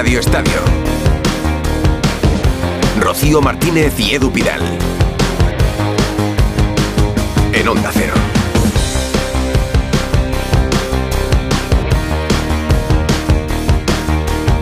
Radio Estadio. Rocío Martínez y Edu Pidal. En Onda Cero.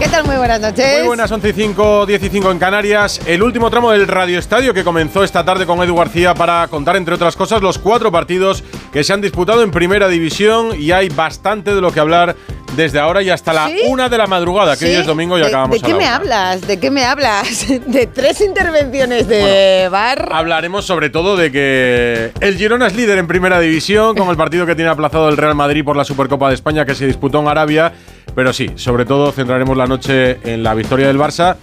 ¿Qué tal? Muy buenas noches. Muy buenas, 11 y 5, 10 y 5 en Canarias. El último tramo del Radio Estadio que comenzó esta tarde con Edu García para contar, entre otras cosas, los cuatro partidos que se han disputado en Primera División y hay bastante de lo que hablar desde ahora y hasta la ¿Sí? una de la madrugada, que ¿Sí? hoy es domingo y ¿De- acabamos ¿De a qué la me una. hablas? ¿De qué me hablas? ¿De tres intervenciones de bar? Hablaremos sobre todo de que el Girona es líder en primera división con el partido que tiene aplazado el Real Madrid por la Supercopa de España que se disputó en Arabia. Pero sí, sobre todo centraremos la noche en la victoria del Barça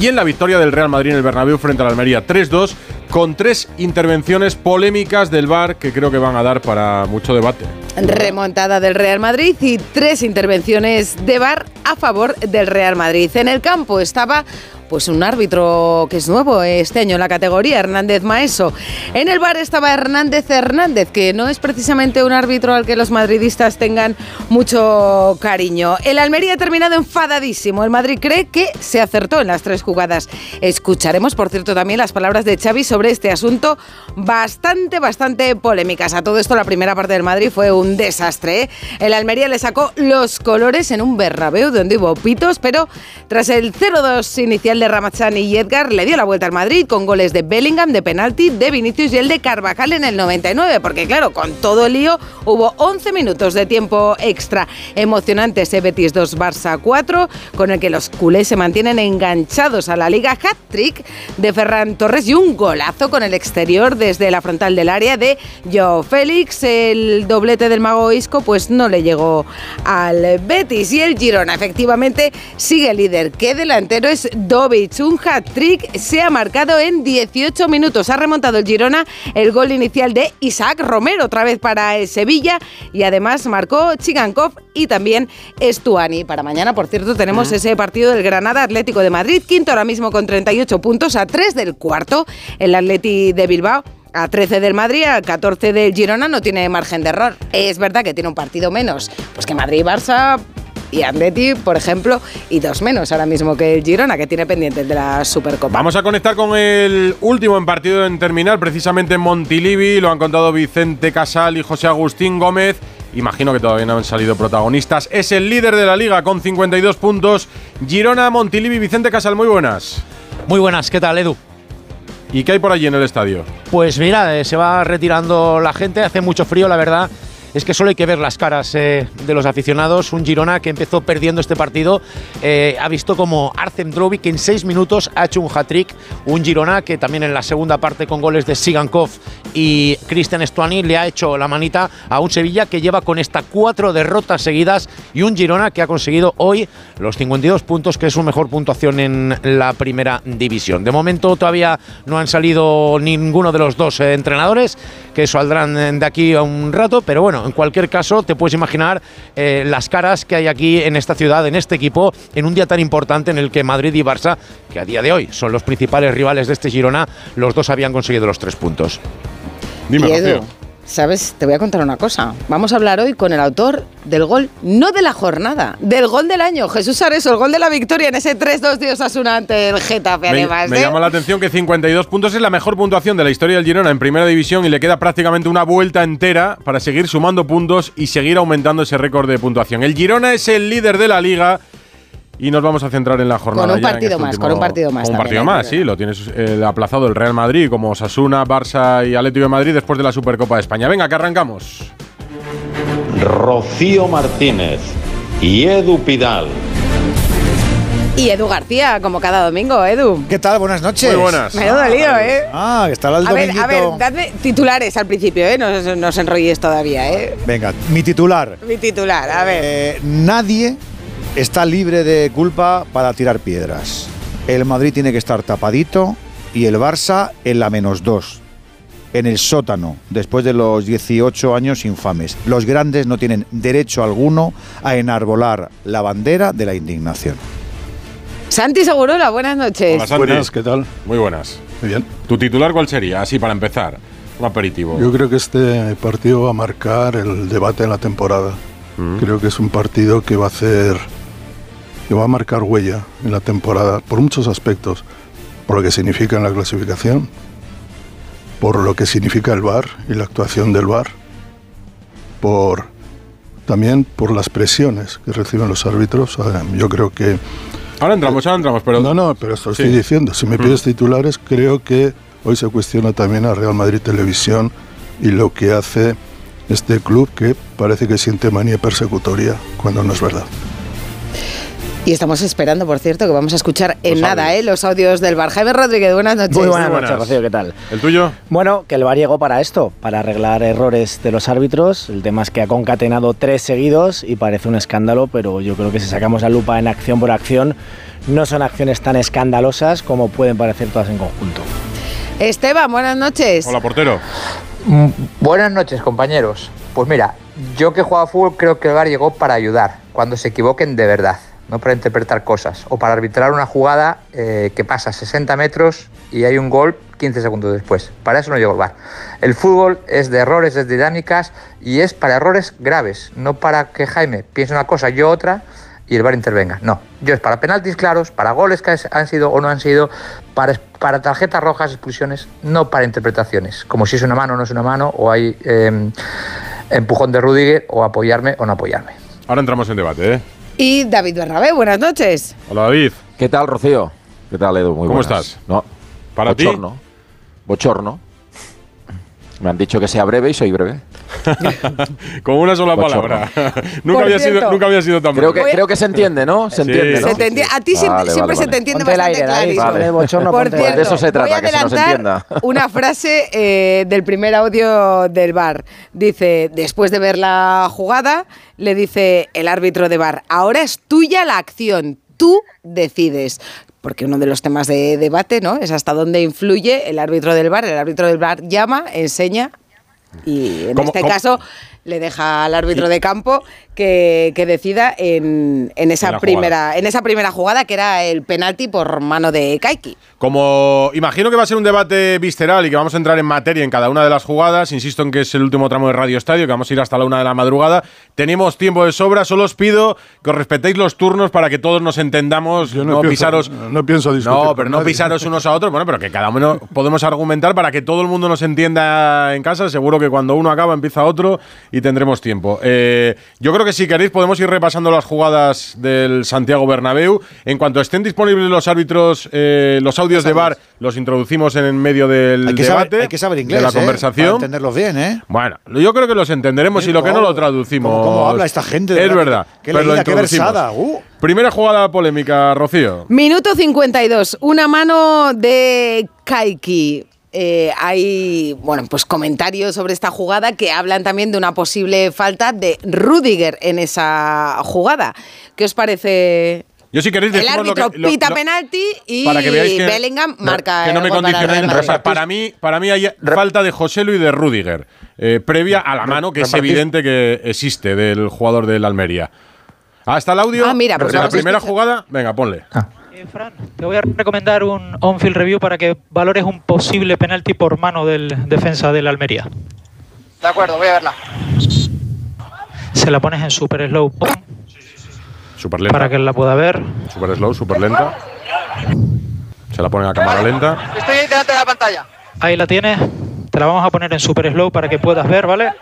y en la victoria del Real Madrid en el Bernabéu frente al Almería 3-2 con tres intervenciones polémicas del VAR que creo que van a dar para mucho debate. Remontada del Real Madrid y tres intervenciones de bar a favor del Real Madrid. En el campo estaba pues un árbitro que es nuevo este año en la categoría, Hernández Maeso. En el bar estaba Hernández Hernández, que no es precisamente un árbitro al que los madridistas tengan mucho cariño. El Almería ha terminado enfadadísimo. El Madrid cree que se acertó en las tres jugadas. Escucharemos, por cierto, también las palabras de Xavi sobre este asunto bastante, bastante polémicas. A todo esto, la primera parte del Madrid fue un desastre. ¿eh? El Almería le sacó los colores en un Bernabéu donde hubo pitos, pero tras el 0-2 inicial de Ramazani y Edgar, le dio la vuelta al Madrid con goles de Bellingham, de penalti, de Vinicius y el de Carvajal en el 99, porque claro, con todo el lío hubo 11 minutos de tiempo extra. Emocionante ese Betis 2 Barça 4, con el que los culés se mantienen enganchados a la liga hat-trick de Ferran Torres y un golazo con el exterior desde la frontal del área de Joe Félix. El doblete del mago Isco pues no le llegó al Betis y el Girona efectivamente sigue líder. ¿Qué delantero es Dovic? Un hat-trick se ha marcado en 18 minutos. Ha remontado el Girona el gol inicial de Isaac Romero otra vez para el Sevilla y además marcó Chigankov y también Estuani. Para mañana, por cierto, tenemos ese partido del Granada Atlético de Madrid, quinto ahora mismo con 38 puntos a 3 del cuarto, el Atleti de Bilbao. A 13 del Madrid, a 14 del Girona no tiene margen de error. Es verdad que tiene un partido menos, pues que Madrid y Barça y Atleti, por ejemplo, y dos menos ahora mismo que el Girona, que tiene pendiente el de la Supercopa. Vamos a conectar con el último en partido en terminar, precisamente en Montilivi. Lo han contado Vicente Casal y José Agustín Gómez. Imagino que todavía no han salido protagonistas. Es el líder de la liga con 52 puntos. Girona, Montilivi, Vicente Casal, muy buenas. Muy buenas, ¿qué tal, Edu? ¿Y qué hay por allí en el estadio? Pues mira, eh, se va retirando la gente, hace mucho frío, la verdad. Es que solo hay que ver las caras eh, de los aficionados. Un Girona que empezó perdiendo este partido eh, ha visto como Arcem Drovic en seis minutos ha hecho un hat-trick. Un Girona que también en la segunda parte con goles de Sigankov y Cristian Stuani le ha hecho la manita a un Sevilla que lleva con esta cuatro derrotas seguidas y un Girona que ha conseguido hoy los 52 puntos, que es su mejor puntuación en la primera división. De momento todavía no han salido ninguno de los dos eh, entrenadores, que saldrán de aquí a un rato, pero bueno, en cualquier caso te puedes imaginar eh, las caras que hay aquí en esta ciudad, en este equipo, en un día tan importante en el que Madrid y Barça, que a día de hoy son los principales rivales de este Girona, los dos habían conseguido los tres puntos. Dime. ¿Sabes? Te voy a contar una cosa. Vamos a hablar hoy con el autor del gol, no de la jornada, del gol del año, Jesús Areso, el gol de la victoria en ese 3-2 de Osasuna ante el Getafe, Me, además. me ¿eh? llama la atención que 52 puntos es la mejor puntuación de la historia del Girona en primera división y le queda prácticamente una vuelta entera para seguir sumando puntos y seguir aumentando ese récord de puntuación. El Girona es el líder de la liga y nos vamos a centrar en la jornada. Con un en partido este más, último- con un partido más Con un partido más, sí, lo tienes eh, aplazado el Real Madrid como Sasuna, Barça y Atlético de Madrid después de la Supercopa de España. Venga, que arrancamos. Rocío Martínez y Edu Pidal. Y Edu García, como cada domingo, Edu. ¿Qué tal? Buenas noches. Muy buenas. Menudo lío, ¿eh? Ah, que está el A ver, a ver, dadme titulares al principio, ¿eh? No, os- no os enrolléis todavía, ¿eh? Venga, mi titular. Mi titular, a ver. Eh, nadie está libre de culpa para tirar piedras. El Madrid tiene que estar tapadito y el Barça en la menos dos. En el sótano, después de los 18 años infames. Los grandes no tienen derecho alguno a enarbolar la bandera de la indignación. Santi Segurola, buenas noches. Hola, Santi. Buenas, ¿qué tal? Muy buenas. Muy bien. ¿Tu titular cuál sería? Así para empezar. Un aperitivo. Yo creo que este partido va a marcar el debate en la temporada. Mm. Creo que es un partido que va a hacer que va a marcar huella en la temporada por muchos aspectos, por lo que significa en la clasificación, por lo que significa el VAR y la actuación del VAR, por también por las presiones que reciben los árbitros. Yo creo que Ahora entramos, ahora entramos, pero. no, no, pero esto Sí. estoy diciendo. Si me pides titulares, creo que hoy se cuestiona también a Real Madrid Televisión y lo que hace este club que parece que siente manía persecutoria cuando no es verdad. Y estamos esperando, por cierto, que vamos a escuchar en Los nada audios. ¿eh? los audios del bar. Jaime Rodríguez, buenas noches. Muy buenas buenas. noches, Rocío, ¿qué tal? ¿El tuyo? Bueno, que el VAR llegó para esto, para arreglar errores de los árbitros. El tema es que ha concatenado tres seguidos y parece un escándalo, pero yo creo que si sacamos la lupa en acción por acción, no son acciones tan escandalosas como pueden parecer todas en conjunto. Esteban, buenas noches. Hola, portero. Mm, Buenas noches, compañeros. Pues mira, yo que juego a fútbol creo que el VAR llegó para ayudar, cuando se equivoquen de verdad, no para interpretar cosas, o para arbitrar una jugada eh, que pasa 60 metros y hay un gol 15 segundos después. Para eso no llegó el VAR. El fútbol es de errores, es de dinámicas y es para errores graves, no para que Jaime piense una cosa, yo otra y el VAR intervenga. No, yo es para penaltis claros, para goles que han sido o no han sido, para, tarjetas rojas, expulsiones, no para interpretaciones, como si es una mano o no es una mano, o hay eh, empujón de Rudiger, o apoyarme o no apoyarme. Ahora entramos en debate, ¿eh? Y David Bernabé, buenas noches. Hola, David. ¿Qué tal, Rocío? ¿Qué tal, Edu? Muy ¿Cómo buenas. estás? No, ¿Para ti? bochorno. Bochorno. Me han dicho que sea breve y soy breve. Con una sola Bochorno. palabra. nunca, había sido, nunca había sido tan Creo que, creo que se entiende, ¿no? Se Sí. entiende, ¿no? Se te enti- a ti siempre, Vale, siempre vale, se te entiende Ponte el bastante aire, clarísimo. vale. El bochorno, Por cierto, De eso se trata, voy a que se nos entienda. una frase eh, del primer audio del bar. Dice, después de ver la jugada, le dice el árbitro de bar, ahora es tuya la acción, tú decides. Porque uno de los temas de debate, ¿no? Es hasta dónde influye el árbitro del bar. El árbitro del bar llama, enseña y en ¿Cómo- este caso le deja al árbitro de campo que, que decida en, en esa En primera en esa primera jugada que era el penalti por mano de Kaiki. Como imagino que va a ser un debate visceral y que vamos a entrar en materia en cada una de las jugadas, insisto en que es el último tramo de Radio Estadio, que vamos a ir hasta la una de la madrugada. Tenemos tiempo de sobra, solo os pido que os respetéis los turnos para que todos nos entendamos, Yo no, no, pienso, pisaros. no pienso discutir. No, pero no nadie. pisaros unos a otros, bueno, pero que cada uno podemos argumentar para que todo el mundo nos entienda en casa. Seguro que cuando uno acaba empieza otro y tendremos tiempo. Eh, yo creo que si queréis podemos ir repasando las jugadas del Santiago Bernabéu. En cuanto estén disponibles los árbitros, eh, los audios de VAR los introducimos en medio del Hay que, debate, saber, hay que saber inglés, de la ¿eh? Para conversación. entenderlos bien, ¿eh? Bueno, yo creo que los entenderemos y lo que no lo traducimos. ¿Cómo, cómo habla esta gente? de Es verdad. Qué pero lo leída, qué introducimos. versada. Uh. Primera jugada polémica, Rocío. Minuto 52, una mano de Kaiki. Eh, hay bueno pues comentarios sobre esta jugada que hablan también de una posible falta de Rudiger en esa jugada. ¿Qué os parece? Yo si queréis El lo árbitro que- lo- pita lo- penalti y para que veáis que, Bellingham marca que no el me gol para mí, para mí hay falta de Joselu y de Rudiger, eh, previa a la mano que es evidente que existe del jugador del Almería. Hasta el audio. Ah, mira, pues la primera escuchar. jugada, venga, ponle. Eh, Fran, te voy a recomendar un on-field review para que valores un posible penalti por mano del defensa del Almería. De acuerdo, voy a verla. Se la pones en super slow pum, Super lenta. para que él la pueda ver. Super slow, super lenta. Se la ponen a cámara lenta. Estoy delante de la pantalla. Ahí la tienes. Te la vamos a poner en super slow para que puedas ver, ¿vale?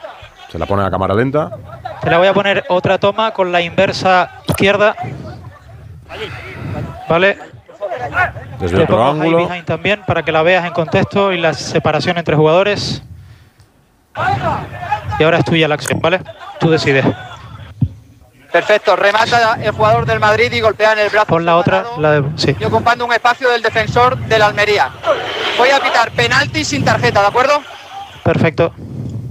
Se la ponen a cámara lenta. Te la voy a poner otra toma con la inversa izquierda. ¿Vale? Desde Te otro ángulo. behind también para que la veas en contexto y la separación entre jugadores. Y ahora es tuya la acción, ¿vale? Tú decides. Perfecto, remata el jugador del Madrid y golpea en el brazo. Pon la otra, la de... Sí. Y ocupando un espacio del defensor del Almería. Voy a pitar penalti sin tarjeta, ¿de acuerdo? Perfecto.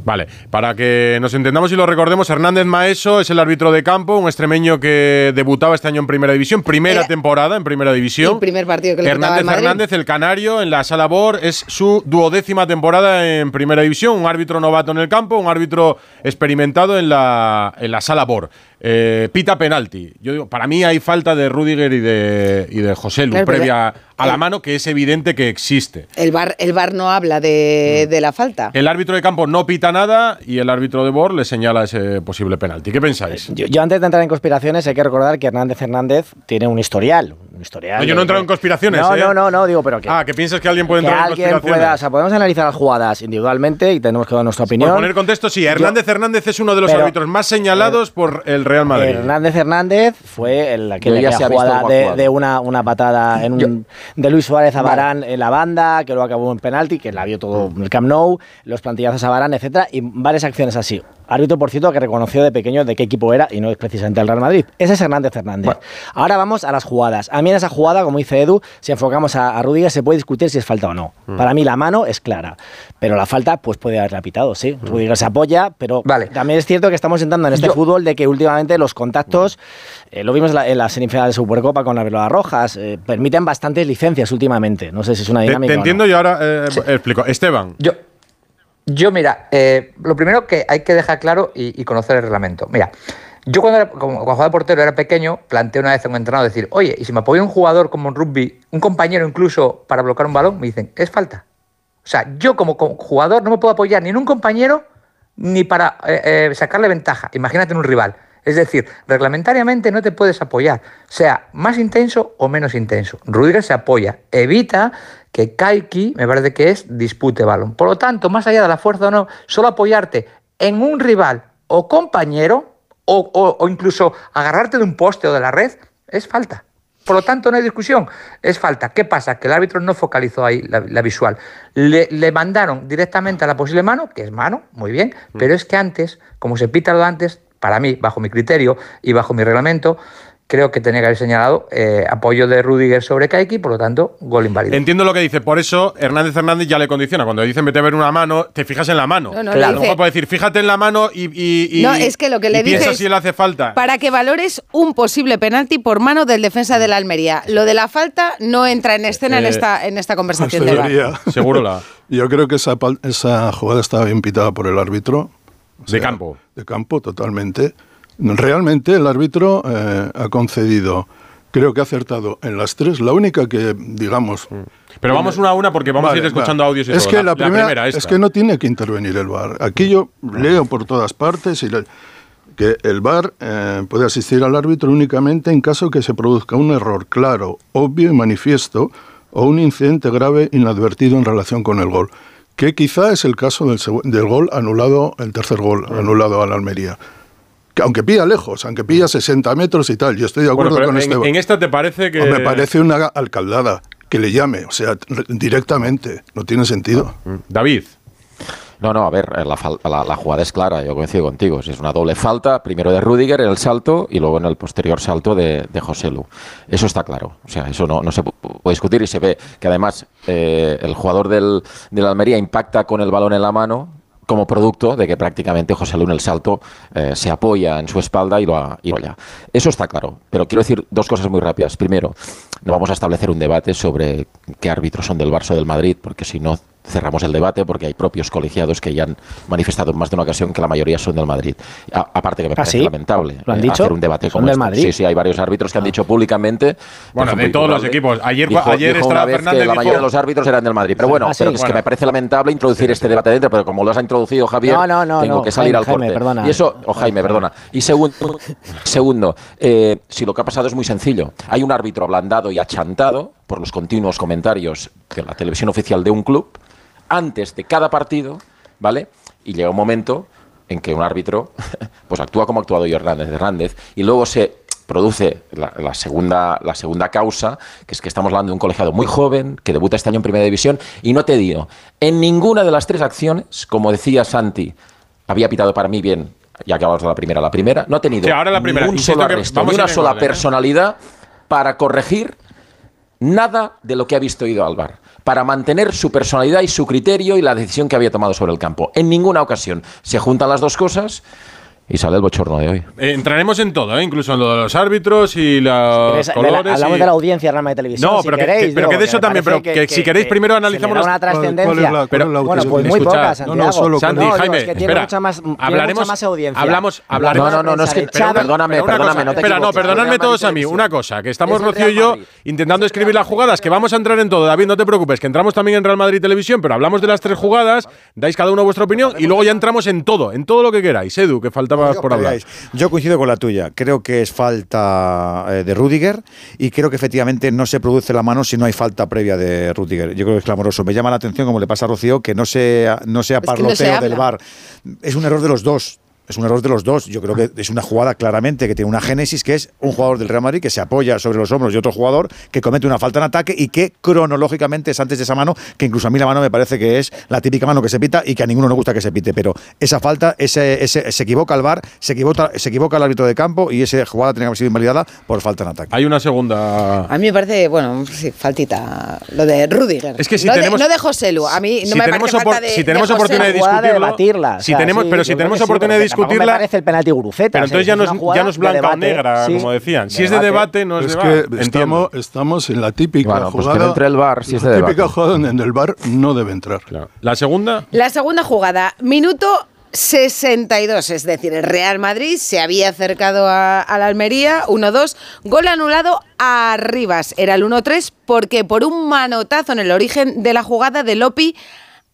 Vale, para que nos entendamos y lo recordemos, Hernández Maeso es el árbitro de campo, un extremeño que debutaba este año en Primera División, primera Era- temporada en Primera División. El primer partido que le Hernández. Hernández, el canario, en la sala BOR, es su duodécima temporada en Primera División, un árbitro novato en el campo, un árbitro experimentado en la, en la sala BOR. Eh, pita penalti. Yo digo, para mí hay falta de Rudiger y de, y de José Lu, Claro, previa a la el- mano, que es evidente que existe. El bar, el bar no habla de, de la falta. El árbitro de campo no pita nada y el árbitro de Bor le señala ese posible penalti. ¿Qué pensáis? Yo, yo antes de entrar en conspiraciones hay que recordar que Hernández Hernández tiene un historial. Un historial No, yo no he entrado en conspiraciones, No, ¿eh? no, no, no, digo, pero que, Ah, que piensas que alguien puede que entrar en alguien conspiraciones. pueda. O sea, podemos analizar las jugadas individualmente y tenemos que dar nuestra opinión. Por poner contexto, sí, Hernández Hernández es uno de los Pero- árbitros más señalados por el Real Madrid. Hernández Hernández fue el, ya aquella jugada de, de una, una patada en un, de Luis Suárez a Varane en la banda, que luego acabó en penalti, que la vio todo en el Camp Nou, los plantillazos a Varane, etcétera, y varias acciones así. Árbitro, por cierto, que reconoció de pequeño de qué equipo era y no es precisamente el Real Madrid. Ese es Hernández Hernández. Ahora vamos a las jugadas. A mí en esa jugada, como dice Edu, si enfocamos a, a Rudiger, se puede discutir si es falta o no. Mm. Para mí la mano es clara, pero la falta pues puede haberla pitado, sí. Mm. Rudiger se apoya, pero Vale. también es cierto que estamos entrando en este Yo- fútbol de que últimamente los contactos, eh, lo vimos en la, en la semifinal de Supercopa con las velodas rojas, eh, permiten bastantes licencias últimamente. No sé si es una Te, dinámica. te o no. entiendo y ahora eh, explico. Esteban, Yo, yo mira, eh, lo primero que hay que dejar claro y, conocer el reglamento. Mira, yo cuando, era- cuando jugaba de portero era pequeño, planteé una vez a un entrenador decir, oye, y si me apoya un jugador como en rugby, un compañero incluso para bloquear un balón, me dicen, es falta. O sea, yo como, como jugador no me puedo apoyar ni en un compañero ni para eh, eh, sacarle ventaja. Imagínate en un rival. Es decir, reglamentariamente no te puedes apoyar, sea más intenso o menos intenso. Rudiger se apoya, evita que Kaiki, me parece que es, dispute balón. Por lo tanto, más allá de la fuerza o no, solo apoyarte en un rival o compañero o, o- o incluso agarrarte de un poste o de la red es falta. Por lo tanto, no hay discusión, es falta. ¿Qué pasa? Que el árbitro no focalizó ahí la, la visual. Le, le mandaron directamente a la posible mano, que es mano, muy bien, pero es que antes, como se pita lo de antes, para mí, bajo mi criterio y bajo mi reglamento, creo que tenía que haber señalado eh, apoyo de Rudiger sobre Kaiki, por lo tanto, gol inválido. entiendo lo que dice. Por eso Hernández Hernández ya le condiciona. Cuando dicen vete a ver una mano, te fijas en la mano. No, no, a lo dice- mejor puede decir, fíjate en la mano y. y- y- No, es que lo que le y piensa si le hace falta. Para que valores un posible penalti por mano del defensa de la Almería. Lo de la falta no entra en escena en Eh, esta en esta conversación de Seguro la. Yo creo que esa, pal- esa jugada estaba bien pitada por el árbitro. O De campo. De campo, totalmente. Realmente el árbitro eh, ha concedido, creo que ha acertado en las tres. La única que, digamos. Pero vamos una a una porque vamos a ir escuchando vale. audios y es todo. Que la, primera, es que no tiene que intervenir el VAR. Aquí yo leo por todas partes y le- que el VAR eh, puede asistir al árbitro únicamente en caso que se produzca un error claro, obvio y manifiesto o un incidente grave inadvertido en relación con el gol. Que quizá es el caso del, gol anulado, el tercer gol anulado al Almería. Que aunque pilla lejos, aunque pilla 60 metros y tal, yo estoy de acuerdo con en, este. en esta te parece que. O me parece una alcaldada que le llame, o sea, re- directamente. No tiene sentido. David. No, no, a ver, eh, la, la- la jugada es clara, yo coincido contigo. Es una doble falta, primero de Rudiger en el salto y luego en el posterior salto de, de José Lu. Eso está claro, o sea, eso no, no se pu- puede discutir y se ve que además eh, el jugador del, del Almería impacta con el balón en la mano como producto de que prácticamente José en el salto eh, se apoya en su espalda y lo, a- y apoya. Eso está claro, pero quiero decir dos cosas muy rápidas. Primero, no vamos a establecer un debate sobre qué árbitros son del Barça o del Madrid, porque si no cerramos el debate, porque hay propios colegiados que ya han manifestado en más de una ocasión que la mayoría son del Madrid. A- aparte que me ¿Ah, parece sí? lamentable ¿Lo han eh, dicho? hacer un debate ¿Son como del este. Madrid? Sí, sí, hay varios árbitros que han dicho públicamente. Bueno, de todos los equipos. Ayer- dijo- ayer dijo Estrada una vez Fernández que la dijo- mayoría de los árbitros eran del Madrid. Pero bueno, Ah, sí. pero es que Bueno. me parece lamentable introducir este debate dentro, pero como lo has introducido, Javier, No, no, no, tengo no, que salir Jaime, al corte. Perdona. Y eso, o Jaime, perdona. Y segundo, segundo eh, si lo que ha pasado es muy sencillo. Hay un árbitro ablandado y achantado por los continuos comentarios de la televisión oficial de un club antes de cada partido, ¿vale? Y llega un momento en que un árbitro pues actúa como ha actuado yo Hernández, Hernández y luego se produce la, la segunda, la segunda causa, que es que estamos hablando de un colegiado muy joven, que debuta este año en Primera División, y no te digo, en ninguna de las tres acciones, como decía Santi, había pitado para mí bien, ya acabamos de la primera, la primera, no ha tenido Sí, ahora la primera. ni un solo arresto, ni una sola ¿eh? personalidad para corregir nada de lo que ha visto ido Álvar, para mantener su personalidad y su criterio y la decisión que había tomado sobre el campo. En ninguna ocasión se juntan las dos cosas Y sale el bochorno de hoy. Eh, entraremos en todo, ¿eh? incluso en lo de los árbitros y los ¿Queréis- de la- colores. hablamos y- de la audiencia Rama de televisión. No, si pero, que, queréis, que- pero que de eso también, pero que, si queréis primero analizamos una trascendencia. ¿Cuál es la- Pero- Bueno, pues audiencia? muy Escucha, poca, no, no, Santiago. solo Santi, No, digo, Jaime, es que tiene espera. mucha más, tiene hablaremos, mucha más audiencia. hablamos, La hablaremos. No, no, no, no, es que- perdóname, Pero perdóname, cosa, no te espera, no, perdonadme todos a mí. Una cosa, que estamos Rocío y yo intentando escribir las jugadas, que vamos a entrar en todo. David, no te preocupes, que entramos también en Real Madrid Televisión, pero hablamos de las tres jugadas, dais cada uno vuestra opinión y luego ya entramos en todo, en todo lo que queráis. Edu, que faltaba por hablar. Veáis, Yo coincido con la tuya. Creo que es falta eh, de Rudiger y creo que efectivamente no se produce la mano si no hay falta previa de Rudiger. Yo creo que es clamoroso. Me llama la atención, como le pasa a Rocío, que no sea, no sea que no parloteo se del bar. Es un error de los dos. Es un error de los dos. Yo creo que es una jugada claramente que tiene una génesis, que es un jugador del Real Madrid que se apoya sobre los hombros de otro jugador que comete una falta en ataque y que cronológicamente es antes de esa mano, que incluso a mí la mano me parece que es la típica mano que se pita y que a ninguno nos gusta que se pite. Pero esa falta, ese, ese- se equivoca el VAR, se equivoca, se equivoca el árbitro de campo y esa jugada tenía que haber sido invalidada por falta en ataque. Hay una segunda. A mí me parece, bueno, sí, faltita lo de Rudiger. Es que si no, tenemos- de, no de José Lu, a mí no si me tenemos parece falta de si tenemos de José oportunidad de discutirlo, debatirla. si tenemos- pero si tenemos oportunidad de tampoco discutirla- Me parece el penalti guruceta. Pero entonces ya no, es, ya no es blanca o negra, como decían. Si es de debate, no es, Es de que debate. estamos, estamos en la típica Bueno, pues que jugada. no entre el VAR, si es de la típica debate. jugada donde el bar no debe entrar. La segunda. La segunda jugada, minuto 62, es decir, el Real Madrid se había acercado a, a la Almería, 1-2, gol anulado a Rivas, era el 1-3 porque por un manotazo en el origen de la jugada de Lopi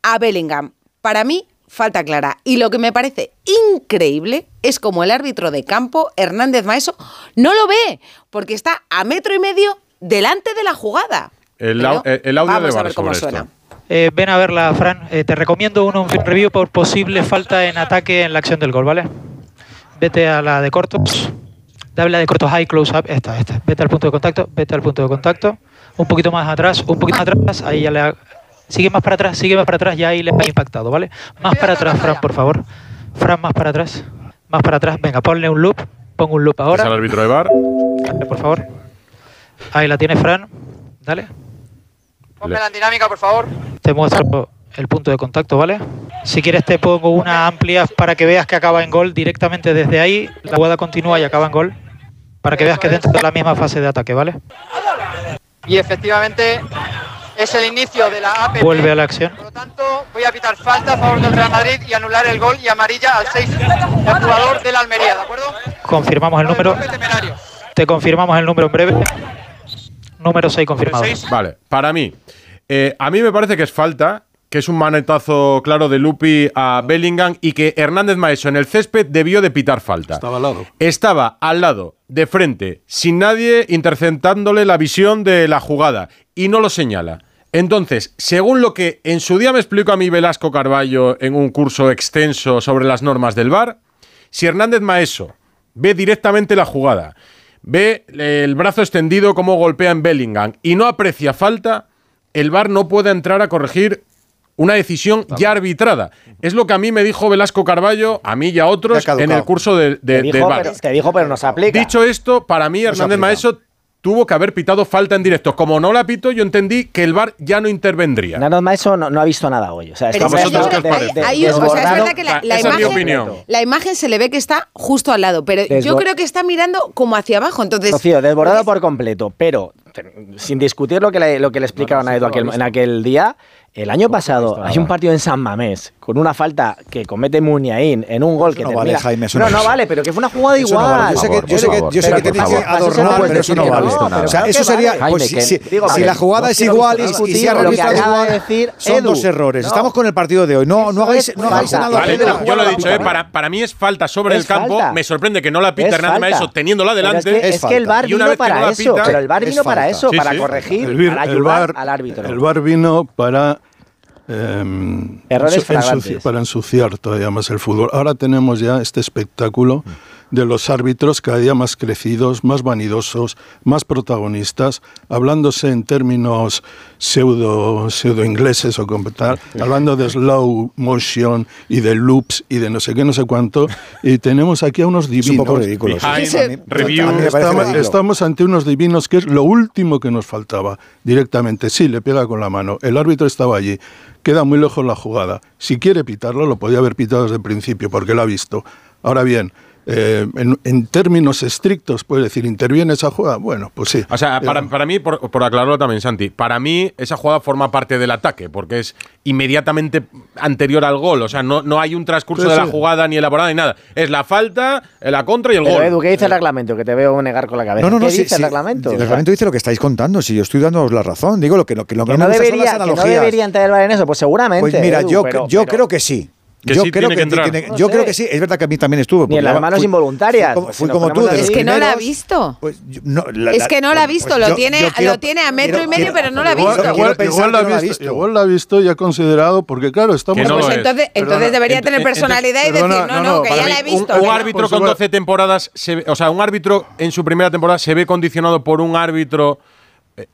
a Bellingham. Para mí, falta clara. Y lo que me parece increíble es como el árbitro de campo, Hernández Maeso, no lo ve, porque está a metro y medio delante de la jugada. El, Pero el audio vamos de a ver cómo sobre suena. esto. Eh, ven a verla, Fran. Eh, te recomiendo un review por posible falta en ataque en la acción del gol, ¿vale? Vete a la de cortos. Dale la de cortos high close up. Esta, esta. Vete al punto de contacto. Vete al punto de contacto. Un poquito más atrás. Un poquito más atrás. Ahí ya le ha- Sigue más para atrás. Sigue más para atrás. Ya ahí le ha impactado, ¿vale? Más para atrás, Fran, por favor. Fran, más para atrás. Más para atrás. Venga, ponle un loop. Pon un loop Es ahora. al árbitro de. Dale, por favor. Ahí la tiene Fran. Dale. Ponme la dinámica, por favor. Te muestro el punto de contacto, ¿vale? Si quieres te pongo una amplia para que veas que acaba en gol directamente desde ahí. La jugada continúa y acaba en gol. Para que veas que dentro de la misma fase de ataque, ¿vale? Y efectivamente es el inicio de la APP. Vuelve a la acción. Por lo tanto, voy a pitar falta a favor del Real Madrid y anular el gol y amarilla al 6, el jugador de la Almería, ¿de acuerdo? Confirmamos el número. Te confirmamos el número en breve. Número 6 confirmado. Vale, para mí. eh, a mí me parece que es falta, que es un manetazo claro de Lupi a Bellingham y que Hernández Maeso en el césped debió de pitar falta. Estaba al lado. Estaba al lado, de frente, sin nadie interceptándole la visión de la jugada y no lo señala. Entonces, según lo que en su día me explicó a mí Velasco Carballo en un curso extenso sobre las normas del VAR, si Hernández Maeso ve directamente la jugada, ve el brazo extendido como golpea en Bellingham y no aprecia falta, el VAR no puede entrar a corregir una decisión ya arbitrada. Es lo que a mí me dijo Velasco Carballo, a mí y a otros, en el curso de, de- Te dijo, del VAR. pero, te dijo, pero no se aplica. Dicho esto, para mí Hernández aplica. Maeso tuvo que haber pitado falta en directo. Como no la pito, yo entendí que el VAR ya no intervendría. Nada más eso no, no ha visto nada hoy. O sea, Pero está es verdad que la, la esa es mi imagen, opinión. la imagen se le ve que está justo al lado, pero yo creo que está mirando como hacia abajo. Entonces, Rocío, desbordado por completo, pero sin discutir lo que le, lo que le explicaron a Edu aquel- en aquel día, el año pasado hay un partido en San Mamés con una falta que comete Muniain en un gol que no termina. vale, Jaime, eso no, no no vale. pero que fue una jugada Eso no igual. vale. Yo sé que, yo sé que, yo sé que tenéis que favor. Eso no adornar, pero eso no vale. o sea, eso sería. Pues, si, la jugada no es igual y, si arbitrado acaba igual, de decir son Edu. dos errores. Estamos con el partido de hoy. No, no hagáis, no hagáis nada. Vale, yo, lo he dicho, eh, para, para mí es falta sobre el campo. Me sorprende que no la pita Hernández. Maeso teniéndola delante. Es que, el una vino para eso. Pero el VAR es vino para eso, para corregir, al árbitro. el VAR vino para, em, Errores ensuci- para ensuciar todavía más el fútbol. Ahora tenemos ya este espectáculo de los árbitros cada día más crecidos, más vanidosos, más protagonistas, hablándose en términos pseudo, pseudo ingleses o como tal, hablando de slow motion y de loops y de no sé qué, no sé cuánto. Y tenemos aquí a unos Es un divinos. poco ridículo. Estamos, estamos ante unos divinos que es lo último que nos faltaba directamente. Sí, le pega con la mano. El árbitro estaba allí. Queda muy lejos la jugada. Si quiere pitarlo, lo podía haber pitado desde el principio porque lo ha visto. Ahora bien, eh, en, en términos estrictos, puedes decir, ¿interviene esa jugada? Bueno, pues sí. O sea, para, Eh, para mí, por, por aclararlo también, Santi, para mí esa jugada forma parte del ataque, porque es inmediatamente anterior al gol. O sea, no, no hay un transcurso Sí, de la jugada ni elaborada ni nada. Es la falta, la contra y el Pero gol. Edu, ¿qué dice el reglamento? Que te veo negar con la cabeza. No, no, no. ¿Qué sí, dice sí, el reglamento? El reglamento dice lo que estáis contando. Si yo estoy dándoos la razón, digo lo que, lo que, lo que que no no, me gusta son debería, las que no analogías. debería entrar el VAR en eso, pues seguramente. Pues mira, Edu, yo, pero- yo pero- creo que sí. Que yo sí creo tiene que tiene- No yo sé. creo que sí. Es verdad que a mí también estuvo. Ni en las manos fui- involuntarias. Fui como, pues, fui como tú. Es que no la ha visto. pues, yo- no, la- Es que no la ha visto, lo yo- tiene- yo quiero- lo tiene a metro quiero- y medio, quiero- pero no la ha visto. Igual, la que ha visto, visto. igual la ha visto y ha considerado, porque claro, estamos... Que no pues entonces, entonces Perdona, debería ent- tener ent- personalidad y perdona, decir, no, no, que ya la he Un, visto. un que árbitro Por con supuesto. 12 temporadas, se ve- o sea, un árbitro en su primera temporada se ve condicionado por un árbitro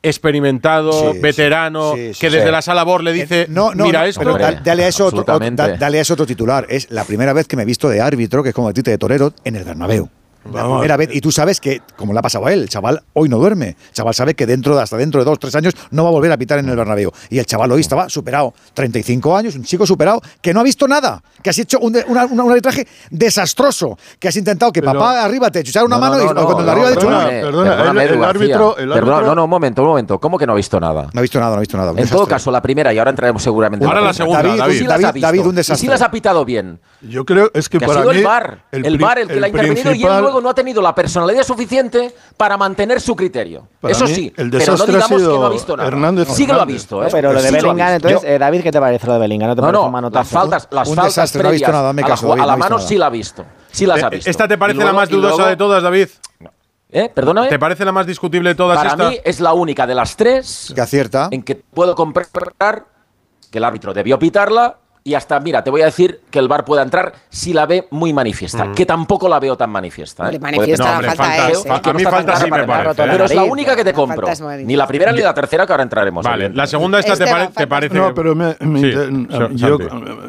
experimentado, Sí, veterano, sí, sí, que sí. desde la sala BOR le dice, Eh, no, no, mira no, esto. pero dale, a eso otro, dale a eso otro titular. Es la primera vez que me he visto de árbitro, que es como el tite de torero, en el Bernabéu. La Vamos. primera vez, y tú sabes que, como le ha pasado a él, el chaval hoy no duerme. El chaval sabe que dentro de, hasta dentro de dos, tres años no va a volver a pitar en el Bernabéu. Y el chaval hoy estaba superado, 35 años, un chico superado, que no ha visto nada, que has hecho un, de- una- una- un arbitraje desastroso, que has intentado que Pero- papá arriba te echara una No, mano no, y no, cuando no, la arriba hecho perdona, una. perdona, el- el árbitro- el árbitro- no, no, un momento, un momento. ¿Cómo que no ha visto nada? No ha visto nada, no ha visto nada. En todo caso, la primera, y ahora entraremos seguramente. en Ahora la segunda, David, David. Sí las David. David, un Y desastre. sí las ha pitado bien. Yo creo, es que, Que ha para sido mí... el VAR. El, VAR el que el la ha intervenido y él no ha tenido la personalidad suficiente para mantener su criterio. Para Eso mí, sí, el pero no digamos que no ha visto nada. Hernández sí que lo ha visto, ¿eh? No, pero lo de Sí Bellingham, entonces, eh, David, ¿qué te parece lo de Bellingham? ¿No te No, no, las faltas, las Un faltas desastre, no ha visto nada, me a la, caso, a la no visto mano nada. sí la ha visto. Sí las ha Eh, visto. ¿Esta te parece luego- la más luego- dudosa de todas, David? ¿Eh? Perdóname. ¿Te parece la más discutible de todas Para esta? mí es la única de las tres Que acierta. en que puedo comprar que el árbitro debió pitarla y hasta, mira, te voy a decir que el VAR pueda entrar si la ve muy manifiesta, que tampoco la veo tan manifiesta. ¿eh? Manifiesta No, hombre, falta es, ¿eh? a mí falta sí me. ¿eh? Pero es la única que te Falta compro. Ni la primera ni la tercera que ahora entraremos. Vale, la segunda esta te, pare- parece. No, pero me, me Sí, inter- Sa- yo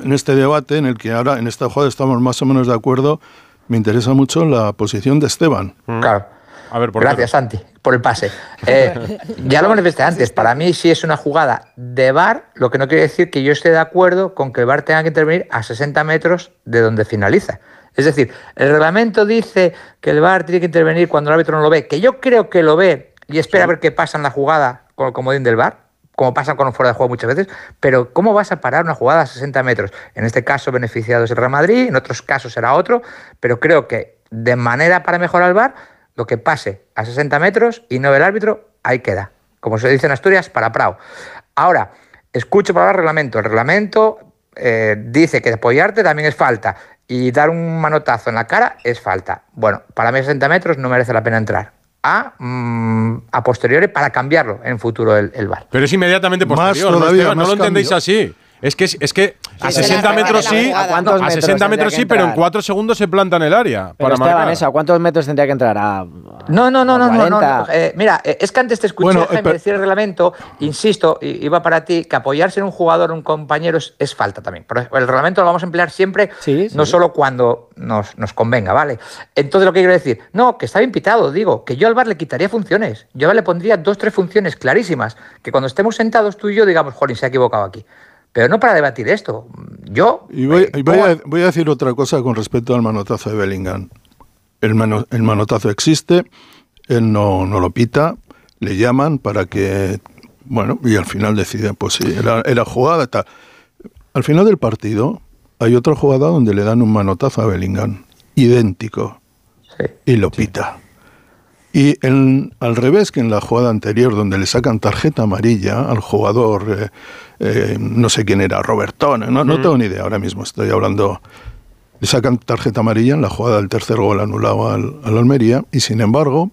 en este debate en el que ahora en esta jugada estamos más o menos de acuerdo, me interesa mucho la posición de Esteban. Claro. A ver, ¿por Gracias, Santi, por el pase. Eh, ya lo manifesté antes. Para mí, sí es una jugada de VAR, lo que no quiere decir que yo esté de acuerdo con que el VAR tenga que intervenir a 60 metros de donde finaliza. Es decir, el reglamento dice que el VAR tiene que intervenir cuando el árbitro no lo ve, que yo creo que lo ve y espera a ver qué pasa en la jugada con el comodín del VAR, como pasa con un fuera de juego muchas veces, pero ¿cómo vas a parar una jugada a 60 metros? En este caso beneficiado es el Real Madrid, en otros casos será otro, pero creo que de manera para mejorar el VAR, lo que pase a 60 metros y no ve el árbitro, ahí queda. Como se dice en Asturias, para Prao. Ahora, escucho para el reglamento. El reglamento eh, dice que apoyarte también es falta y dar un manotazo en la cara es falta. Bueno, para mí 60 metros no merece la pena entrar. A, mm, a posteriori para cambiarlo en futuro el, el VAR. Pero es inmediatamente Más posterior. ¿no, todavía, Esteban? no más lo entendéis así. Es que, es que a Que se 60 la metros sí. ¿A cuántos a metros 60 tendría metros sí, pero en entrar? 4 segundos se planta en el área Pero para Esteban, marcar. eso, ¿a cuántos metros tendría que entrar? ¿A, No, no, no, a no, no, no, 40? no. Eh, mira, eh, es que antes te escuché, Bueno, eh, Jaime, pero- decir el reglamento, insisto, iba para ti, que apoyarse en un jugador o un compañero es, es falta también. Pero el reglamento lo vamos a emplear siempre, Sí, sí. no solo cuando nos, nos convenga, ¿vale? Entonces lo que quiero decir, no, que está bien pitado, digo, que yo al VAR le quitaría funciones. Yo al le pondría dos, tres funciones clarísimas, que cuando estemos sentados tú y yo digamos, jolín, se ha equivocado aquí. Pero no para debatir esto. Yo... Y voy, eh, y voy ¿cómo- a, voy a decir otra cosa con respecto al manotazo de Bellingham. El, mano- el manotazo existe, él no, no lo pita, le llaman para que, bueno, y al final deciden, pues sí, era, era jugada, tal. Al final del partido hay otra jugada donde le dan un manotazo a Bellingham, idéntico, Sí. y lo pita. Y en- al revés que en la jugada anterior, donde le sacan tarjeta amarilla al jugador, eh, eh, no sé quién era, Robertone, no, no tengo ni idea, ahora mismo estoy hablando, le sacan tarjeta amarilla en la jugada del tercer gol anulado al, al Almería, y sin embargo,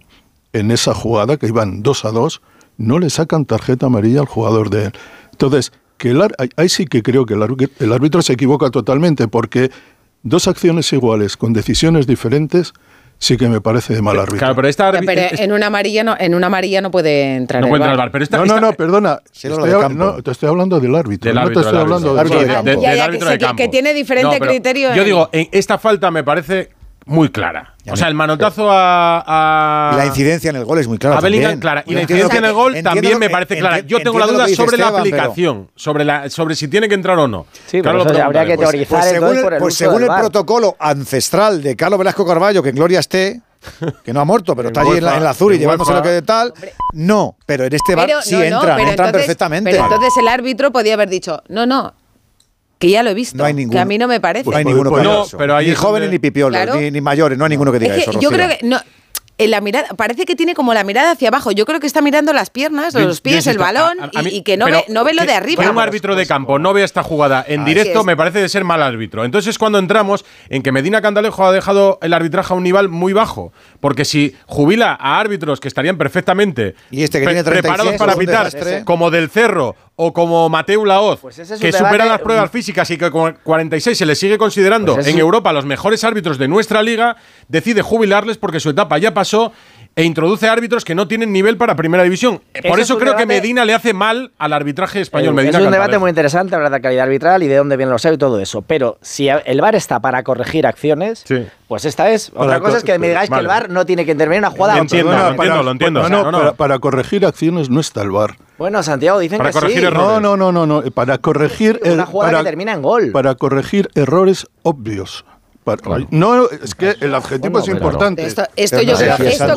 en esa jugada, que iban 2 a 2, no le sacan tarjeta amarilla al jugador de él. Entonces, que el ahí- sí que creo que el, el árbitro se equivoca totalmente, porque dos acciones iguales con decisiones diferentes sí que me parece de mal árbitro. Claro, pero esta pero en una amarilla no, en una amarilla no puede entrar. no puede entrar bar, pero esta, No, no, esta- no, perdona. Sí, Estoy no, te estoy hablando del árbitro. Del no árbitro, te estoy del hablando árbitro. del Árbitro de árbitro. del que árbitro se- de que- campo. que tiene diferente pero criterio Yo en- digo, en esta falta me parece muy clara. O sea, el manotazo a, a- Y la incidencia en el gol es muy clara. a Bellingham, también. clara. Y Yo la incidencia en el gol entiendo también me parece clara. Yo tengo la duda sobre la Esteban, aplicación, sobre, la, sobre si tiene que entrar o no. Sí, pero Claro, lo habría que teorizar Pues según entonces el, por el pues según el protocolo ancestral de Carlos Velasco Carballo, que en gloria esté, que no ha muerto, pero está allí en la, en la Azul y en llevándose lo que tal, no, pero en este bar Pero, sí no, no, entran, pero entran entonces- perfectamente. Pero entonces el árbitro podía haber dicho, no, no, que ya lo he visto. No hay Que ninguno. a mí no me parece. no hay ninguno que No, pero ahí ni es jóvenes donde- ni pipiolos, Claro. ni, ni mayores, no hay ninguno que diga Es que eso. yo Rocío. creo que no. En la mirada, parece que tiene como la mirada hacia abajo. Yo creo que está mirando las piernas, los pies, el balón a- a- a y- mí- y, que no pero ve, no ve lo que- de arriba. Que un árbitro de campo no vea esta jugada en Así directo es. me parece de ser mal árbitro. Entonces cuando entramos en que Medina Candalejo ha dejado el arbitraje a un nivel muy bajo. Porque si jubila a árbitros que estarían perfectamente Y este que pre- tiene 36, preparados para pitar, desastre. como del Cerro o como Mateu Laoz, Pues ese es un que debate- superan las pruebas físicas y que con 46 se les sigue considerando Pues en Europa los mejores árbitros de nuestra liga, decide jubilarles porque su etapa ya pasó e introduce árbitros que no tienen nivel para primera división. Por eso es creo que Medina le hace mal al arbitraje español. Eh, Medina es un debate muy interesante hablar de calidad arbitral y de dónde vienen los árbitros y todo eso. Pero si el VAR está para corregir acciones, Sí. pues esta es. Para Otra cosa es que me digáis que el VAR no tiene que intervenir en una jugada. Lo entiendo, lo entiendo, no, no. Para, para corregir acciones no está el VAR. Bueno, Santiago, dicen Para que corregir sí. errores. No, no, no, no, no. Para corregir. Una el- jugada para, que termina en gol. Para corregir errores obvios. Para- No, es que el adjetivo Bueno, es importante. Esto, yo creo, hace, esto no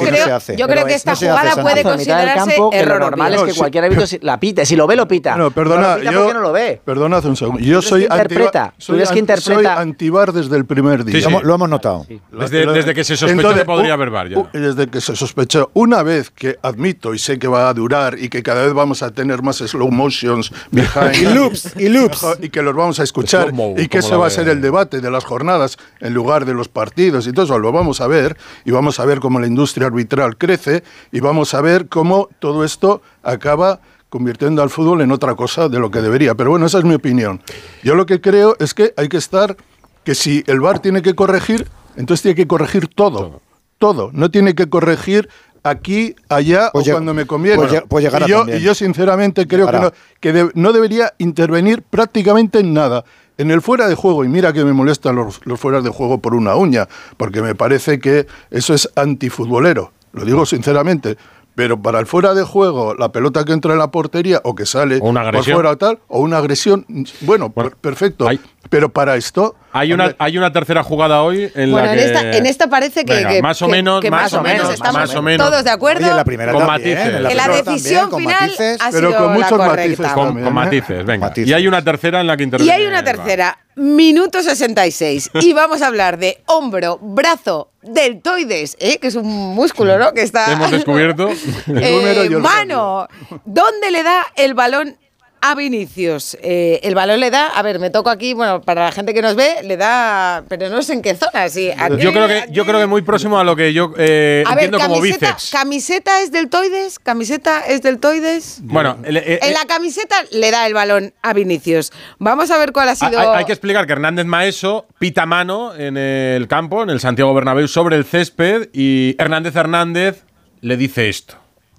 yo creo que es- esta no se hace, jugada puede considerarse campo, que lo error normal es que cualquier árbitro la pite. Si lo ve, lo pita. No, perdona, lo pita yo, no lo ve. Perdona hace un segundo. Yo soy interpreta, soy, que soy antivar desde el primer día. Sí, sí. Lo hemos- Lo hemos notado. Desde, desde que se sospechó que podría haber VAR Desde que se sospechó. Una vez que admito y sé que va a durar y que cada vez vamos a tener más slow motions behind. Y loops, y loops. Y que los vamos a escuchar. Y que ese va a ser el debate de las jornadas en lugar de los partidos y todo eso. Lo vamos a ver. Y vamos a ver cómo la industria arbitral crece. Y vamos a ver cómo todo esto acaba convirtiendo al fútbol en otra cosa de lo que debería. Pero bueno, esa es mi opinión. Yo lo que creo es que hay que estar, que si el VAR tiene que corregir, entonces tiene que corregir todo. Todo. No tiene que corregir aquí, allá Pues o lleg- cuando me conviene. pues pues llegará y, yo, y yo sinceramente creo que, no, que de- no debería intervenir prácticamente en nada. En el fuera de juego, y mira que me molestan los, los fueras de juego por una uña, porque me parece que eso es antifutbolero, lo digo sinceramente. Pero para el fuera de juego, la pelota que entra en la portería o que sale O una por agresión. fuera o tal, o una agresión, bueno, Bueno, per- perfecto. hay- Pero para esto, Hay una, hay una tercera jugada hoy en Bueno, la en que. esta, en esta parece que, Venga, que- más o que- menos, que más o menos, estamos más o menos. todos de acuerdo. Oye, en la primera Con también, matices. ¿eh? En la primera decisión también, final matices. ha Pero sido con muchos la matices. Con, también, con ¿eh? matices, venga. Matices. Y hay una tercera en la que Y interviene. hay una tercera, minuto 66. Y vamos a hablar de hombro, brazo, deltoides, ¿eh? que es un músculo, ¿no? Que está. Hemos descubierto. Y el mano. ¿Dónde le da el balón a Vinicius? Eh, el balón le da, a ver, me toco aquí, bueno, para la gente que nos ve, le da, pero no sé en qué zona. Sí, aquí, yo creo que aquí. yo creo que muy próximo a lo que yo eh, A ver, entiendo como camiseta, bíceps. camiseta es deltoides, camiseta es deltoides. Bueno, el- eh, En la camiseta le da el balón a Vinicius. Vamos a ver cuál ha hay, sido. hay que explicar que Hernández Maeso pita mano en el campo, en el Santiago Bernabéu, sobre el césped y Hernández Hernández le dice esto.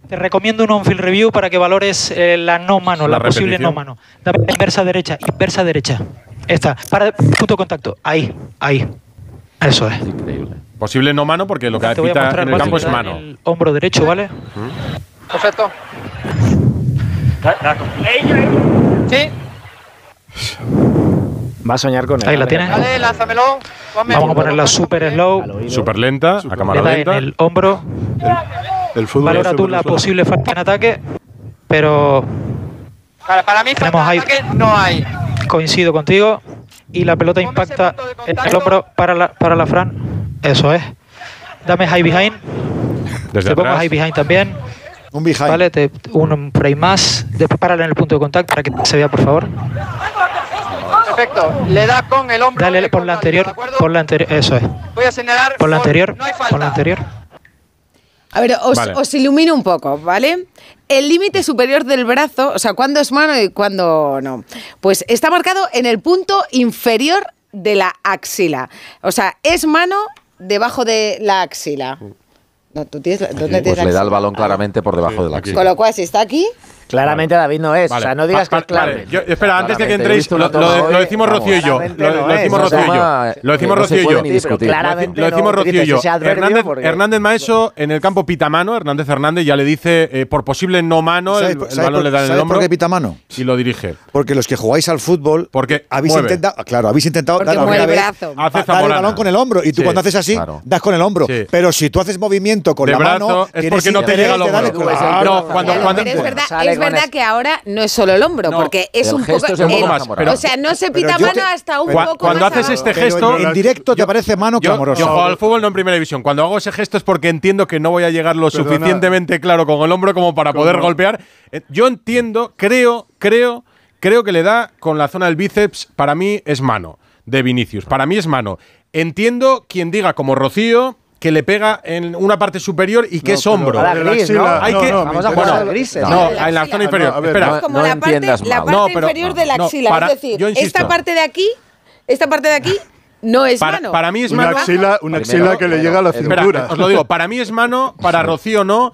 Te recomiendo un on-field review para que valores eh, la no mano, La la, posible no mano. Dame inversa derecha, inversa derecha. Esta, para punto de contacto. Ahí, ahí. Eso es. Increíble. Posible no mano porque lo que Te voy a pita mostrar en el campo es mano. El hombro derecho, ¿vale? Perfecto. Sí. Va a soñar con él. Ahí la tienes. Vale, lánzamelo. Vamos a ponerla super slow. Súper lenta, a cámara da en lenta. el hombro. el fútbol Valora tú la posible falta en ataque, pero Para, para mí, Tenemos falta ahí- ataque no hay. coincido contigo. Y la pelota impacta en el hombro para la, para la Fran. Eso es. Dame high behind. Desde Te pongo high behind también. Un behind. Vale, te, un frame más. Después párale en el punto de contacto para que se vea, por favor. Perfecto. Le da con el hombro. Dale por la anterior. Por la anterior. Eso es. Voy a señalar. Por la anterior. No hay falta. Por la anterior. A ver, os, Vale. os ilumino un poco, ¿vale? El límite superior del brazo, o sea, cuándo es mano y cuándo no, pues está marcado en el punto inferior de la axila. O sea, es mano debajo de la axila. No, ¿tú tienes, la- ¿Dónde Pues tienes la le da el balón claramente por debajo de la axila. Con lo cual, si está aquí, Claramente David no es. Vale. O sea, no digas Pa- que es vale. Yo- espera, antes de que entréis, lo, lo- decimos Rocío y yo. Lo, decimos Rocío y yo. Lo decimos no se Rocío y yo. Lo decimos Rocío y yo. Hernández, porque- Hernández Maeso en el campo pita mano. Hernández Hernández ya le dice eh, por posible no mano. El, ¿Sabes el balón le da en el hombro por qué pita mano? y lo dirige. Porque los que jugáis al fútbol Porque habéis mueve. intentado, claro, habéis intentado Porque dar, el brazo. Dar el balón con el hombro y tú cuando haces así das con el hombro. Pero si tú haces movimiento con la mano, es porque no te llega darle- hombro. No, cuando- Es verdad, que ahora no es solo el hombro, No, porque es el un gesto poco. es un poco el- más, pero- o sea, no se pita mano te- hasta un Cua- poco cuando más haces abajo. este gesto- en, en directo te parece mano Yo, clamorosa. yo juego al fútbol no en primera división. Cuando hago ese gesto es porque entiendo que no voy a llegar lo Perdona. suficientemente claro con el hombro como para poder ¿Cómo? golpear. Eh, Yo entiendo, creo, creo, creo que le da con la zona del bíceps. Para mí es mano de Vinicius. Para mí es mano. Entiendo quien diga como Rocío que le pega en una parte superior y que No, es hombro. Axila- Hay que- Vamos a Bueno, gris. No, No, en la zona inferior. No, a ver, Espera. no- Es como no la parte, entiendas la mal. parte No, pero- inferior de la no, axila. para- es decir, esta parte de aquí, esta parte de aquí no es Para, mano. para mí es Una mano. axila, una Primero, axila que le llega a la Espera, cintura. os lo digo, para mí es mano, para Rocío no.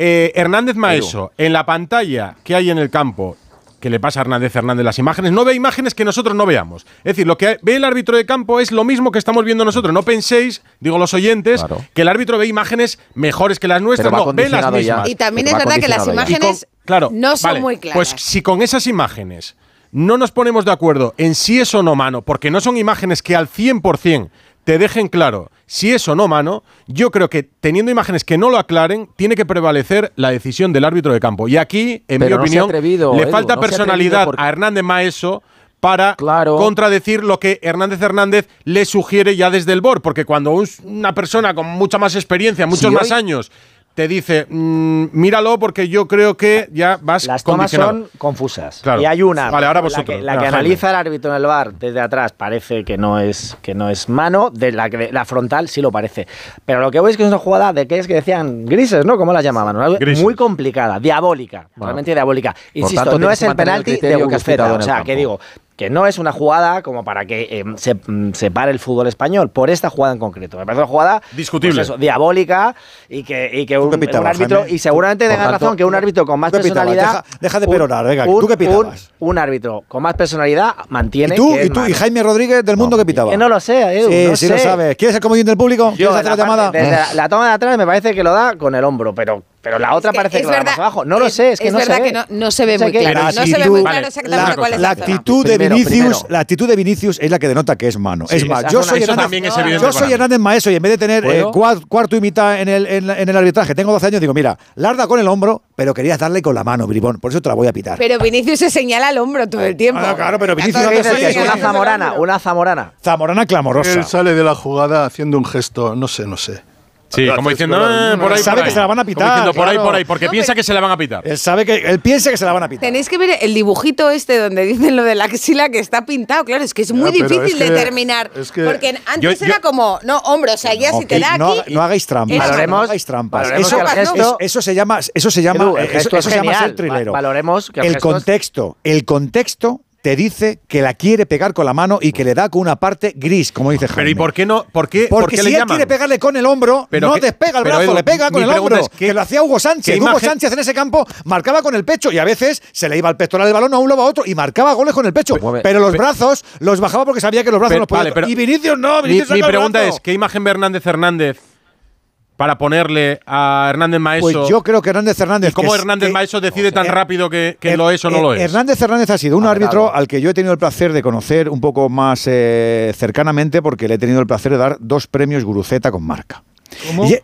Eh, Hernández Maeso, en la pantalla que hay en el campo, que le pasa a Hernández Hernández las imágenes, no ve imágenes que nosotros no veamos. Es decir, lo que ve el árbitro de campo es lo mismo que estamos viendo nosotros. No penséis, digo los oyentes, Claro. que el árbitro ve imágenes mejores que las nuestras. No, ve las ya. mismas. y también Pero es verdad que las con- imágenes claro, no son vale, muy claras. Pues si con esas imágenes no nos ponemos de acuerdo en si es o no mano, porque no son imágenes que al 100% te dejen claro si es o no mano, yo creo que teniendo imágenes que no lo aclaren, tiene que prevalecer la decisión del árbitro de campo. Y aquí, en Pero mi no opinión, atrevido, le Edu, falta no personalidad porque- a Hernández Maeso para Claro. contradecir lo que Hernández Hernández le sugiere ya desde el BOR, porque cuando un- una persona con mucha más experiencia, muchos Si más hoy- años, te dice, "Mm, míralo porque yo creo que ya vas Las tomas condicionado". son confusas. Claro. Y hay una. Vale, ahora la vosotros. que, la que analiza el árbitro en el bar desde atrás parece que no es, que no es mano, de la, que- la frontal sí lo parece. Pero lo que voy es que es una jugada de que es que decían grises, ¿no? ¿Cómo la llamaban? Una-. Muy complicada, diabólica, Bueno. realmente diabólica. Insisto, tanto, no es el mantener el penalti de en O sea, que digo, que no es una jugada como para que eh, se mm, separe el fútbol español por esta jugada en concreto. Me parece una jugada Discutible. pues eso, diabólica y que, y que un, pitabas, un árbitro, Jaime? y seguramente tanto, razón, que un árbitro con más personalidad. Deja- deja de un- perorar, venga, un- ¿tú qué un, pitabas? un árbitro con más personalidad mantiene. ¿Y tú, que y tú, y. Jaime Rodríguez del mundo que pitaba? Que no lo sé, Edu, Sí, no sí sé. lo sabes. ¿Quieres el comodín del público? Yo, ¿Quieres hacer la, la, llamada? parte- desde la, la toma de atrás me parece que lo da con el hombro, pero, pero la otra Es que parece que, es verdad- más abajo. No lo sé, es que no verdad se que ve. no, no se ve sé muy claro. La No se ve actitud- muy vale, claro exactamente la- cuál es La actitud de Vinicius, primero. la actitud de Vinicius es la que denota que es mano. Sí, es más, yo soy Hernández, también es yo soy. Hernández Maeso y en vez de tener eh, cuarto y mitad en el, en, en el arbitraje, tengo 12 años, digo, mira, larda con el hombro, pero querías darle con la mano, bribón, por eso te la voy a pitar. Pero Vinicius se señala al hombro todo el tiempo. Ah, claro, pero Vinicius no. Sí, Una zamorana, una zamorana. Zamorana clamorosa. Él sale de la jugada haciendo un gesto, no sé, no sé. Sí, como diciendo, "Eh, por ahí, Sabe por que ahí". se la van a Como pitar, diciendo, por ahí, claro. por ahí, porque No, piensa pero- que se la van a pitar. Él sabe que él piensa que se la van a pitar. Tenéis que ver el dibujito este donde dicen lo de la axila que está pintado. Claro, es que es muy pero difícil es que- determinar. es que- porque antes Yo- era como, no, hombro, o sea, ya si Ok, te da no, aquí. no hagáis trampas. Valoremos- no hagáis trampas. valoremos Eso, que el eso- se llama, eso se llama, Edu, el eso- gesto eso es se llama genial. ser trilero. Va- valoremos que el el gesto es- contexto, el contexto te dice que la quiere pegar con la mano y que le da con una parte gris, como dice Jaime. Pero ¿y por qué no? ¿Por qué, por Porque qué si le él llaman? quiere pegarle con el hombro, Pero no que- despega el brazo, Edu, le pega con mi el hombro. es, ¿qué- que lo hacía Hugo Sánchez. Hugo imagen- Sánchez en ese campo marcaba con el pecho y a veces se le iba el pectoral del balón a un lado a otro y marcaba goles con el pecho. Pues pero los brazos los bajaba porque sabía que los brazos Pero- los podía. vale, pero- y Vinicius no, Mi, Vinicius mi el pregunta es, ¿qué imagen ve Hernández Hernández para ponerle a Hernández Maeso? Pues yo creo que Hernández Hernández. ¿Y cómo que Hernández que- Maeso decide tan rápido que, lo es o no eh, lo es? Hernández Hernández ha sido un árbitro al que yo he tenido el placer de conocer un poco más eh, cercanamente porque le he tenido el placer de dar dos premios Guruceta con marca. ¿Cómo? Y-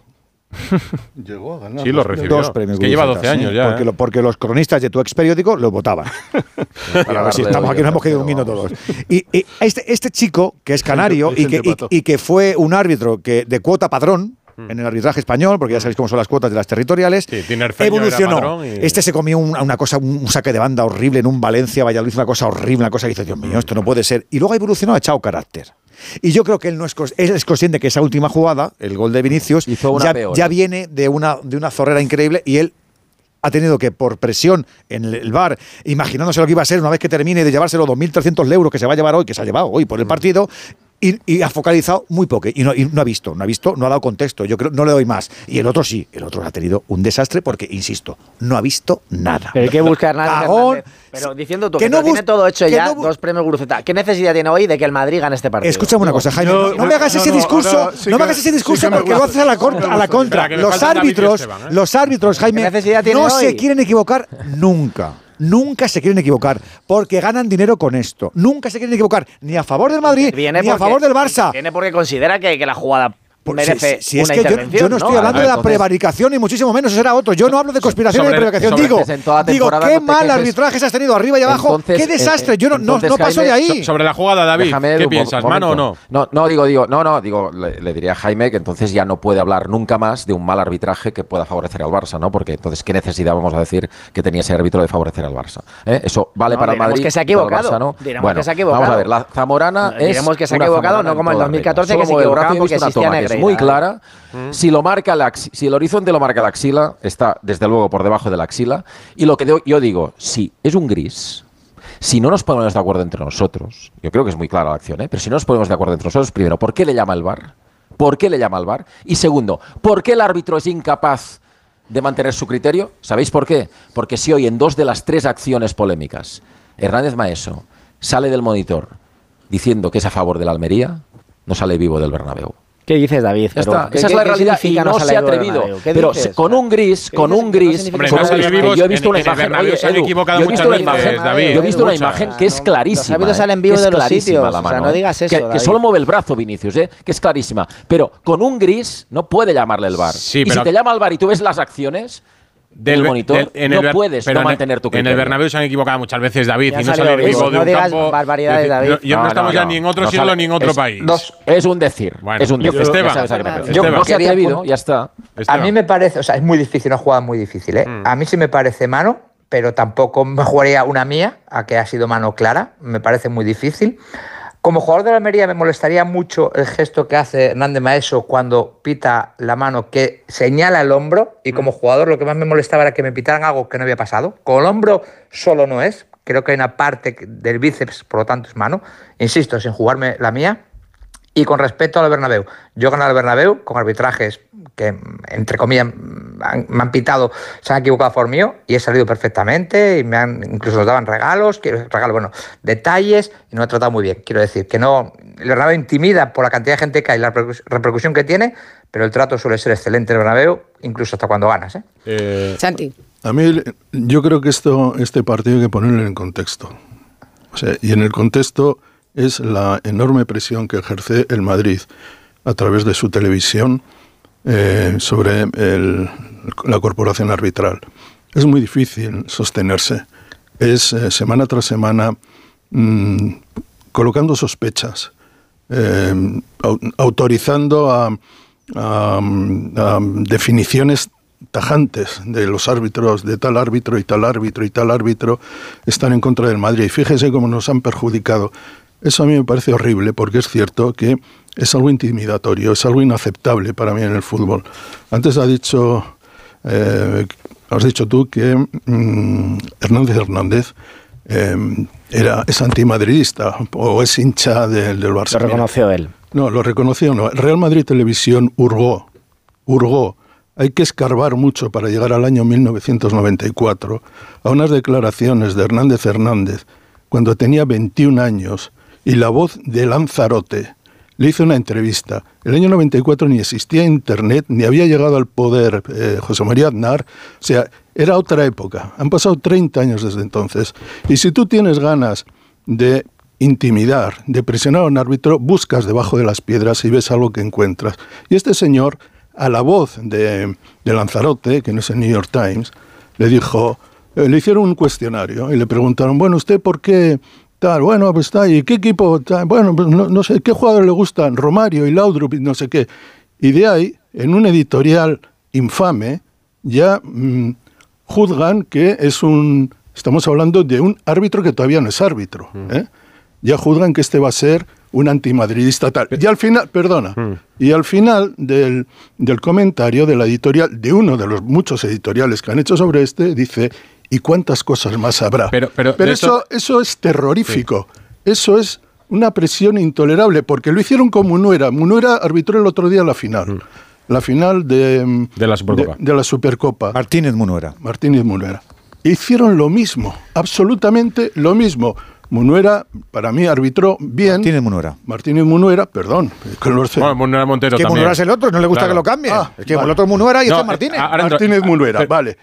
Llegó a ganar. Sí, lo dos recibió. Dos premios Es que lleva Guruceta, 12 sí, años ya, Porque, ¿eh? lo- porque los cronistas de tu ex periódico lo votaban. Para a ver si estamos aquí, nos hemos quedado un todos. Y, y este, este chico, que es canario y que, y- y que fue un árbitro que, de cuota padrón, en el arbitraje español, porque ya sabéis cómo son las cuotas de las territoriales, Sí, evolucionó. y- Este se comió un- una cosa, un, un saque de banda horrible en un Valencia, Valladolid, una cosa horrible, una cosa que dice, Dios mío, esto no puede ser. Y luego evolucionó, ha echado carácter. Y yo creo que él no es, él es consciente que esa última jugada, el gol de Vinicius, Hizo una ya, peor. ya viene de una, de una zorrera increíble y él ha tenido que, por presión en el, el bar, imaginándose lo que iba a ser una vez que termine de llevárselo 2.300 euros que se va a llevar hoy, que se ha llevado hoy por el partido, y, y ha focalizado muy poco y no, y no ha visto, no ha visto, no ha dado contexto. Yo creo no le doy más. Y el otro sí, el otro ha tenido un desastre porque, insisto, no ha visto nada. Pero hay que buscar nada. Pero diciendo tú Que que, no tiene todo hecho ya, no dos premios Guruceta. ¿Qué necesidad tiene hoy de que el Madrid gane este partido? Escúchame una cosa, Jaime. No, no me hagas no, ese discurso. sí no me hagas ese discurso porque lo haces a la, cor- a la contra. Los árbitros, Esteban, ¿eh? los árbitros, Jaime, ¿Qué necesidad tiene no hoy? se quieren equivocar nunca. Nunca se quieren equivocar porque ganan dinero con esto. Nunca se quieren equivocar ni a favor del Madrid Viene ni a favor del Barça. Viene porque considera que, que la jugada merece si, si es que yo, intervención. yo no estoy hablando de la entonces- prevaricación ni muchísimo menos, eso era otro. Yo no hablo de conspiración sobre- ni de prevaricación. Digo, digo qué no mal quejes. arbitrajes has tenido arriba y abajo. Entonces, qué desastre. eh, Yo no, no, entonces, no paso de ahí. Sobre la jugada, David, Déjame, ¿qué piensas? ¿Mano o no? No, no, digo, digo, no, no, digo, le, le diría a Jaime que entonces ya no puede hablar nunca más de un mal arbitraje que pueda favorecer al Barça, ¿no? Porque entonces, ¿qué necesidad vamos a decir que tenía ese árbitro de favorecer al Barça? ¿Eh? Eso vale No, para el Madrid. que se ha equivocado. Barça, ¿no? Diremos bueno, que se ha equivocado. Vamos a ver, la Zamorana es. diremos que se ha equivocado, no como el toda 2014 regla. que se he porque existía es muy ¿eh? clara. Si, lo marca la, axi- si el horizonte lo marca la axila, está desde luego por debajo de la axila. Y lo que yo- yo digo, si es un gris, si no nos ponemos de acuerdo entre nosotros, yo creo que es muy clara la acción, ¿eh? pero si no nos ponemos de acuerdo entre nosotros, primero, ¿por qué le llama el VAR? ¿Por qué le llama el VAR? Y segundo, ¿por qué el árbitro es incapaz de mantener su criterio? ¿Sabéis por qué? Porque si hoy en dos de las tres acciones polémicas Hernández Maeso sale del monitor diciendo que es a favor de la Almería, no sale vivo del Bernabéu. ¿Qué dices, David? Ya Pero, está, ¿qué- esa es la qué realidad y no se ha atrevido. Pero con un gris, ¿Qué con un gris, significa Hombre, con no un salir gris, vivos yo he visto en- una imagen, se han equivocado yo he visto una imagen, David. yo he visto una Muchas. imagen que es clarísima. los ¿eh? salen que vivos es de los clarísima sitios, la o sea, no ¿eh? digas eso, Que, solo mueve el brazo Vinicius, ¿eh? que es clarísima. Pero con un gris no puede llamarle el bar. Sí, y pero- si te llama el bar y tú ves las acciones del Be- monitor, del- en no el puedes pero no en el- mantener tu En criterio. el Bernabéu se han equivocado muchas veces, David, Ya y no salió salir vivo. de No un digas campo. barbaridades, David. no- Yo no, No, estamos no, ya no. ni en otro No siglo sale- ni en otro es- país. Es un decir, Bueno, es un yo- decir. Esteban, a se ha quería atrevido, apun- ya está. A Esteban. mí me parece, o sea, es muy difícil, una jugada muy difícil, ¿eh? A mí sí me parece mano, pero tampoco me jugaría una mía a que ha sido mano clara. Me parece muy difícil. Como jugador de la Almería me molestaría mucho el gesto que hace Hernández Maeso cuando pita la mano que señala el hombro y como jugador lo que más me molestaba era que me pitaran algo que no había pasado. Con el hombro solo no es, creo que hay una parte del bíceps, por lo tanto es mano. Insisto, sin jugarme la mía. Y con respecto al Bernabéu, yo gané al Bernabéu con arbitrajes que, entre comillas, han- me han pitado, se han equivocado a favor mío y he salido perfectamente y me han, incluso nos daban regalos, regalos, bueno, detalles y nos han tratado muy bien. Quiero decir que no, el Bernabéu intimida por la cantidad de gente que hay, la repercus- repercusión que tiene, pero el trato suele ser excelente en el Bernabéu, incluso hasta cuando ganas. ¿eh? Eh, Santi. A mí, yo creo que esto, este partido hay que ponerlo en contexto. O sea, y en el contexto es la enorme presión que ejerce el Madrid a través de su televisión eh, sobre la corporación arbitral. Es muy difícil sostenerse. Es eh, semana tras semana mm, colocando sospechas, eh, au- autorizando a definiciones tajantes de los árbitros, de tal árbitro y tal árbitro y tal árbitro, están en contra del Madrid. Y fíjese cómo nos han perjudicado. Eso a mí me parece horrible porque es cierto que es algo intimidatorio, es algo inaceptable para mí en el fútbol. Antes ha dicho, eh, has dicho tú que mm, Hernández Hernández eh, era, es antimadridista o es hincha del, del Barça. Lo reconoció él. No, lo reconoció no. Real Madrid Televisión hurgó, hurgó. Hay que escarbar mucho para llegar al año 1994 a unas declaraciones de Hernández Hernández cuando tenía 21 años y la voz de Lanzarote le hizo una entrevista. El año 94 ni existía Internet, ni había llegado al poder eh, José María Aznar. O sea, era otra época. Han pasado 30 años desde entonces. Y si tú tienes ganas de intimidar, de presionar a un árbitro, buscas debajo de las piedras y ves algo que encuentras. Y este señor, a la voz de, de Lanzarote, que no es el New York Times, le dijo, eh, le hicieron un cuestionario y le preguntaron, bueno, ¿usted por qué tal? Bueno, pues está ahí, ¿qué equipo? tal? Bueno, pues no, no sé, ¿qué jugadores le gustan? Romario y Laudrup y no sé qué. Y de ahí, en un editorial infame, ya mm, juzgan que es un, estamos hablando de un árbitro que todavía no es árbitro, ¿eh? ya juzgan que este va a ser un antimadridista tal. Y al final, perdona, y al final del, del comentario de la editorial, de uno de los muchos editoriales que han hecho sobre este, dice, ¿y cuántas cosas más habrá? Pero- pero de eso, eso es terrorífico, eso es una presión intolerable, porque lo hicieron con Munuera. Munuera arbitró el otro día la final. La final de, mm, De la Supercopa. de, de la Supercopa. Martínez Munuera. Martínez Munuera. Hicieron lo mismo, absolutamente lo mismo. Munuera, para mí, arbitró bien. Martínez Munuera. Martínez Munuera, perdón. Bueno, Munuera Montero que también. Munuera es el otro, no le gusta Claro. que lo cambie. Ah, es que vale. el otro es Munuera y No, este eh, es Martínez. entro- Martínez ah, Munuera, pero- vale.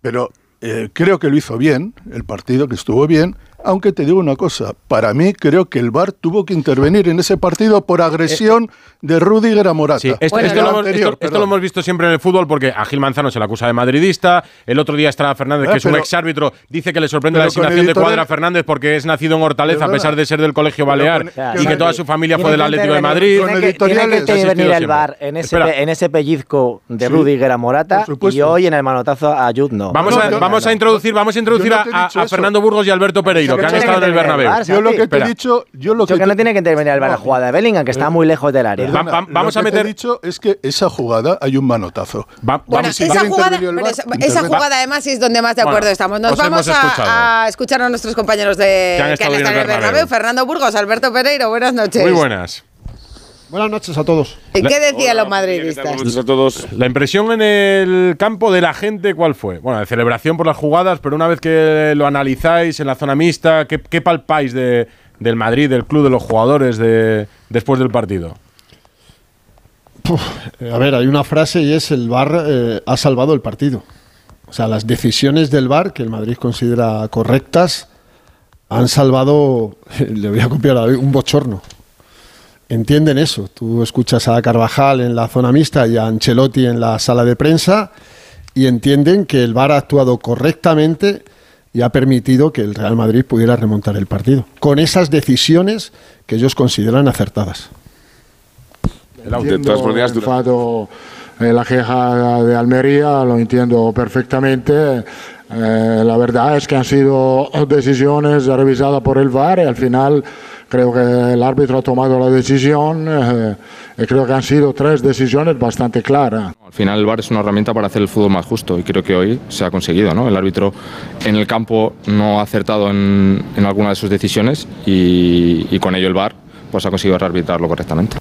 Pero eh, creo que lo hizo bien, el partido que estuvo bien, aunque te digo una cosa, para mí creo que el VAR tuvo que intervenir en ese partido por agresión de Rudiger a Morata. Sí, esto, Bueno, esto lo hemos, anterior, esto- esto perdón. lo hemos visto siempre en el fútbol porque a Gil Manzano se le acusa de madridista. El otro día Estrada Fernández, Ah, que es un exárbitro, dice que le sorprende la designación de Cuadra Fernández porque es nacido en Hortaleza a pesar de ser del Colegio Balear con- Claro, y que toda su familia fue del Atlético de Madrid. Con Tiene que, tiene que el. VAR en ese, pe- en ese pellizco de Sí, Rudiger a Morata y hoy en el manotazo a Jude no. Vamos, No, a, yo- vamos a introducir, vamos a, introducir a, a-. Fernando Burgos y Alberto Que han estado en el Bernabéu. Yo lo que te he dicho, yo lo que que no tiene que intervenir el No. jugada de Bellingham, que está muy lejos del área. Va- va- vamos lo a que te meter- he dicho es que esa jugada hay un manotazo. Bueno, esa jugada, esa, además es donde más de acuerdo estamos. Nos os vamos a, escuchar a nuestros compañeros de Que han estado en el Bernabéu. Bernabéu. Fernando Burgos, Alberto Pereiro, buenas noches. Muy buenas. Buenas noches a todos. ¿Y qué decían los madridistas? a todos. La impresión en el campo de la gente, ¿cuál fue? Bueno, de celebración por las jugadas, pero una vez que lo analizáis en la zona mixta, ¿qué, qué palpáis de, del Madrid, del club, de los jugadores de, después del partido? Eh, A ver, hay una frase y es el VAR eh, ha salvado el partido. O sea, las decisiones del VAR, que el Madrid considera correctas, han salvado, le voy a copiar un bochorno. Entienden eso. Tú escuchas a Carvajal en la zona mixta y a Ancelotti en la sala de prensa y entienden que el VAR ha actuado correctamente y ha permitido que el Real Madrid pudiera remontar el partido. Con esas decisiones que ellos consideran acertadas. Maneras, el enfado, eh, la queja de Almería, lo entiendo perfectamente. Eh, la verdad es que han sido decisiones revisadas por el VAR y al final creo que el árbitro ha tomado la decisión eh, y creo que han sido tres decisiones bastante claras. Al final el VAR es una herramienta para hacer el fútbol más justo y creo que hoy se ha conseguido. ¿no? El árbitro en el campo no ha acertado en, en alguna de sus decisiones y, y con ello el VAR pues, ha conseguido arbitrarlo correctamente.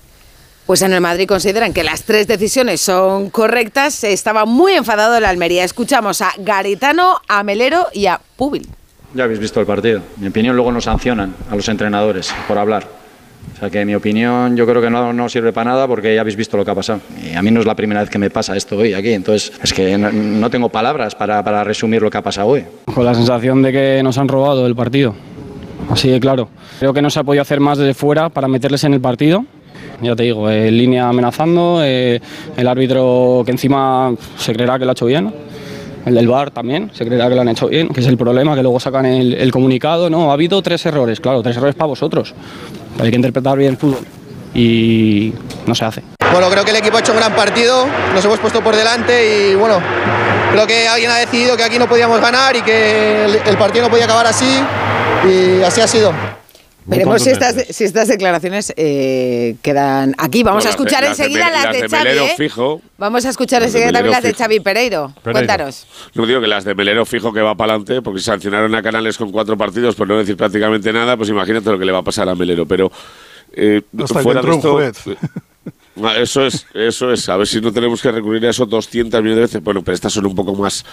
Pues en el Madrid consideran que las tres decisiones son correctas. Estaba muy enfadado el Almería. Escuchamos a Garitano, a Melero y a Púbil. Ya habéis visto el partido. Mi opinión, luego nos sancionan a los entrenadores por hablar. O sea que mi opinión yo creo que no, no sirve para nada porque ya habéis visto lo que ha pasado. Y a mí no es la primera vez que me pasa esto hoy aquí. Entonces es que no, no tengo palabras para, para resumir lo que ha pasado hoy. Con la sensación de que nos han robado el partido. Así de claro. Creo que no se ha podido hacer más desde fuera para meterles en el partido. Ya te digo, en línea amenazando, eh, el árbitro que encima se creerá que lo ha hecho bien, el del VAR también, se creerá que lo han hecho bien, que es el problema, que luego sacan el, comunicado. No, ha habido tres errores, claro, tres errores para vosotros. Hay que interpretar bien el fútbol y no se hace. Bueno, creo que el equipo ha hecho un gran partido, nos hemos puesto por delante y bueno, creo que alguien ha decidido que aquí no podíamos ganar y que el partido no podía acabar así y así ha sido. Veremos si estas, si estas declaraciones eh, quedan aquí. Vamos No, a las escuchar las de enseguida las las de, de Xavi. Melero ¿eh? fijo. Vamos a escuchar Las de enseguida también las de. Xavi Pereiro. Pereiro. Cuéntanos. No digo que las de Melero fijo que va para adelante, porque sancionaron a Canales con cuatro partidos por no decir prácticamente nada, pues imagínate lo que le va a pasar a Melero. Pero eh, Hasta fuera de esto, juez. Ah, Eso es, eso es. A ver si no tenemos que recurrir a eso 200 millones de veces. Bueno, pero estas son un poco más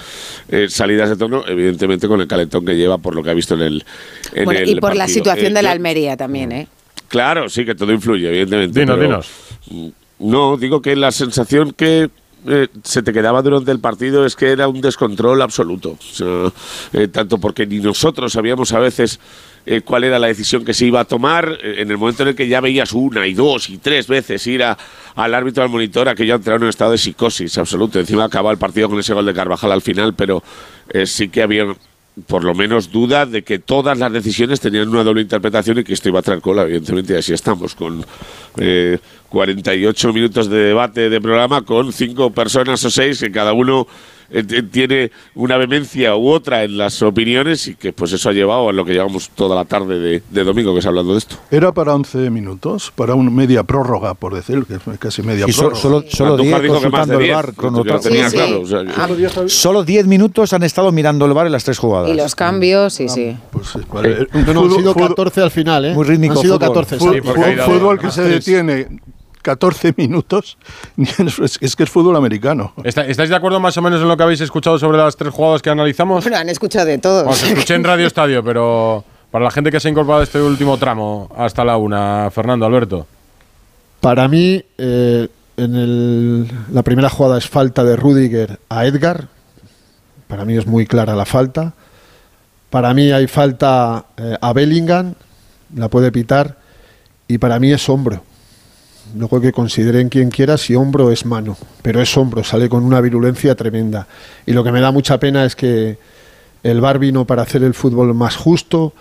eh, salidas de tono, evidentemente con el calentón que lleva por lo que ha visto en el. en Bueno, el y por la situación Eh, de la Almería también, ¿eh? Claro, sí, que todo influye, evidentemente. Dinos, pero- dinos. No, digo que la sensación que eh, se te quedaba durante el partido es que era un descontrol absoluto. O sea, eh, tanto porque ni nosotros sabíamos a veces eh, cuál era la decisión que se iba a tomar eh, en el momento en el que ya veías una y dos y tres veces ir a- al árbitro al monitor, aquello entrado en un estado de psicosis absoluto. Encima acaba el partido con ese gol de Carvajal al final, pero eh, sí que había por lo menos duda de que todas las decisiones tenían una doble interpretación y que esto iba a traer cola, evidentemente, así estamos, con eh, 48 minutos de debate de programa, con cinco personas o seis que cada uno tiene una vehemencia u otra en las opiniones y que pues eso ha llevado a lo que llevamos toda la tarde de, de domingo que es hablando de esto. Era para 11 minutos, para una media prórroga, por decir, que es casi media Y prórroga. solo, solo Andújar 10 dijo que más de consultando el 10, bar cronotra- tenía Sí, sí. claro, o sea que- Solo 10 minutos han estado mirando el bar en las tres jugadas. Y los cambios, sí, sí. Vale, No, no, han sido fútbol- 14 al final, ¿eh? Muy rítmico Han sido fútbol. 14. Fútbol, fútbol- fútbol que se detiene 14 minutos, es, es que es fútbol americano. ¿Está- ¿Estáis de acuerdo más o menos en lo que habéis escuchado sobre las tres jugadas que analizamos? Bueno, han escuchado de todo. Os escuché en Radio Estadio, pero para la gente que se ha incorporado a este último tramo hasta la una, Fernando, Alberto. Para mí, eh, en el- la primera jugada es falta de Rudiger a Edgar. Para mí es muy clara la falta. Para mí hay falta eh, a Bellingham, la puede pitar. Y para mí es hombro. Luego que consideren quien quiera si hombro es mano. Pero es hombro, sale con una virulencia tremenda. Y lo que me da mucha pena es que el VAR vino para hacer el fútbol más justo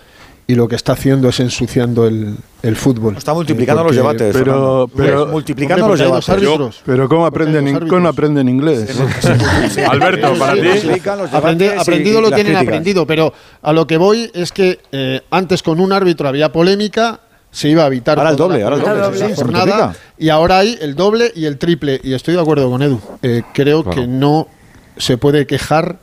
y lo que está haciendo es ensuciando el, el fútbol. Está multiplicando los debates, Pero, pero, multiplicando Hombre, los debates. árbitros. pero ¿cómo aprenden, in- ¿cómo aprenden inglés? Alberto, para ti. Aprendi- aprendido lo tienen aprendido, pero a lo que voy es que eh, antes con un árbitro había polémica, se iba a evitar Ahora el doble, ahora el doble, sí, jornada, y ahora hay el doble y el triple y estoy de acuerdo con Edu. Eh, creo que no se puede quejar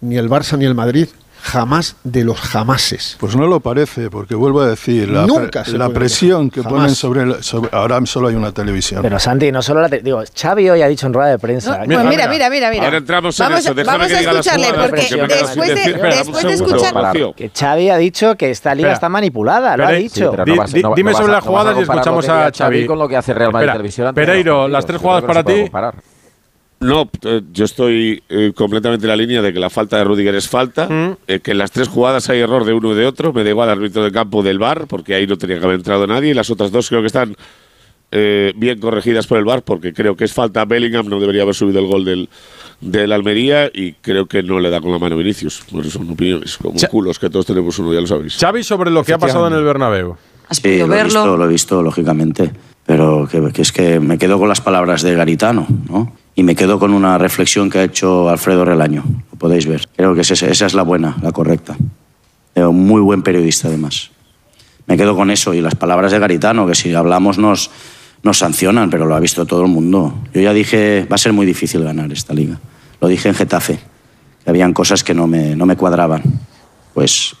ni el Barça ni el Madrid jamás de los jamases. Pues no lo parece, porque vuelvo a decir, la, Nunca pre- la presión que quejar, ponen jamás. sobre, el- sobre- Ahora solo hay una televisión. Pero Santi, no solo la... te- digo, Xavi hoy ha dicho en rueda de prensa... No, pues mira, mira, mira, mira. Ahora entramos en vamos eso, a, déjame vamos que a diga las escucharle, jugadas, porque porque después de, decir. Espera, después de escuchar... Que Xavi ha dicho que esta liga Espera. está manipulada, lo ha dicho. Di- no vas- di- no- dime sobre las jugadas y escuchamos a Xavi con lo que hace Real Madrid Televisión Pereiro, las tres jugadas para ti. No, eh, yo estoy eh, completamente en la línea de que la falta de Rudiger es falta, Mm. eh, que en las tres jugadas hay error de uno y de otro, me da igual al árbitro de campo del VAR, porque ahí no tenía que haber entrado nadie, y las otras dos creo que están eh, bien corregidas por el VAR, porque creo que es falta Bellingham, no debería haber subido el gol del, del Almería, y creo que no le da con la mano a Vinicius, eso son opiniones, como Cha- culos que todos tenemos uno, ya lo sabéis. Xavi sobre lo que ha pasado en el Bernabéu. Sí, lo he visto, lo he visto, lógicamente. Pero que, que es que me quedo con las palabras de Garitano, ¿no? Y me quedo con una reflexión que ha hecho Alfredo Relaño. Lo podéis ver. Creo que es esa, esa es la buena, la correcta. Eh, Un muy buen periodista, además. Me quedo con eso y las palabras de Garitano, que si hablamos nos, nos sancionan, pero lo ha visto todo el mundo. Yo ya dije, va a ser muy difícil ganar esta liga. Lo dije en Getafe, que habían cosas que no me, no me cuadraban. Pues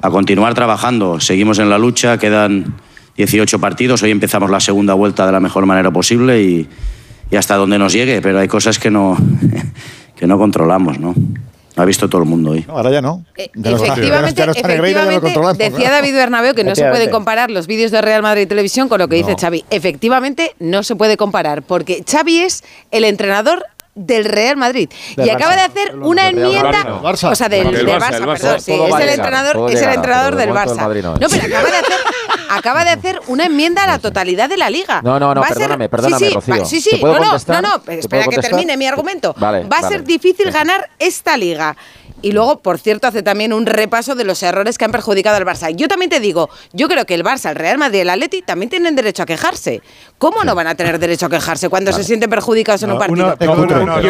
a continuar trabajando. Seguimos en la lucha, quedan 18 partidos. Hoy empezamos la segunda vuelta de la mejor manera posible y, y hasta donde nos llegue, pero hay cosas que no, que no controlamos, ¿no? Lo ha visto todo el mundo hoy. No, ahora ya no. Eh, Ya Efectivamente, ya no está Negreira, ya lo efectivamente controlamos, decía claro. David Bernabeu que no se pueden comparar los vídeos de Real Madrid Televisión con lo que dice. Xavi. Efectivamente, no se puede comparar porque Xavi es el entrenador del Real Madrid Del y acaba Barça. de hacer una enmienda, no. Barça. o sea, del, Del del Barça, Barça, Barça. perdón, sí, es el entrenador, es el entrenador del Barça. No pero acaba de hacer acaba de hacer una enmienda a la totalidad de la liga. No, no, no, a ser- perdóname, perdóname, sí, sí, Rocío. sí, sí, ¿Te puedo no, no, contestar? no, no, ¿Te espera que termine mi argumento. Vale, Va a vale. ser difícil ganar esta liga. Y luego, por cierto, hace también un repaso de los errores que han perjudicado al Barça. Yo también te digo, yo creo que el Barça, el Real Madrid y el Atleti también tienen derecho a quejarse. ¿Cómo no van a tener derecho a quejarse cuando se sienten perjudicados en un partido?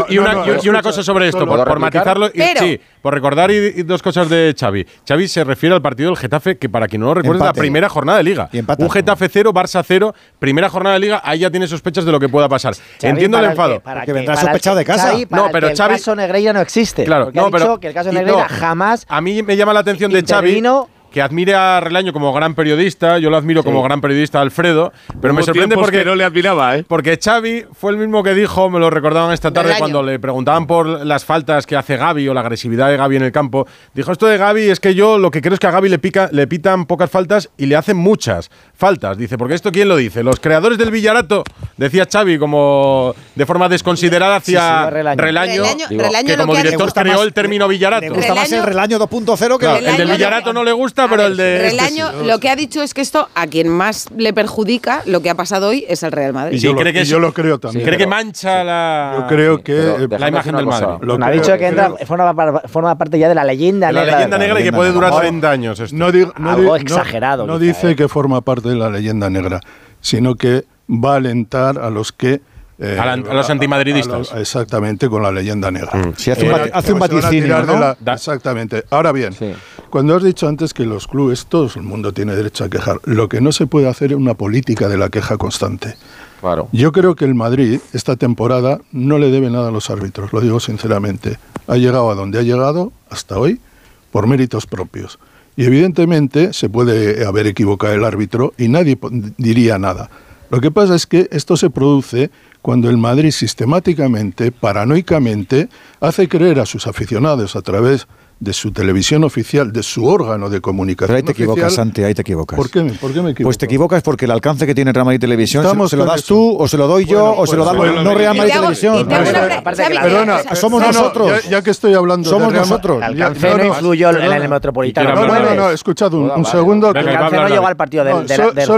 Y- una, y una cosa sobre esto, por, ¿Puedo por matizarlo, y- Pero- sí, por recordar y, y dos cosas de Xavi. Xavi se refiere al partido del Getafe, que para quien no lo recuerde, es la primera jornada de Liga. Un Getafe 0, Barça 0, primera jornada de Liga, ahí ya tiene sospechas de lo que pueda pasar. Xavi, Entiendo el enfado. que- para Porque que- vendrá sospechado de casa. Xavi, para No, el pero el Xavi- caso Negreira no existe. Claro, no, pero que el caso y Negreira no, jamás A mí me llama la atención de Xavi que admire a Relaño como gran periodista, yo lo admiro como gran periodista Alfredo, pero me sorprende porque que no le admiraba, ¿eh? porque Xavi fue el mismo que dijo, me lo recordaban esta tarde Relaño. cuando le preguntaban por las faltas que hace Gaby o la agresividad de Gaby en el campo. Dijo, esto de Gaby es que yo lo que creo es que a Gaby le, pica, le pitan pocas faltas y le hacen muchas faltas. Dice, porque esto quién lo dice? Los creadores del Villarato, decía Xavi como de forma desconsiderada hacia Sí, sí, Relaño. Relaño, Relaño- digo, Relaño que como director creó el término Villarato. Le gusta más el Relaño- relaño 2.0 que Claro, el del Villarato no le gusta, A pero ver, el de... este Relaño sí. lo que ha dicho es que esto a quien más le perjudica lo que ha pasado hoy es el Real Madrid. Y Sí, yo, lo, cree que y es- yo lo creo también. ¿Cree que mancha la...? Yo creo que la imagen del. Madrid. lo ha dicho que entra, forma, par- forma parte ya de la leyenda De la negra. leyenda negra y que puede durar Ahora- 30 años esto. No, digo- no Algo no- exagerado, No, dice ¿eh? que forma parte de la leyenda negra, sino que va a alentar a los que eh, A la- a los antimadridistas. a exactamente, con la leyenda negra. Sí, hace un Eh, hace un vaticinio, exactamente. Ahora bien, cuando has dicho antes que los clubes, todo el mundo tiene derecho a quejar, lo que no se puede hacer es una política de la queja constante. Claro. Yo creo que el Madrid esta temporada no le debe nada a los árbitros, lo digo sinceramente. Ha llegado a donde ha llegado hasta hoy por méritos propios. Y evidentemente se puede haber equivocado el árbitro y nadie diría nada. Lo que pasa es que esto se produce cuando el Madrid sistemáticamente, paranoicamente, hace creer a sus aficionados a través de su televisión oficial, de su órgano de comunicación Pero ahí te equivocas. Santi, ahí te equivocas. ¿Por qué, me- ¿Por qué me equivoco? Pues te equivocas porque el alcance que tiene Real Madrid Televisión, ¿se- Estamos ¿se lo das eso. tú o se lo doy yo Bueno, o se lo da pues, bueno, no Real y Madrid Televisión? Perdona, somos no, no, nosotros. ya, ya que estoy hablando Somos de Real Ma- nosotros. El Ya- alcance no influyó en el metropolitano. No, no, no, no, escuchad un, un segundo. El alcance no llegó al partido del,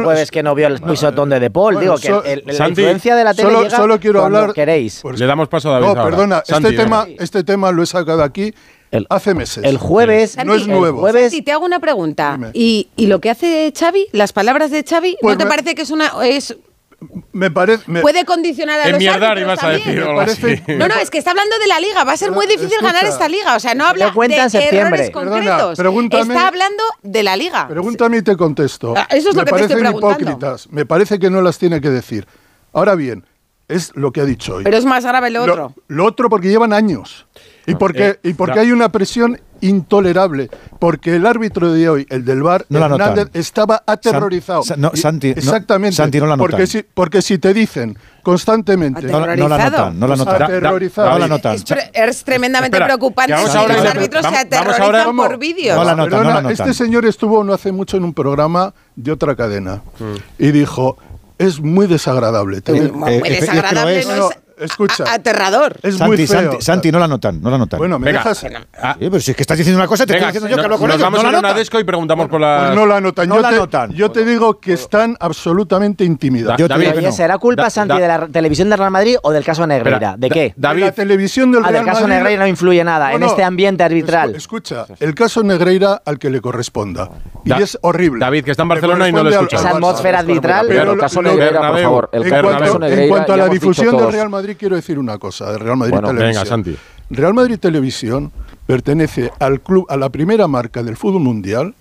jueves que no vio el pisotón de De Paul. Digo que la influencia de la tele solo- llega cuando hablar- queréis. Le damos paso a David. No, perdona, este, este tema lo he sacado aquí hace meses. El jueves, no es Santi, nuevo. Santi, te hago una pregunta. ¿Y, y lo que hace Xavi, las palabras de Xavi, Pues ¿no te me- parece que es una es Me parece. me- puede condicionar a los árbitros ibas a decir algo así. No, no, es que está hablando de la liga. Va a ser muy difícil escucha. ganar esta liga. O sea, no habla de en errores Perdona, concretos. pregúntame- está hablando de la liga. Pregúntame y te contesto. Ah, eso es lo me que te estoy parecen preguntando. hipócritas. Me parece que no las tiene que decir. Ahora bien, es lo que ha dicho hoy. Pero es más grave lo otro. Lo otro porque llevan años. Y porque, eh, y porque hay una presión intolerable. Porque el árbitro de hoy, el del VAR, No la Hernández, estaba aterrorizado. San- no, Y- Santi, no, exactamente. Santi, no la porque, si, porque si te dicen constantemente. No, la- no la notan, no la notan. aterrorizado. No la notan. Es, pre- es tremendamente Espera, preocupante si ahora los árbitros vamos- se aterrorizan ahora- por vídeos. No la notan, Perdona, no la notan. Este señor estuvo no hace mucho en un programa de otra cadena Mm. y dijo, es muy desagradable. tener-". Muy Eh, eh, es No, es escucha. a- aterrador. Es muy Santi, feo. Santi, Santi, no la notan, no la notan. Bueno, me Venga. dejas... Ah, Sí, pero si es que estás diciendo una cosa, te venga, estoy diciendo yo que no- hablo con nos ellos. vamos no a la una notan. desco y preguntamos por la. Pues no la notan. No yo, la te, notan. yo te digo que están absolutamente intimidados. Yo te David, digo que Oye, no. ¿será culpa, Da- Santi, da- de la televisión de Real Madrid o del caso Negreira? ¿De da- qué? David, la televisión del Ah, Real del caso Madrid- Negreira no influye nada en este ambiente arbitral. Escu- Escucha, el caso Negreira al que le corresponda. Y Da- es horrible. David, que está en Barcelona y no lo escucha. Esa atmósfera arbitral. Pero el lo- caso lo- Negreira, por favor. En, cuanto, a la difusión del. Real Madrid, quiero decir una cosa, del Real Madrid Bueno, Televisión. venga, Santi. Real Madrid Televisión pertenece al club, a la primera marca del fútbol mundial,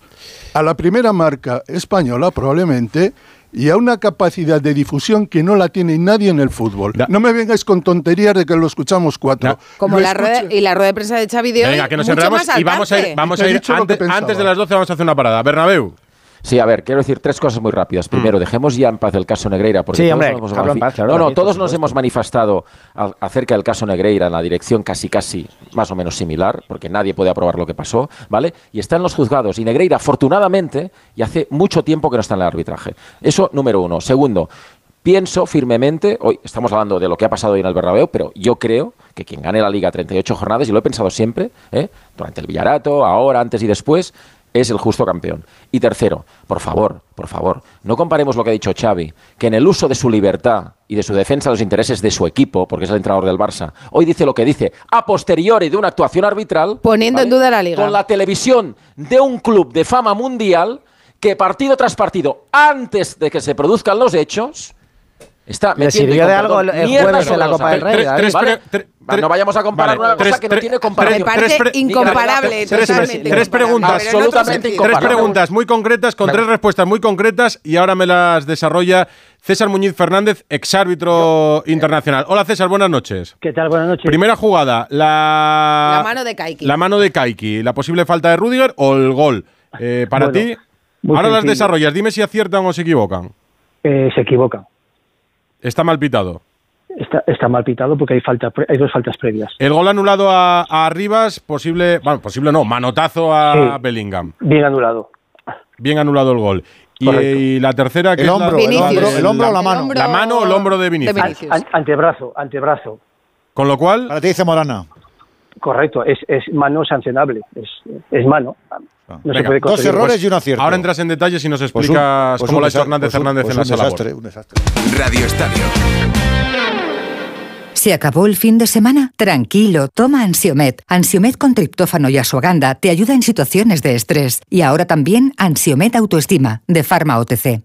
a la primera marca española probablemente, y a una capacidad de difusión que no la tiene nadie en el fútbol. Da- no me vengáis con tonterías de que lo escuchamos cuatro. Como Lo la rueda, y la rueda de prensa de Xavi de hoy, Venga, que nos mucho enredamos más y vamos a ir, vamos a ir antes, antes de las 12 vamos a hacer una parada. Bernabéu. Sí, a ver, quiero decir tres cosas muy rápidas. Primero, dejemos ya en paz el caso Negreira. Porque Sí, todos hombre, nos hemos paz, claro, no, no, todos nos hemos manifestado a- acerca del caso Negreira en la dirección casi, casi, más o menos similar, porque nadie puede aprobar lo que pasó, ¿vale? Y está en los juzgados. Y Negreira, afortunadamente, y hace mucho tiempo que no está en el arbitraje. Eso, número uno. Segundo, pienso firmemente, hoy estamos hablando de lo que ha pasado hoy en el Bernabéu, pero yo creo que quien gane la Liga 38 jornadas, y lo he pensado siempre, ¿eh? durante el Villarato, ahora, antes y después, es el justo campeón. Y tercero, por favor, por favor, no comparemos lo que ha dicho Xavi, que en el uso de su libertad y de su defensa de los intereses de su equipo, porque es el entrenador del Barça, hoy dice lo que dice, a posteriori de una actuación arbitral, Poniendo en duda la liga. con la televisión de un club de fama mundial que partido tras partido, antes de que se produzcan los hechos, está ¿Le sirvió de algo el- jueves en la Copa del. Rey, no vayamos a comparar Vale, una cosa tres- que no tiene Me comparación. parece pre- incomparable, tres- preguntas. Absolutamente. Tres preguntas muy concretas con tres respuestas muy concretas y ahora me las desarrolla César Muñiz Fernández, exárbitro internacional. Hola César, buenas noches. ¿Qué tal? Buenas noches. Primera jugada, la, La mano de Kaiki. la mano de Kaiki, la posible falta de Rudiger o el gol. Eh, para Bueno, ti, ahora las desarrollas, dime si aciertan o se equivocan. Eh, se equivoca. Está mal pitado. Está, está mal pitado porque hay, falta, pre- hay dos faltas previas. El gol anulado a, a Rivas, posible, bueno, posible no, manotazo a Sí. Bellingham. Bien anulado. Bien anulado el gol. Y, la tercera, que El es la- hombro, el Vinicius. hombro, el hombro o la El mano. hombro La mano o el hombro de Vinicius. de Vinicius. An- antebrazo, antebrazo. Con lo cual, Para ti dice Morana. Correcto, es, es mano sancionable. Es, es mano. No se puede Dos errores y un acierto. ahora entras en detalles y nos Pues un- explicas pues cómo un lo ha hecho desa- Hernández pues Hernández pues en un esa labor. desastre, un desastre. Radio Estadio. ¿Se acabó el fin de semana? Tranquilo, toma Ansiomet. Ansiomet con triptófano y asuaganda te ayuda en situaciones de estrés. Y ahora también Ansiomet Autoestima, de Pharma OTC.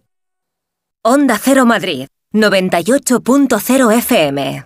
Onda Cero Madrid, 98.0 FM.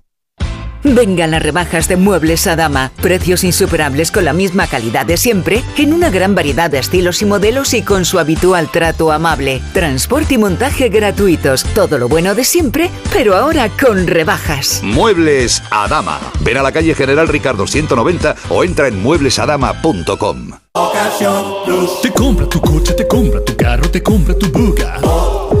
Vengan las rebajas de Muebles Adama. Precios insuperables con la misma calidad de siempre, en una gran variedad de estilos y modelos y con su habitual trato amable. Transporte y montaje gratuitos. Todo lo bueno de siempre, pero ahora con rebajas. Muebles Adama. Ven a la calle General Ricardo 190 o entra en mueblesadama.com. Te compra tu coche, te compra tu carro, te compra tu buga. Te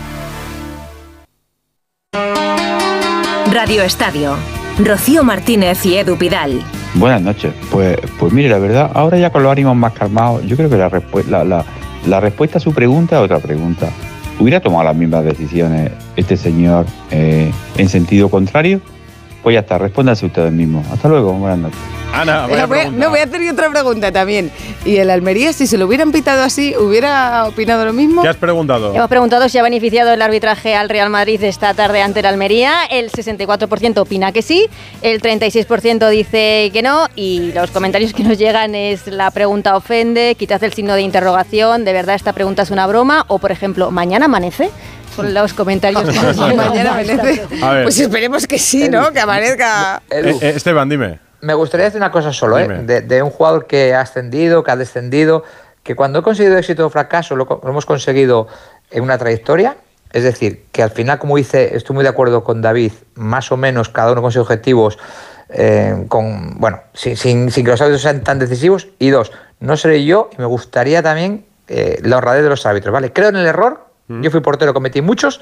Radio Estadio. Rocío Martínez y Edu Pidal. Buenas noches. Pues, pues mire, la verdad, ahora ya con los ánimos más calmados, yo creo que la, respu- la, la- la respuesta a su pregunta es otra pregunta. ¿Hubiera tomado las mismas decisiones este señor eh, en sentido contrario? Pues ya está, respóndanse ustedes mismos. Hasta luego, buenas noches. Ana, voy a- no, voy a hacer otra pregunta también. ¿Y el Almería, si se lo hubieran pitado así, hubiera opinado lo mismo? ¿Qué has preguntado? Hemos preguntado si ha beneficiado el arbitraje al Real Madrid esta tarde ante el Almería. El 64% opina que sí, el 36% dice que no y los comentarios que nos llegan es la pregunta ofende, quizás el signo de interrogación, de verdad esta pregunta es una broma o por ejemplo, mañana amanece. Son los comentarios que nos. Mañana amanece. Pues esperemos que sí, ¿no? Que amanezca. Eh, eh, Esteban, dime. Me gustaría decir una cosa solo, ¿eh? De, de un jugador que ha ascendido, que ha descendido, que cuando he conseguido éxito o fracaso lo, hemos conseguido en una trayectoria. Es decir, que al final, como dice, estoy muy de acuerdo con David, más o menos cada uno consigue objetivos, eh, con, bueno, sin, sin- sin que los árbitros sean tan decisivos. Y dos, no seré yo y me gustaría también eh, la honradez de los árbitros, ¿vale? Creo en el error, Mm. yo fui portero, cometí muchos,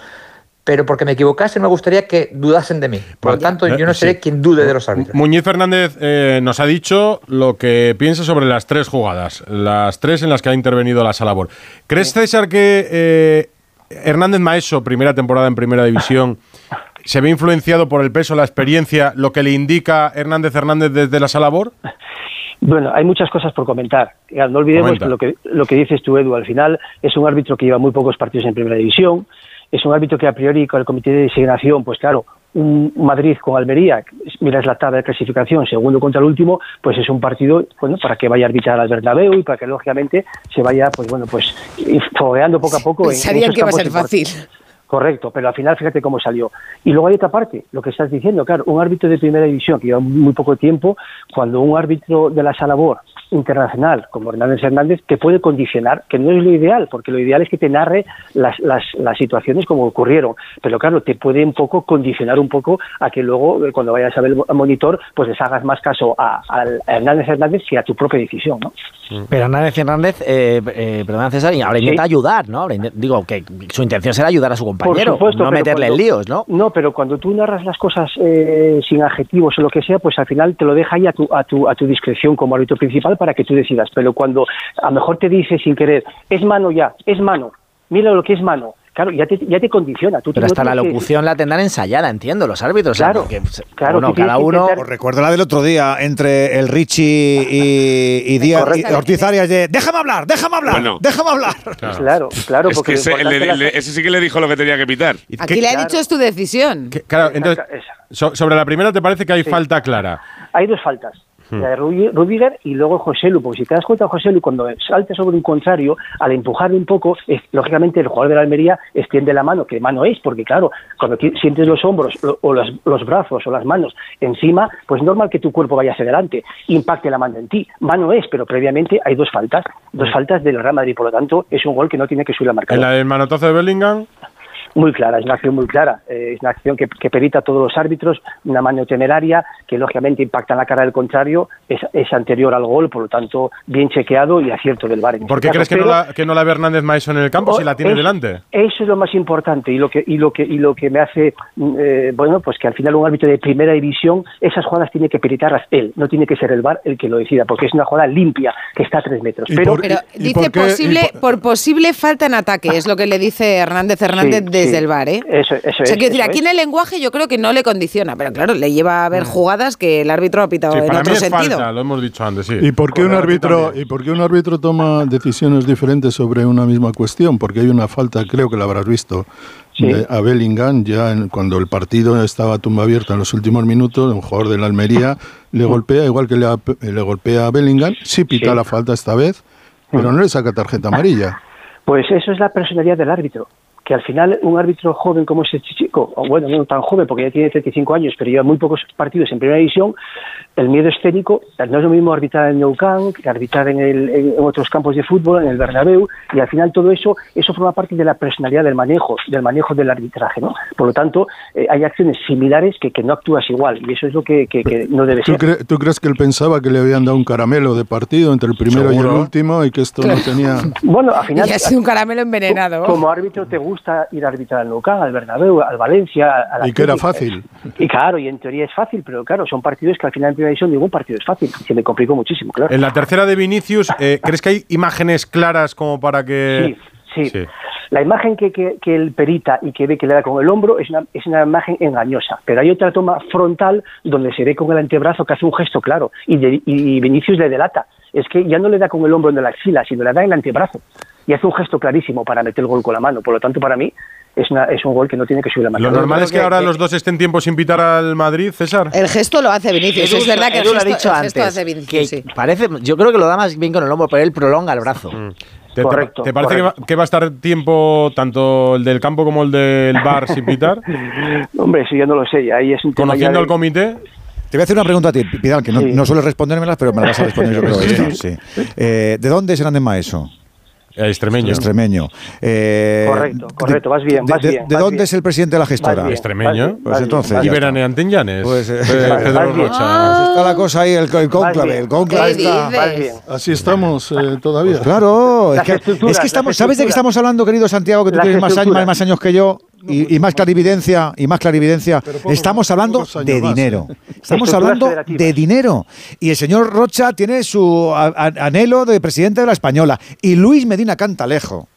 pero porque me equivocase me gustaría que dudasen de mí. Por lo tanto, yo no seré sí. quien dude de los árbitros. Muñiz Fernández eh, nos ha dicho lo que piensa sobre las tres jugadas, las tres en las que ha intervenido la Salabor. ¿Crees, César, que eh, Hernández Maeso, primera temporada en primera división, se ve influenciado por el peso, la experiencia, lo que le indica Hernández Hernández desde la Salabor? Bueno, hay muchas cosas por comentar. Ya, No olvidemos Comenta. lo que, lo que dices tú, Edu. Al final es un árbitro que lleva muy pocos partidos en primera división. Es un árbitro que a priori con el comité de designación, pues claro, un Madrid con Almería, miras la tabla de clasificación, segundo contra el último, pues es un partido, bueno, para que vaya a arbitrar al Bernabéu y para que lógicamente se vaya, pues bueno, pues fogueando poco a poco. en esos que iba a ser fácil. Correcto, pero al final fíjate cómo salió. Y luego hay otra parte, lo que estás diciendo, claro, un árbitro de primera división que lleva muy poco tiempo, cuando un árbitro de la Salabor internacional como Hernández Hernández te puede condicionar, que no es lo ideal, porque lo ideal es que te narre las, las, las situaciones como ocurrieron, pero claro, te puede un poco condicionar un poco a que luego, eh, cuando vayas a ver el monitor, pues les hagas más caso a, a Hernández Hernández que a tu propia decisión, ¿no? Pero Hernández Hernández, eh, eh, perdón César, y ahora Sí. intenta ayudar, ¿no? Digo que su intención será ayudar a su compañero, supuesto, no meterle cuando- en líos, ¿no? No, pero cuando tú narras las cosas eh, sin adjetivos o lo que sea, pues al final te lo deja ahí a tu, a tu, a tu discreción como árbitro principal para que tú decidas. Pero cuando a lo mejor te dice sin querer, es mano ya, es mano, mira lo que es mano, claro, ya te, ya te condiciona. Tú Pero no hasta la que- locución la tendrán ensayada, entiendo, los árbitros. o sea, Claro, porque, pues, claro, bueno, cada uno. intentar- Os recuerdo la del otro día entre el Richie y, y Díaz y. Ortiz Arias de déjame hablar, déjame hablar, Bueno. déjame hablar. Claro, claro, Es porque ese, le- es la- le- ese sí que le dijo lo que tenía que pitar. Aquí le ha dicho es tu decisión. Claro, entonces, so- sobre la primera te parece que hay falta clara. Hay dos faltas. Hmm. La de Rudi- Rudiger y luego José Lu, porque si te das cuenta, José Lu, cuando salta sobre un contrario, al empujarle un poco, es- lógicamente el jugador de la Almería extiende la mano, que mano es, porque claro, cuando sientes los hombros o los, los brazos o las manos encima, pues es normal que tu cuerpo vaya hacia adelante, impacte la mano en ti. Mano es, pero previamente hay dos faltas, dos faltas del Real Madrid, por lo tanto, es un gol que no tiene que subir la marca. En la del manotazo de Bellingham, Muy clara, es una acción muy clara. Eh, es una acción que, que perita a todos los árbitros, una mano temeraria que lógicamente impacta en la cara del contrario, es, es anterior al gol, por lo tanto, bien chequeado y acierto del VAR. en ¿por este qué crees que no, la, que no la ve Hernández Maeso en el campo si la tiene es- delante? Eso es lo más importante y lo que y lo que y lo que me hace mm, eh, bueno pues que al final un árbitro de primera división esas jugadas tiene que peritarlas él, no tiene que ser el VAR el que lo decida porque es una jugada limpia que está a tres metros. Pero, Pero dice posible, por posible falta en ataque, es lo que le dice Hernández Hernández Sí, desde sí. el bar, ¿eh? Eso, eso o sea, es, quiero decir, eso aquí es. en el lenguaje yo creo que no le condiciona, pero claro, le lleva a ver jugadas que el árbitro ha pitado Sí, en para mí otro es sentido. falta, lo hemos dicho antes, sí. ¿Y por, qué un árbitro. ¿Y por qué un árbitro toma decisiones diferentes sobre una misma cuestión? Porque hay una falta, creo que la habrás visto, Sí. de- a Bellingham, ya en- cuando el partido estaba a tumba abierta en los últimos minutos, un jugador de la Almería le golpea, igual que le, ha- le golpea a Bellingham, sí pita Sí. la falta esta vez, pero no le saca tarjeta amarilla. Pues eso es la personalidad del árbitro. Que al final un árbitro joven como ese chico, o bueno, no tan joven porque ya tiene 35 años, pero lleva muy pocos partidos en primera división, el miedo escénico, no es lo mismo arbitrar en Nou Camp que arbitrar en, el- en otros campos de fútbol, en el Bernabéu, y al final todo eso, eso forma parte de la personalidad del manejo, del manejo del arbitraje, ¿no? Por lo tanto, eh, hay acciones similares que, que no actúas igual, y eso es lo que, que- que no debe ¿Tú, ser. cre- tú crees que él pensaba que le habían dado un caramelo de partido entre el primero y el Seguro. último y que esto no tenía... Bueno, al final... Y ha sido un caramelo envenenado. Como árbitro te gusta ir a arbitrar al Nou Camp, al Bernabéu, al Valencia, al Y que era fácil. Y claro, y en teoría es fácil, pero claro, son partidos que al final en primera división ningún partido es fácil. Se me complicó muchísimo, claro. En la tercera de Vinicius, eh, ¿crees que hay imágenes claras como para que...? Sí, sí. La imagen que, que, que él perita y que ve que le da con el hombro es una, es una imagen engañosa, pero hay otra toma frontal donde se ve con el antebrazo que hace un gesto claro y, de- y Vinicius le delata. Es que ya no le da con el hombro en la axila, sino le da en el antebrazo y hace un gesto clarísimo para meter el gol con la mano. Por lo tanto, para mí es, una, es un gol que no tiene que subir la mano. Lo normal es que ahora los dos estén tiempo sin pitar al Madrid, César. El gesto lo hace Vinicius, Edu- es verdad que el Edu lo ha dicho el gesto antes, hace Vinicius, que sí. parece, yo creo que lo da más bien con el hombro, pero él prolonga el brazo. Mm. ¿Te, Correcto, te parece que va, que va a estar tiempo tanto el del campo como el del bar sin pitar? Hombre, eso ya no lo sé, ahí es un Conociendo de- al comité, Te voy a hacer una pregunta a ti, Pidal, que no, Sí. no sueles respondérmelas, pero me la vas a responder yo creo. Sí. Eh, ¿De dónde es Hernández Maeso? eh, extremeño. Extremeño. Eh, Correcto, correcto, vas bien, de- vas de- bien, ¿De vas dónde bien. es el presidente de la gestora? Bien, Extremeño. Pues entonces. bien, Y ya está. veranean en Llanes. Pues, eh, vas Pedro. Rocha. Así está la cosa ahí, el, el cónclave, el cónclave ¿Qué está. Así estamos eh, todavía. Claro, es Las que, es que estamos, las ¿sabes de qué estamos hablando, querido Santiago, que tú Las tienes más años, más años que yo y, y más clarividencia y más clarividencia? estamos hablando de más, dinero. ¿eh? Estamos hablando de dinero. Y el señor Rocha tiene su anhelo de presidente de la española y Luis Medina Cantalejo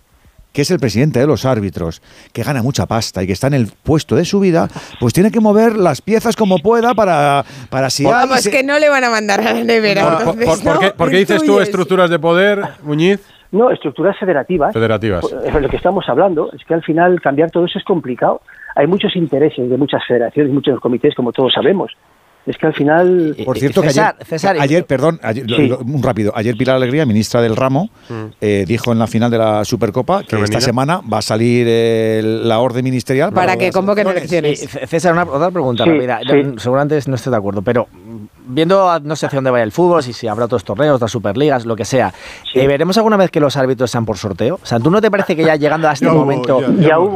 que es el presidente de los árbitros, que gana mucha pasta y que está en el puesto de su vida, pues tiene que mover las piezas como pueda para, para si Vamos, se- que no le van a mandar a la nevera. Por, por- entonces, por- ¿por qué, ¿no? por qué dices tú estructuras de poder, Muñiz? No, estructuras federativas. Federativas. Pues, Es lo que estamos hablando. Es que al final cambiar todo eso es complicado. Hay muchos intereses de muchas federaciones, muchos comités, como todos sabemos. Es que al final. Por cierto, César, que ayer, César, ayer, perdón, ayer- lo- Sí. lo- un rápido, ayer Pilar Alegría, ministra del ramo, eh, dijo en la final de la Supercopa que Femenina. esta semana va a salir el- la orden ministerial Para que las convoquen elecciones. Eh, César, una, otra pregunta Sí, Seguramente no estoy de acuerdo, pero mm, viendo, no sé hacia dónde vaya el fútbol, si, si habrá otros torneos, otras superligas, lo que sea, Sí. eh, ¿veremos alguna vez que los árbitros sean por sorteo? O sea, ¿tú no te parece que ya llegando a este momento,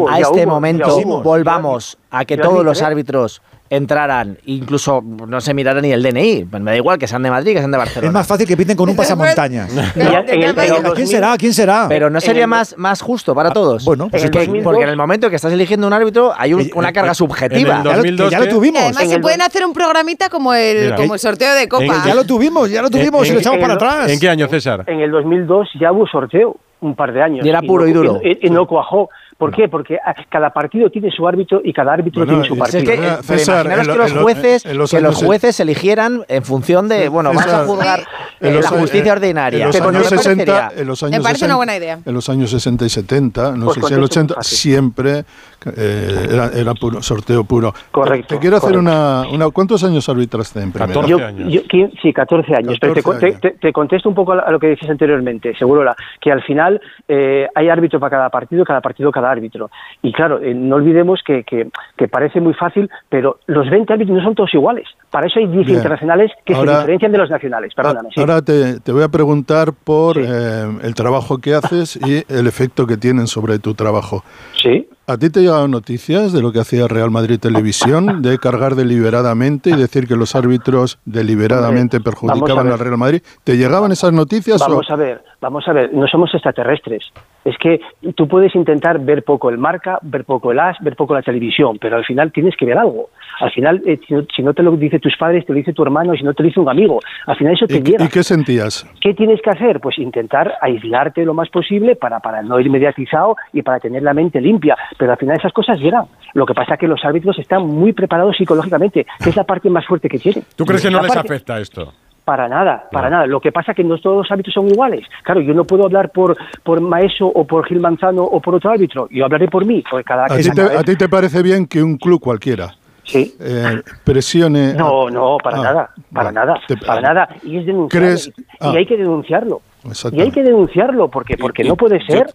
a este momento, volvamos a que todos los ¿eh? árbitros entraran, incluso no se mirara ni el DNI? Me da igual que sean de Madrid, que sean de Barcelona. Es más fácil que pinten con un pasamontañas. El ¿Quién 2000 será? ¿Quién será? Pero no sería más, más justo para todos. bueno, pues Es en que- el 2002 porque en el momento que estás eligiendo un árbitro hay un- Eh, una eh, carga en subjetiva. Ya lo, 2002 que ya lo que- Y tuvimos. además se pueden hacer un programita como el, Mira. como el sorteo de Copa. En- Ya lo tuvimos, ya lo tuvimos en- y lo echamos para el- atrás. ¿En qué año, César? En el 2002 ya hubo sorteo, un par de años. Y era puro no- y duro. Y, y no cuajó. ¿Por qué? Porque ah, cada partido tiene su árbitro y cada árbitro Bueno, tiene su partido. Es que, César, en que lo- los jueces, en los que los jueces eligieran en función de, bueno, vas a César, juzgar en eh, los la años- justicia ordinaria. En los Pero años ¿no te 60, parecería? en los Me años parece 60, una buena idea. En los años 60 y 70, no Pues sé si el contesto muy 80, fácil. siempre eh, era, era puro, sorteo puro. Correcto, Te quiero hacer una, una- ¿Cuántos años arbitraste en primera? 14 Yo- años. yo- qui- sí, 14 años. pero te, 14 te- te- te contesto un poco a lo que decías anteriormente, Segurola, que al final eh, hay árbitro para cada partido, cada partido cada árbitro. Y claro, eh, no olvidemos que, que- que parece muy fácil, pero los 20 árbitros no son todos iguales. Para eso hay 10 Bien. internacionales que Ahora- se diferencian de los nacionales. Perdóname. sí. Ahora te, te voy a preguntar por eh, el trabajo que haces y el efecto que tienen sobre tu trabajo. Sí. ¿A ti te llegaban noticias de lo que hacía Real Madrid Televisión, de cargar deliberadamente y decir que los árbitros deliberadamente perjudicaban al. Real Madrid? ¿Te llegaban esas noticias? o- Vamos a ver, vamos a ver, no somos extraterrestres. Es que tú puedes intentar ver poco el marca, ver poco el as, ver poco la televisión, pero al final tienes que ver algo. Al final, eh, si, no, si no te lo dice tus padres, te lo dice tu hermano, si no te lo dice un amigo. Al final eso te ¿Y, llega. y qué sentías? ¿Qué tienes que hacer? Pues intentar aislarte lo más posible para, para no ir mediatizado y para tener la mente limpia. Pero al final esas cosas llegan. Lo que pasa es que los árbitros están muy preparados psicológicamente, que es la parte más fuerte que tienen. ¿Tú crees que no La les parte- afecta esto? Para nada, para nada. Lo que pasa es que no todos los árbitros son iguales. Claro, yo no puedo hablar por, por Maeso o por Gil Manzano o por otro árbitro. Yo hablaré por mí, porque cada ¿A ti, te, cada- a ti te parece bien que un club cualquiera Sí. eh, presione... No, no, para Ah, nada, para nada, Te- para nada. Y es denunciable. ¿Crees? Y Ah. hay que denunciarlo. Y hay que denunciarlo porque porque no puede ser,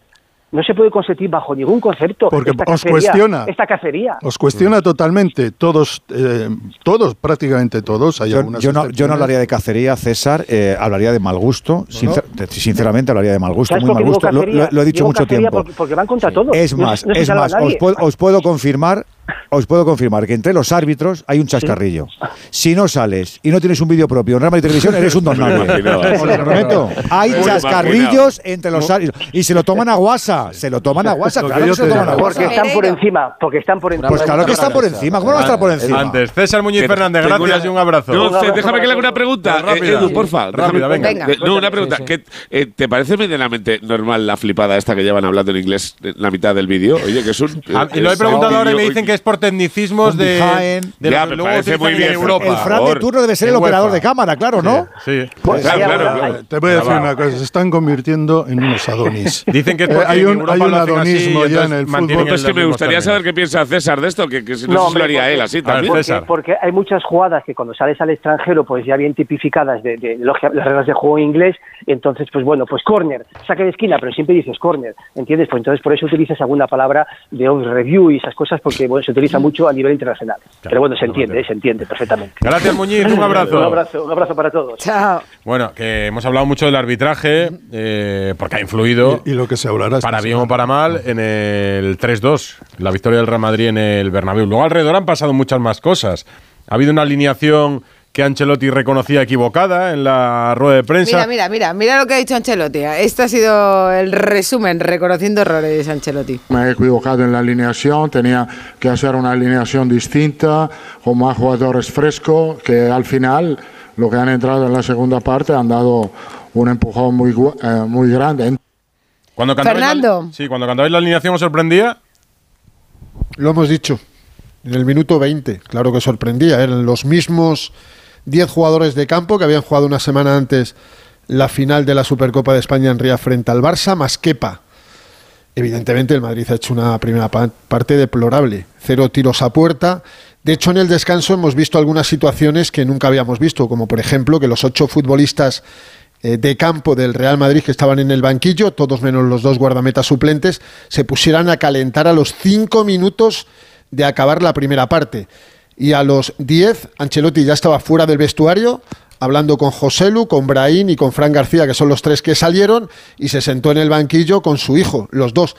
no se puede consentir bajo ningún concepto Porque esta os cacería, cuestiona. esta cacería. Os cuestiona totalmente todos, eh, todos, prácticamente todos. Hay Yo, algunas yo no, yo no hablaría de cacería, César, eh, hablaría de mal gusto. Sincer- Sinceramente, hablaría de mal gusto, ¿Sabes muy mal gusto. Lo, cacería? lo- lo he dicho Digo mucho tiempo. Porque, porque van contra todos. Es más, es más, os puedo, os puedo confirmar, os puedo confirmar que entre los árbitros hay un chascarrillo. Si no sales y no tienes un vídeo propio en Real Madrid Televisión, eres un don nadie. Os lo prometo. Hay Muy chascarrillos entre los árbitros. Y se lo toman a guasa. Se lo toman a guasa. Claro que se lo toman a guasa. Porque están por encima, porque están por encima. Pues claro que está por encima. ¿Cómo no va a estar por encima? Antes, César Muñiz Fernández, gracias y un abrazo. Abrazo déjame que le haga una pregunta. Eh, Edu, porfa. Rápida, venga. de- No, una pregunta. ¿Qué, eh, ¿Te parece medianamente normal la flipada esta que llevan hablando en inglés en la mitad del vídeo? Oye, que es un. Ah, y lo he preguntado un ahora y me dicen que es por tecnicismos de, behind. de Ya, lo que luego parece muy bien, en Europa. El Fran de turno debe ser el operador UEFA. de cámara, claro, ¿no? Sí. Pues Claro, claro, claro. Te voy a decir una cosa, se están convirtiendo en unos adonis. Dicen que es Eh, hay un, hay un así, adonismo y ya en el fútbol. Es que me gustaría términos. saber qué piensa César de esto, que, que si no, No, sé si hombre, lo haría porque- él así también. César. Porque, porque hay muchas jugadas que cuando sales al extranjero, pues ya bien tipificadas de, de logia- las reglas de juego en inglés, entonces, pues bueno, pues corner, saque de esquina, pero siempre dices corner, ¿entiendes? Pues entonces por eso utilizas alguna palabra de off review y esas cosas, porque bueno, se utiliza mucho a nivel internacional. Pero bueno, se entiende, eh, se entiende perfectamente. Gracias, Muñiz. Un abrazo. Un abrazo, un abrazo para todos. Chao. Bueno, que hemos hablado mucho del arbitraje, eh, porque ha influido, Y, y lo que se hablará para bien o para mal, en el 3-2, la victoria del Real Madrid en el Bernabéu. Luego alrededor han pasado muchas más cosas. Ha habido una alineación que Ancelotti reconocía equivocada en la rueda de prensa. Mira, mira, mira, mira lo que ha dicho Ancelotti. Este ha sido el resumen, reconociendo errores Ancelotti. Me he equivocado en la alineación, tenía que hacer una alineación distinta, con más jugadores frescos, que al final, lo que han entrado en la segunda parte, han dado un empujón muy, eh, muy grande. Cuando cantabais la- Fernando. sí, cuando cantabais la alineación os sorprendía. Lo hemos dicho. En el minuto 20, claro que sorprendía. Eran los mismos 10 jugadores de campo que habían jugado una semana antes la final de la Supercopa de España en Ría frente al Barça, más Kepa. Evidentemente el Madrid ha hecho una primera pa- parte deplorable. Cero tiros a puerta. De hecho, en el descanso hemos visto algunas situaciones que nunca habíamos visto, como por ejemplo que los ocho futbolistas eh, de campo del Real Madrid que estaban en el banquillo, todos menos los dos guardametas suplentes, se pusieran a calentar a los cinco minutos de acabar la primera parte. Y a los 10, Ancelotti ya estaba fuera del vestuario, hablando con Joselu, con Brahim y con Fran García, que son los tres que salieron, y se sentó en el banquillo con su hijo, los dos.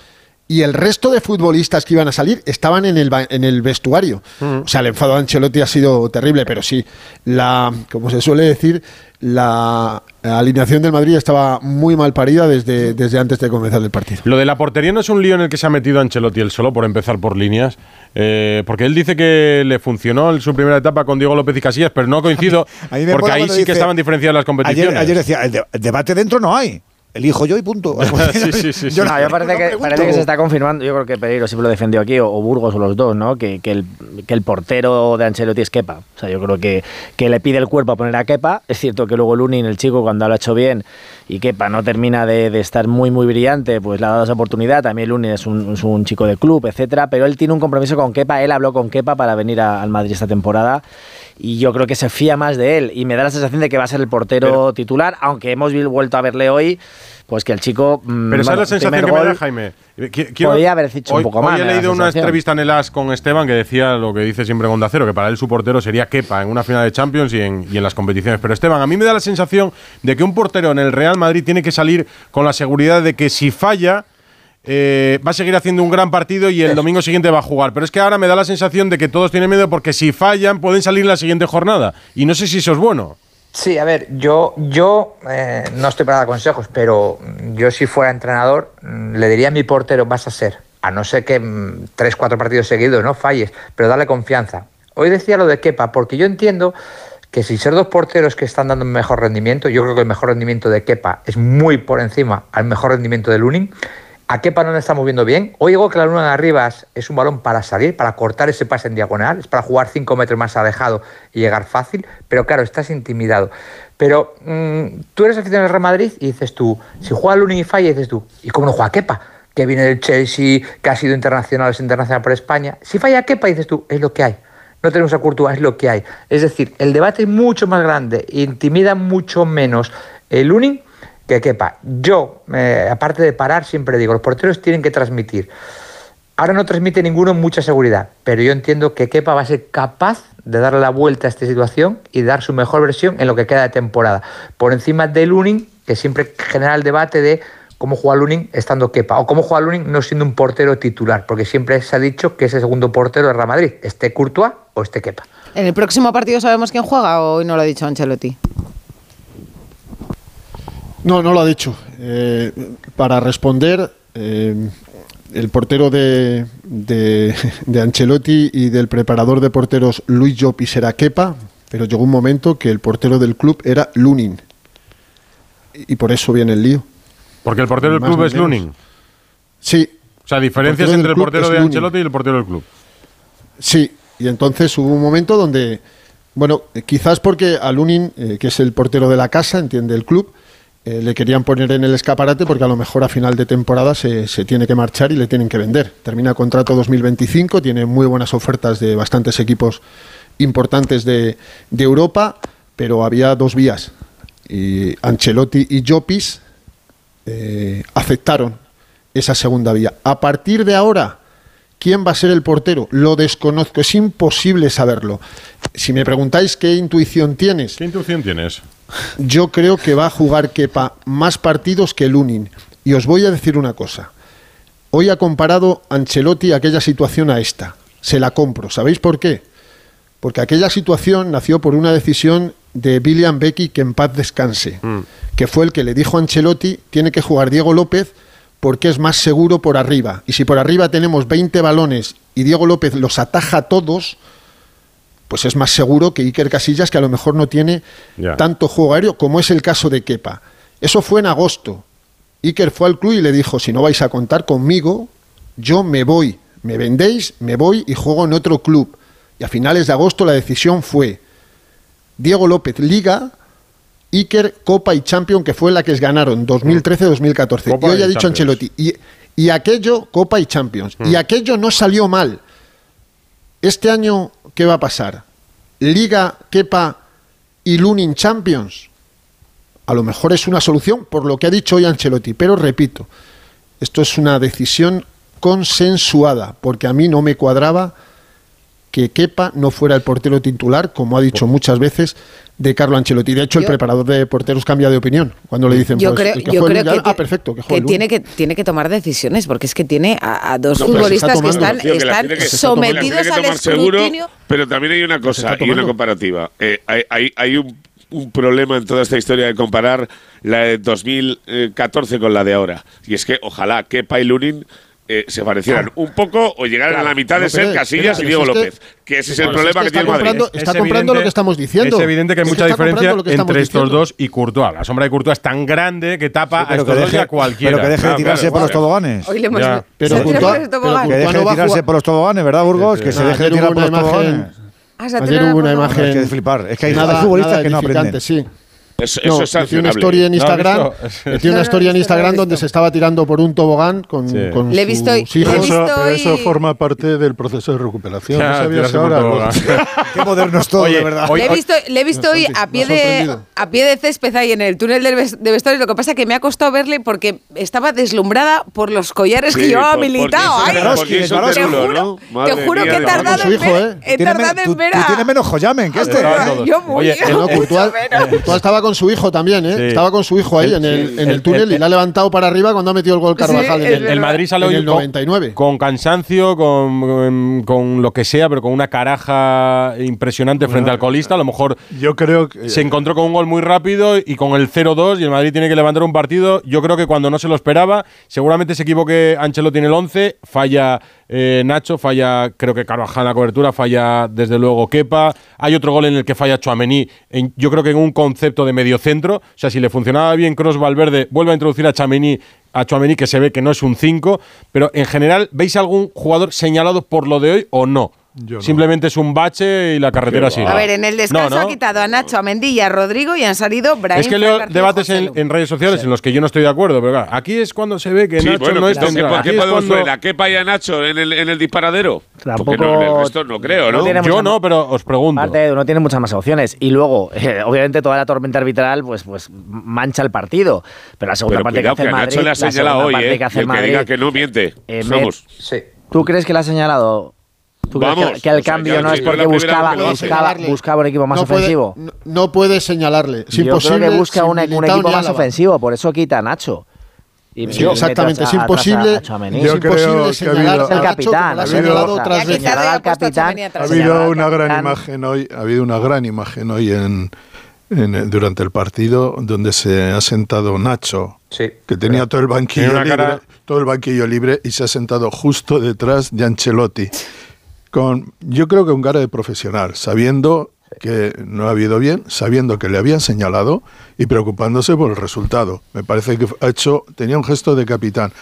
Y el resto de futbolistas que iban a salir estaban en el, en el vestuario. O sea, el enfado de Ancelotti ha sido terrible, pero sí, la, como se suele decir, la alineación del Madrid estaba muy mal parida desde, desde antes de comenzar el partido. Lo de la portería no es un lío en el que se ha metido Ancelotti él solo, por empezar por líneas. eh, porque él dice que le funcionó en su primera etapa con Diego López y Casillas, pero no coincido, A mí me porque ahí sí que estaban diferenciadas las competiciones. Ayer, ayer decía, el, de- el debate dentro no hay. Elijo yo y punto. sí, sí, sí. Yo No, yo parece, que, parece que se está confirmando, yo creo que Pereiro siempre lo defendió aquí, o, o Burgos o los dos, ¿no? Que, que el, que el portero de Ancelotti es Kepa. O sea, yo creo que, que le pide el cuerpo a poner a Kepa. Es cierto que luego Lunin, el chico, cuando lo ha hecho bien y Kepa no termina de, de estar muy, muy brillante, pues le ha dado esa oportunidad. También Lunin es un, es un chico de club, etcétera, pero él tiene un compromiso con Kepa. Él habló con Kepa para venir a- al Madrid esta temporada y yo creo que se fía más de él y me da la sensación de que va a ser el portero titular, aunque hemos vuelto a verle hoy, pues que el chico... mm, Pero esa es bueno, la sensación que me da Jaime. Qui- quiero- Podía haber dicho un hoy- poco hoy más, he da la leído una entrevista en el AS con Esteban que decía lo que dice siempre Gonda Cero, que para él su portero sería Kepa en una final de Champions y en, y en las competiciones. Pero Esteban, a mí me da la sensación de que un portero en el Real Madrid tiene que salir con la seguridad de que si falla. Eh, va a seguir haciendo un gran partido y el domingo siguiente va a jugar. Pero es que ahora me da la sensación de que todos tienen miedo porque si fallan pueden salir en la siguiente jornada. Y no sé si eso es bueno. Sí, a ver, yo, yo eh, no estoy para dar consejos, pero yo si fuera entrenador mm, le diría a mi portero, vas a ser, a no ser que mm, tres, cuatro partidos seguidos no falles, pero darle confianza. Hoy decía lo de Kepa, porque yo entiendo que si ser dos porteros que están dando un mejor rendimiento, yo creo que el mejor rendimiento de Kepa es muy por encima al mejor rendimiento de Lunin. A no le estamos viendo bien. Hoy digo que la luna de Arribas es un balón para salir, para cortar ese pase en diagonal, es para jugar 5 metros más alejado y llegar fácil, pero claro, estás intimidado. Pero mm, tú eres aficionado al Real Madrid y dices tú, si juega Lunin y falla, dices tú, ¿y cómo no juega Kepa? Que viene del Chelsea, que ha sido internacional, es internacional por España. Si falla Kepa, dices tú, es lo que hay. No tenemos a Courtois, es lo que hay. Es decir, el debate es mucho más grande, intimida mucho menos el Lunin que Kepa. Yo, aparte de parar, siempre digo, los porteros tienen que transmitir. Ahora no transmite ninguno mucha seguridad, pero yo entiendo que Kepa va a ser capaz de darle la vuelta a esta situación y dar su mejor versión en lo que queda de temporada. Por encima de Lunin, que siempre genera el debate de cómo juega Lunin estando Kepa, o cómo juega Lunin no siendo un portero titular, porque siempre se ha dicho que es el segundo portero de Real Madrid, esté Courtois o esté Kepa. ¿En el próximo partido sabemos quién juega o hoy no lo ha dicho Ancelotti? No, no lo ha dicho. Eh, para responder, eh, el portero de, de, de Ancelotti y del preparador de porteros Luis Llopis era Kepa, pero llegó un momento que el portero del club era Lunin. Y por eso viene el lío. Porque el portero del club es. Lunin. Sí. O sea, diferencias entre el portero de Lunin. Ancelotti y el portero del club. Sí, y entonces hubo un momento donde, bueno, eh, quizás porque a Lunin, eh, que es el portero de la casa, entiende el club, eh, le querían poner en el escaparate porque a lo mejor a final de temporada se, se tiene que marchar y le tienen que vender. Termina contrato 2025, tiene muy buenas ofertas de bastantes equipos importantes de, de Europa, pero había dos vías. Y Ancelotti y Llopis eh, aceptaron esa segunda vía. A partir de ahora, ¿quién va a ser el portero? Lo desconozco, es imposible saberlo. Si me preguntáis qué intuición tienes, ¿Qué intuición tienes? Yo creo que va a jugar Kepa más partidos que Lunin. Y os voy a decir una cosa. Hoy ha comparado Ancelotti aquella situación a esta. Se la compro. ¿Sabéis por qué? Porque aquella situación nació por una decisión de William Becky que en paz descanse, que fue el que le dijo a Ancelotti, tiene que jugar Diego López porque es más seguro por arriba. Y si por arriba tenemos 20 balones y Diego López los ataja todos, pues es más seguro que Iker Casillas, que a lo mejor no tiene Ya. tanto juego aéreo como es el caso de Kepa. Eso fue en agosto. Iker fue al club y le dijo, si no vais a contar conmigo, yo me voy. Me vendéis, me voy y juego en otro club. Y a finales de agosto la decisión fue Diego López Liga, Iker Copa y Champion, que fue la que ganaron 2013-2014. Copa Y hoy y ha dicho Champions. Ancelotti, y, y aquello, Copa y Champions. Mm. Y aquello no salió mal. Este año, ¿qué va a pasar? Liga, Kepa y Lunin Champions. A lo mejor es una solución por lo que ha dicho hoy Ancelotti, pero repito, esto es una decisión consensuada, porque a mí no me cuadraba que Kepa no fuera el portero titular, como ha dicho muchas veces, de Carlo Ancelotti. De hecho, el preparador de porteros cambia de opinión cuando le dicen, Yo pues, creo, que yo creo que, ah, perfecto, que, juegue que Lunin". tiene que tiene que tomar decisiones porque es que tiene a, a dos No, futbolistas está que están, Tío, que la están tiene que- sometidos al escrutinio. pero también hay una cosa y una comparativa. Eh, hay hay, hay un, un problema en toda esta historia de comparar la de 2014 con la de ahora. Y es que ojalá Kepa y Lunin eh, se parecieran un poco o llegaran a la mitad de ser Casillas y Diego López. Que, ese es el problema que, que, tiene Madrid. Está comprando lo que estamos diciendo. Es evidente que hay mucha diferencia entre estos dos y Courtois. La sombra de Courtois es tan grande que tapa a estos dos a cualquiera. Pero que deje de tirarse por los toboganes. Hoy le hemos pero Courtois, que deje de tirarse por los toboganes, ¿verdad, Burgos? Que se deje de tirar por ah, los toboganes. Ayer hubo una imagen. Es que flipar. Es que hay futbolistas que no aprenden. Eso, no, eso es sancionable. Una historia en Instagram, eh, no, una no, historia en Instagram donde se estaba tirando por un tobogán con, sí. con le visto, hijos. Le visto eso, pero eso forma parte del proceso de recuperación. Ya, sabías ahora. Qué moderno es todo, Oye, de verdad. Hoy, le he visto, le he visto hoy a pie, de, a pie de césped ahí en el túnel de vestuarios. Lo que pasa es que me ha costado verle porque estaba deslumbrada por los collares sí, que llevaba militado. Te juro, que he tardado ¿eh? en ver. He tardado tienes menos joyamen que este. Yo muy. Oye, estaba con su hijo también, ¿eh? Estaba con su hijo ahí en, el, túnel y la ha levantado para arriba cuando ha metido el gol Carvajal. en el, Madrid sale hoy en el 99. Con, cansancio, con, con, lo que sea, pero con una caraja impresionante frente al colista. A lo mejor yo creo que, se encontró con un gol muy rápido y con el 0-2 y el Madrid tiene que levantar un partido. Yo creo que cuando no se lo esperaba, seguramente se equivoque Ancelotti en el 11, falla eh, Nacho, falla creo que Carvajal la cobertura, falla desde luego Kepa. Hay otro gol en el que falla Chuamení, yo creo que en un concepto de mediocentro. O sea, si le funcionaba bien Cross Valverde, vuelve a introducir a Chamení a Chuamení, que se ve que no es un 5, pero en general, ¿veis algún jugador señalado por lo de hoy o no? Simplemente es un bache y la carretera sigue. A ver, en el descanso no, ha quitado a Nacho, a Mendilla, a Rodrigo y han salido Brian. Es que leo debates en, redes sociales en los que yo no estoy de acuerdo, pero claro, aquí es cuando se ve que sí, Nacho bueno, no es ¿Qué, ¿qué es cuando... ¿Qué a Nacho en el, disparadero? Tampoco Porque no, no creo, ¿no? yo no, pero os pregunto. Parte, no tiene muchas más opciones. Y luego, eh, obviamente, toda la tormenta arbitral pues, pues mancha el partido. Pero la segunda pero parte que hace que Madrid, Nacho le ha señalado hoy, eh, que, que diga que no miente. Eh, Somos. Sí. ¿Tú crees que le ha señalado que, el cambio no es porque buscaba, buscaba, buscaba, un equipo más ofensivo? No, puede señalarle. Es Yo imposible, creo que busca un, e-, equipo más ofensivo, por eso quita a Nacho. Exactamente, es imposible. A, yo creo que ha habido, el capitán, ha habido, una gran imagen hoy, ha habido una gran imagen hoy en, durante el partido donde se ha sentado Nacho, que tenía todo el banquillo libre, todo el banquillo libre y se ha sentado justo detrás de Ancelotti con, yo creo que un cara de profesional, sabiendo que no ha habido bien, sabiendo que le habían señalado y preocupándose por el resultado. Me parece que ha hecho, tenía un gesto de capitán.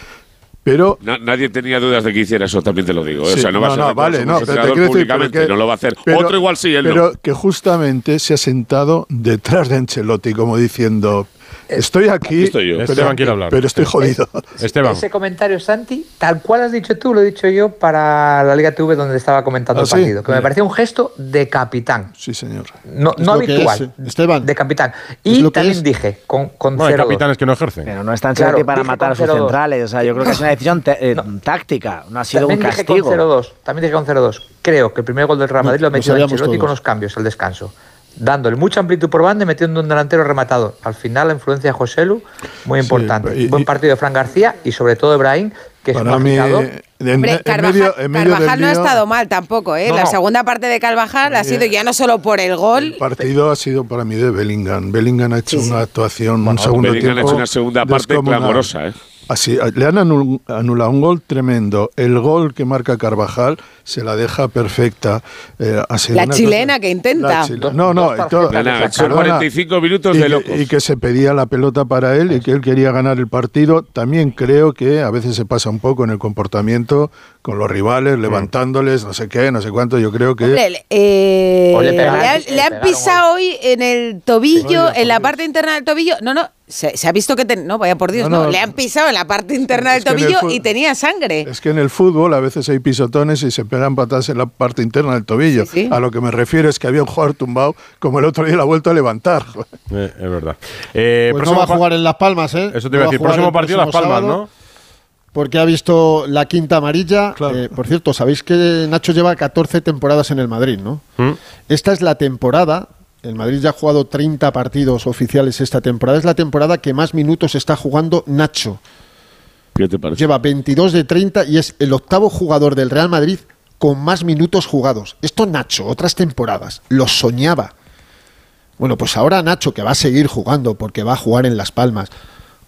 Pero nadie tenía dudas de que hiciera eso, también te lo digo. ¿eh? O sea, no, va a ser no, vale, no, lo va a hacer. Pero, Otro igual sí, él Pero que justamente se ha sentado detrás de Ancelotti, como diciendo, Estoy aquí, aquí estoy yo. Pero, Esteban quiere hablar. Pero estoy jodido. Esteban. Ese comentario, Santi, tal cual has dicho tú, lo he dicho yo para la Liga TV donde estaba comentando ¿Ah, el partido, sí? que me parecía un gesto de capitán. Sí, señor. No, no habitual. Es, Esteban. De capitán. Y también dije, con, con cero hay capitanes que no ejercen. Pero no están claro, para matar a sus centrales. O sea, yo creo que es una decisión eh, no. táctica. No ha sido también un castigo. Dije con También dije con 0-2. Creo que el primer gol del Real Madrid no, lo metió Ancelotti con los cambios al descanso dándole mucha amplitud por banda y metiendo un delantero rematado Al final la influencia de Joselu, muy importante. Buen partido de Fran García y sobre todo de Brahim, que es un agitador. De, en, Carvajal, medio, en medio no ha estado mal tampoco, ¿eh? La segunda parte de Carvajal ha sido ya no solo por el gol. El partido ha sido para mí de Bellingham. Bellingham ha hecho una actuación, un segundo Bellingham tiempo. ha hecho una segunda parte clamorosa, ¿eh? Así, le han anulado un gol tremendo. El gol que marca Carvajal se la deja perfecta. Eh, la chilena que intenta. No, no. No, no 45 minutos de locos. Y que se pedía la pelota para él y que él quería ganar el partido. También creo que a veces se pasa un poco en el comportamiento con los rivales, levantándoles, no sé qué, no sé cuánto. Yo creo que. Hombre, eh, le, han, pisado hoy en el tobillo, en la parte interna del tobillo. No, no, se, ha visto que ten, no vaya por Dios, no, le han pisado en la parte interna del tobillo y tenía sangre. Es que en el fútbol a veces hay pisotones y se pegan patadas en la parte interna del tobillo. A lo que me refiero es que había un jugador tumbado como el otro día la ha vuelto a levantar. Eh, es verdad. Pues eh, no va a jugar en Las Palmas, ¿eh? Eso te iba a decir. Próximo partido Las Palmas, ¿no? porque ha visto la quinta amarilla. Eh, por cierto, sabéis que Nacho lleva 14 temporadas en el Madrid, ¿no? Mm. Esta es la temporada. El Madrid ya ha jugado 30 partidos oficiales esta temporada. Es la temporada que más minutos está jugando Nacho. ¿Qué te parece? Lleva 22 de 30 y es el octavo jugador del Real Madrid con más minutos jugados. Esto Nacho, otras temporadas, lo soñaba. Bueno, pues ahora Nacho, que va a seguir jugando porque va a jugar en Las Palmas,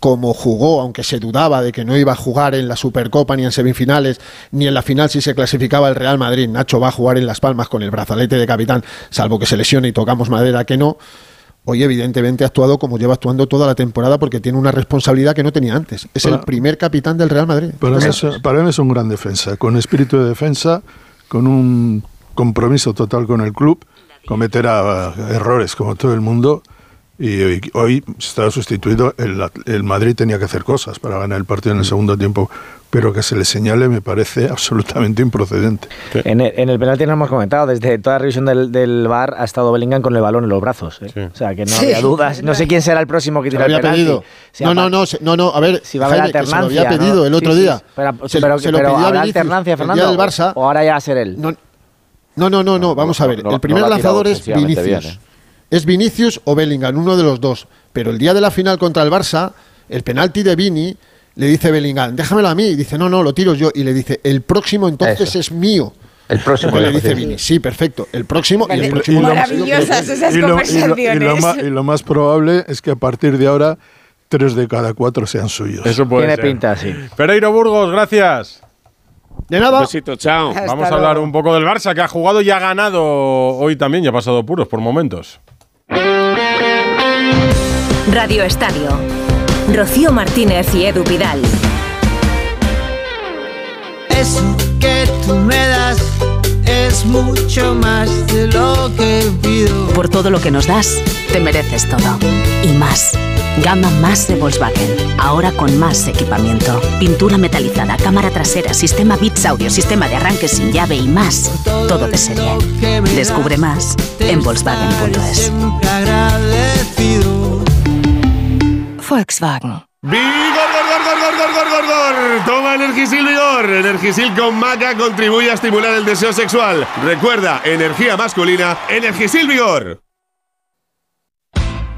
como jugó, aunque se dudaba de que no iba a jugar en la Supercopa ni en semifinales, ni en la final si se clasificaba el Real Madrid, Nacho va a jugar en Las Palmas con el brazalete de capitán, salvo que se lesione y tocamos madera que no. Hoy evidentemente ha actuado como lleva actuando toda la temporada porque tiene una responsabilidad que no tenía antes. Es el primer capitán del Real Madrid. Para mí, es, para mí es un gran defensa, con espíritu de defensa, con un compromiso total con el club, cometerá errores como todo el mundo y hoy, hoy está sustituido, el, el Madrid tenía que hacer cosas para ganar el partido en el segundo tiempo, pero que se le señale me parece absolutamente improcedente. En el, en el penalti nos hemos comentado, desde toda la revisión del, del VAR ha estado Bellingham con el balón en los brazos. ¿eh? O sea, que no Sí. había dudas. No sé quién será el próximo que Se tira el penalti. pedido. Si no, no, no, se- no, no, a ver, Si va a haber Jaime, que se lo alternancia. había pedido ¿no? el otro día. sí. Pero, Se- pero- se lo pero pidió a ¿habrá Vinicius alternancia, Fernando? del Barça. ¿O ahora ya va a ser él? No, no, no, no, no, vamos a ver. no- el primer no lanzador es Vinicius. bien, ¿eh? Es Vinicius o Bellingham, uno de los dos. Pero el día de la final contra el Barça, el penalti de Vini, le dice Bellingham, déjamelo a mí. Y dice, no, no, lo tiro yo. Y le dice, el próximo entonces Eso. es mío. El próximo. Y le dice. Vini, sí, perfecto. El próximo y el próximo hemos- Maravillosas esas y, lo, y lo- y lo conversaciones. más, y lo más probable es que a partir de ahora tres de cada cuatro sean suyos. Eso puede Tiene ser. pinta, sí. Pereiro Burgos, gracias. De nada. Besito, chao. Hasta Vamos a hablar luego. un poco del Barça, que ha jugado y ha ganado hoy también, y ha pasado puros por momentos. Radio Estadio. Rocío Martínez y Edu Pidal. Eso que tú me das es mucho más de lo que pido. Por todo lo que nos das, te mereces todo. Y más. Gama más de Volkswagen. Ahora con más equipamiento. Pintura metalizada, cámara trasera, sistema Bits Audio, sistema de arranque sin llave y más. Todo de serie. Descubre más en Volkswagen.es. Volkswagen. ¡Vigor, gor, gor, gor, gor, gor, gor, gor! Toma Energisil Vigor. Energisil con maca contribuye a estimular el deseo sexual. Recuerda, energía masculina, Energisil Vigor.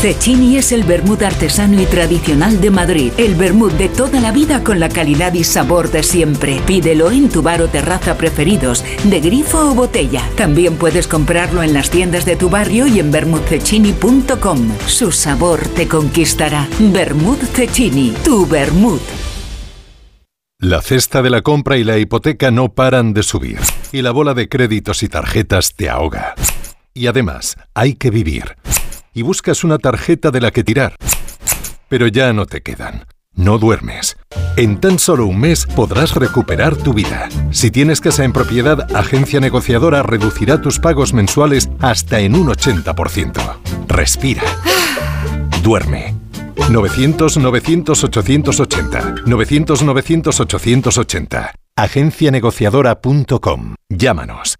Cecchini es el vermut artesano y tradicional de Madrid. El vermut de toda la vida con la calidad y sabor de siempre. Pídelo en tu bar o terraza preferidos, de grifo o botella. También puedes comprarlo en las tiendas de tu barrio y en vermutcecchini.com. Su sabor te conquistará. Vermut Cecchini, tu vermut. La cesta de la compra y la hipoteca no paran de subir. Y la bola de créditos y tarjetas te ahoga. Y además, hay que vivir. Y buscas una tarjeta de la que tirar. Pero ya no te quedan. No duermes. En tan solo un mes podrás recuperar tu vida. Si tienes casa en propiedad, Agencia Negociadora reducirá tus pagos mensuales hasta en un 80%. Respira. Duerme. 900-900-880. 900-900-880. Agencianegociadora.com. Llámanos.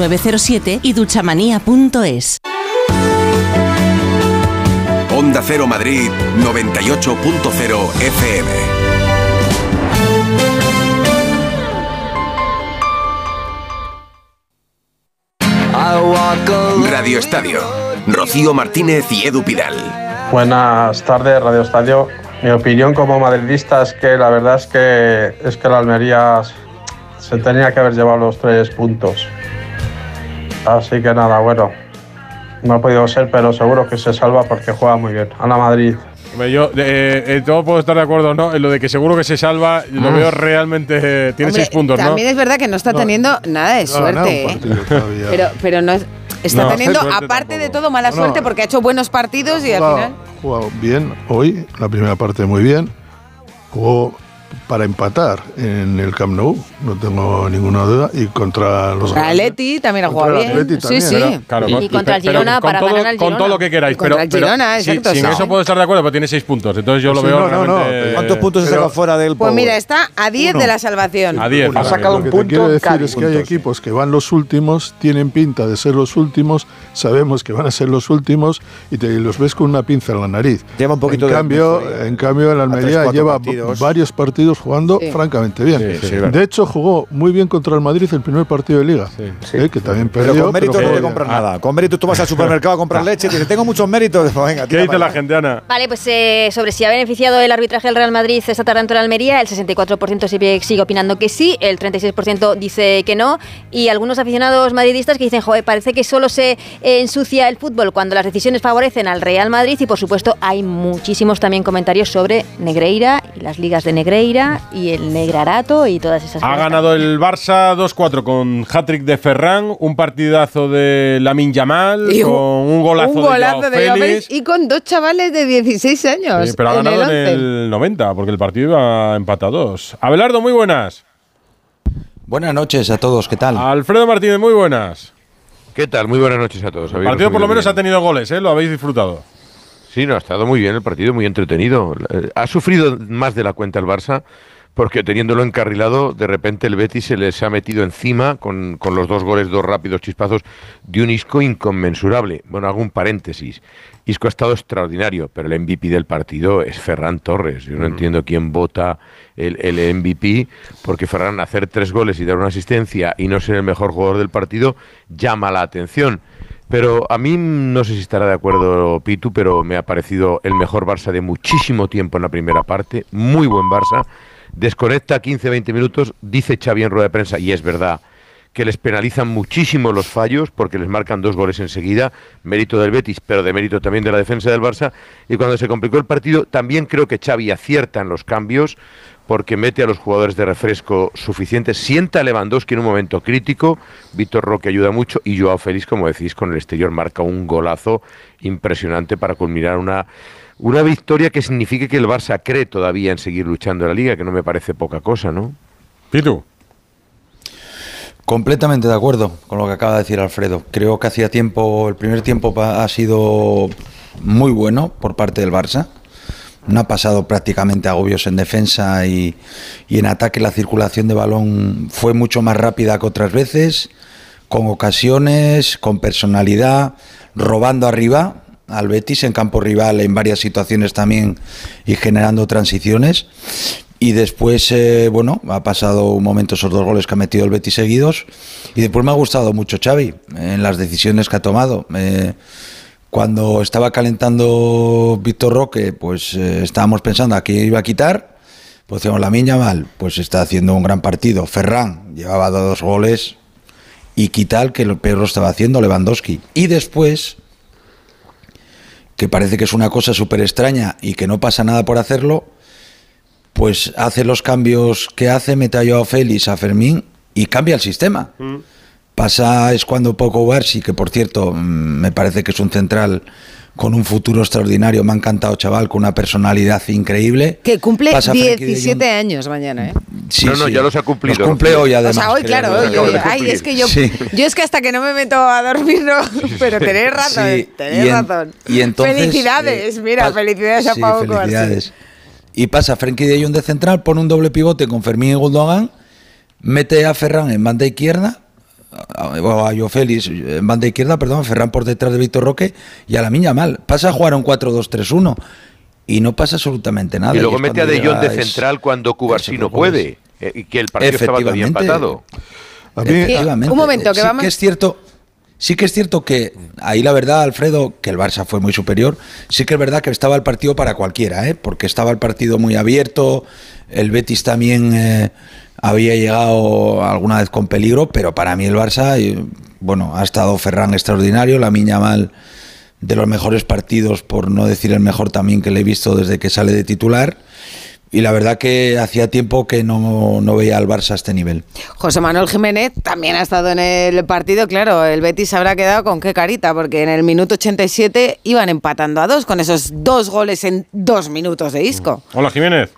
4907 y duchamanía.es. Onda Cero Madrid 98.0 FM. Radio Estadio. Rocío Martínez y Edu Pidal. Buenas tardes, Radio Estadio. Mi opinión como madridista es que la verdad es que es que la Almería se tenía que haber llevado los tres puntos. Así que nada, bueno, no ha podido ser, pero seguro que se salva porque juega muy bien. A la Madrid. Yo, eh, eh, todo puedo estar de acuerdo, ¿no? En lo de que seguro que se salva, lo Mm. veo realmente. eh, tiene Hombre, seis puntos, ¿no? También es verdad que no está teniendo nada de no suerte. un ¿eh? Pero, pero no es- está No, teniendo, suerte aparte de todo, mala No, suerte porque ha hecho buenos partidos y al final. jugado bien hoy, la primera parte muy bien. Jugó para empatar en el Camp Nou, no tengo ninguna duda, y contra los Contra el Atleti también ha Contra jugado el bien. Atleti Sí, también. sí. Pero, Claro, Y con- contra el pero Girona con para todo, ganar al Con todo Girona. lo que queráis. Contra pero, el pero Girona, sí, exacto, sin eso puedo estar de acuerdo, pero tiene seis puntos. Entonces yo lo Sí, veo no, no, no. realmente- ¿Cuántos puntos se pero- saca fuera del Pues mira, está a 10 de la salvación. A 10. Lo que te quiero decir es que hay equipos que van los últimos, tienen pinta de ser los últimos, sabemos que van a ser los últimos y te los ves con una pinza en la nariz. Lleva un poquito en de cambio, en cambio, el Almería lleva varios partidos jugando Sí. francamente bien. Sí, sí, verdad. de hecho, jugó muy bien contra el Madrid el primer partido de Liga, eh, que también Pero perdió. con mérito pero no te jugó compras bien. nada. Con mérito tú vas al supermercado a comprar leche y dices, tengo muchos méritos. Pues venga, ¿Qué dice la gente, Ana? Vale, pues eh, sobre si ha beneficiado el arbitraje del Real Madrid esta tarde ante el Almería, el 64% sigue, sigue opinando que sí, el 36% dice que no, y algunos aficionados madridistas que dicen, joder, parece que solo se eh, ensucia el fútbol cuando las decisiones favorecen al Real Madrid, y por supuesto hay muchísimos también comentarios sobre Negreira las ligas de Negreira y el Negrarato y todas esas Ha cosas. ganado el Barça 2-4 con hat-trick de Ferran, un partidazo de Lamin Yamal, Y con un golazo, un golazo de de Félix. Y con dos chavales de 16 años. Sí, pero ha en ganado el en 11. el 90, porque el partido iba empatados. Abelardo, muy buenas. Buenas noches a todos, ¿qué tal? Alfredo Martínez, muy buenas. ¿Qué tal? Muy buenas noches a todos. El partido por lo menos ha tenido goles, ¿eh? Lo habéis disfrutado. Sí, no, ha estado muy bien el partido, muy entretenido. Ha sufrido más de la cuenta el Barça, porque teniéndolo encarrilado, de repente el Betis se les ha metido encima con, con los dos goles, dos rápidos chispazos de un Isco inconmensurable. Bueno, hago un paréntesis. Isco ha estado extraordinario, pero el MVP del partido es Ferran Torres. Yo no entiendo quién vota el, el MVP, porque Ferran hacer tres goles y dar una asistencia y no ser el mejor jugador del partido llama la atención. Pero a mí no sé si estará de acuerdo Pitu, pero me ha parecido el mejor Barça de muchísimo tiempo en la primera parte, muy buen Barça. Desconecta 15-20 minutos, dice Xavi en rueda de prensa, y es verdad, que les penalizan muchísimo los fallos porque les marcan dos goles enseguida, mérito del Betis, pero de mérito también de la defensa del Barça. Y cuando se complicó el partido, también creo que Xavi acierta en los cambios porque mete a los jugadores de refresco suficientes, sienta a Lewandowski en un momento crítico, Víctor Roque ayuda mucho y Joao Félix, como decís, con el exterior marca un golazo impresionante para culminar una, una victoria que signifique que el Barça cree todavía en seguir luchando en la liga, que no me parece poca cosa, ¿no? Pitu. Completamente de acuerdo con lo que acaba de decir Alfredo. Creo que hacía tiempo, el primer tiempo ha sido muy bueno por parte del Barça. No ha pasado prácticamente agobios en defensa y, en ataque la circulación de balón fue mucho más rápida que otras veces, con ocasiones, con personalidad, robando arriba al Betis en campo rival en varias situaciones también y generando transiciones. Y después, eh, bueno, ha pasado un momento esos dos goles que ha metido el Betis seguidos. Y después me ha gustado mucho Xavi en las decisiones que ha tomado. Eh, cuando estaba calentando Víctor Roque, pues eh, estábamos pensando a quién iba a quitar. Pues decíamos, la Miña mal, pues está haciendo un gran partido. Ferran llevaba dos goles. Y quitar que lo peor lo estaba haciendo Lewandowski. Y después, que parece que es una cosa súper extraña y que no pasa nada por hacerlo, pues hace los cambios que hace, mete a Joao Félix, a Fermín y cambia el sistema. Pasa es cuando Poco Barsi, que por cierto mm, me parece que es un central con un futuro extraordinario, me ha encantado chaval, con una personalidad increíble. Que cumple Pasa Frenkie de 17 años mañana, ¿eh? Sí, no, no, sí. ya los ha cumplido. Los cumple hoy además. o sea, hoy, claro, hoy, Ay, es que yo, Sí. yo es que hasta que no me meto a dormir no, pero tenés razón, Sí, tenés y en- razón. y entonces, felicidades, eh, mira, felicidades a Sí, Pau felicidades. Y pasa Frenkie de Jong de central, pone un doble pivote con Fermín y Gundogan, mete a Ferran en banda izquierda, a, a Joao Félix en banda izquierda, perdón, Ferran por detrás de Víctor Roque y a la miña mal. Pasa a jugar un 4-2-3-1 y no pasa absolutamente nada. y luego mete a De Jong de central cuando Cubarsí no puede, eh, y que el partido estaba todavía empatado. Efectivamente. Un momento, que sí vamos- que es cierto. Sí que es cierto que ahí la verdad, Alfredo, que el Barça fue muy superior. Sí que es verdad que estaba el partido para cualquiera, ¿eh? porque estaba el partido muy abierto. El Betis también eh, había llegado alguna vez con peligro, pero para mí el Barça, bueno, ha estado Ferran extraordinario, la Miña Mal de los mejores partidos, por no decir el mejor también que le he visto desde que sale de titular. Y la verdad que hacía tiempo que no, no veía al Barça a este nivel. José Manuel Jiménez también ha estado en el partido, claro, el Betis se habrá quedado con qué carita, porque en el minuto 87 iban empatando a dos con esos dos goles en dos minutos de Isco. Hola, Jiménez.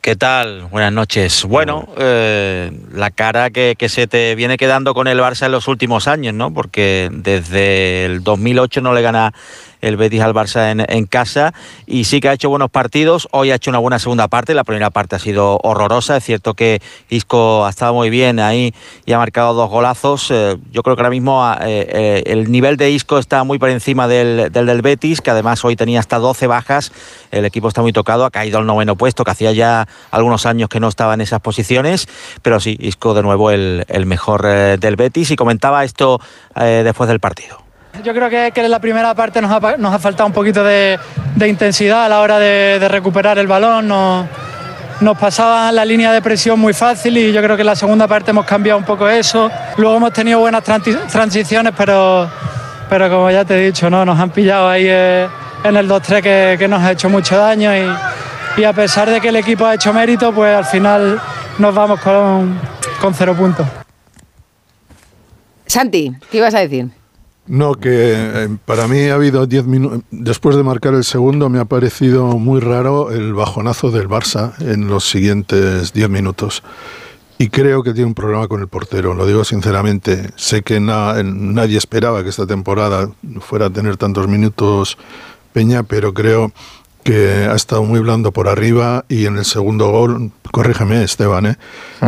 ¿Qué tal? Buenas noches. Bueno, eh, la cara que, que se te viene quedando con el Barça en los últimos años, ¿no? Porque desde el 2008 no le gana el Betis al Barça en, casa y sí que ha hecho buenos partidos. Hoy ha hecho una buena segunda parte. La primera parte ha sido horrorosa. Es cierto que Isco ha estado muy bien ahí y ha marcado dos golazos. Eh, yo creo que ahora mismo eh, eh, el nivel de Isco está muy por encima del, del Betis, que además hoy tenía hasta 12 bajas. El equipo está muy tocado, ha caído al noveno puesto, que hacía ya algunos años que no estaba en esas posiciones. Pero sí, Isco de nuevo el, el mejor del Betis y comentaba esto después del partido. Yo creo que, que en la primera parte nos ha, nos ha faltado un poquito de, intensidad a la hora de, recuperar el balón. Nos, nos pasaba la línea de presión muy fácil y yo creo que en la segunda parte hemos cambiado un poco eso. Luego hemos tenido buenas transi- transiciones, pero, pero como ya te he dicho, ¿no? nos han pillado ahí eh, en el 2-3 que, que nos ha hecho mucho daño y, y a pesar de que el equipo ha hecho mérito, pues al final nos vamos con, con cero puntos. Santi, ¿qué ibas a decir? No, que eh, para mí ha habido 10 minutos. Después de marcar el segundo, me ha parecido muy raro el bajonazo del Barça en los siguientes 10 minutos. Y creo que tiene un problema con el portero, lo digo sinceramente. Sé que na- nadie esperaba que esta temporada fuera a tener tantos minutos Peña, pero creo que ha estado muy blando por arriba y en el segundo gol, corrígeme Esteban, ¿eh?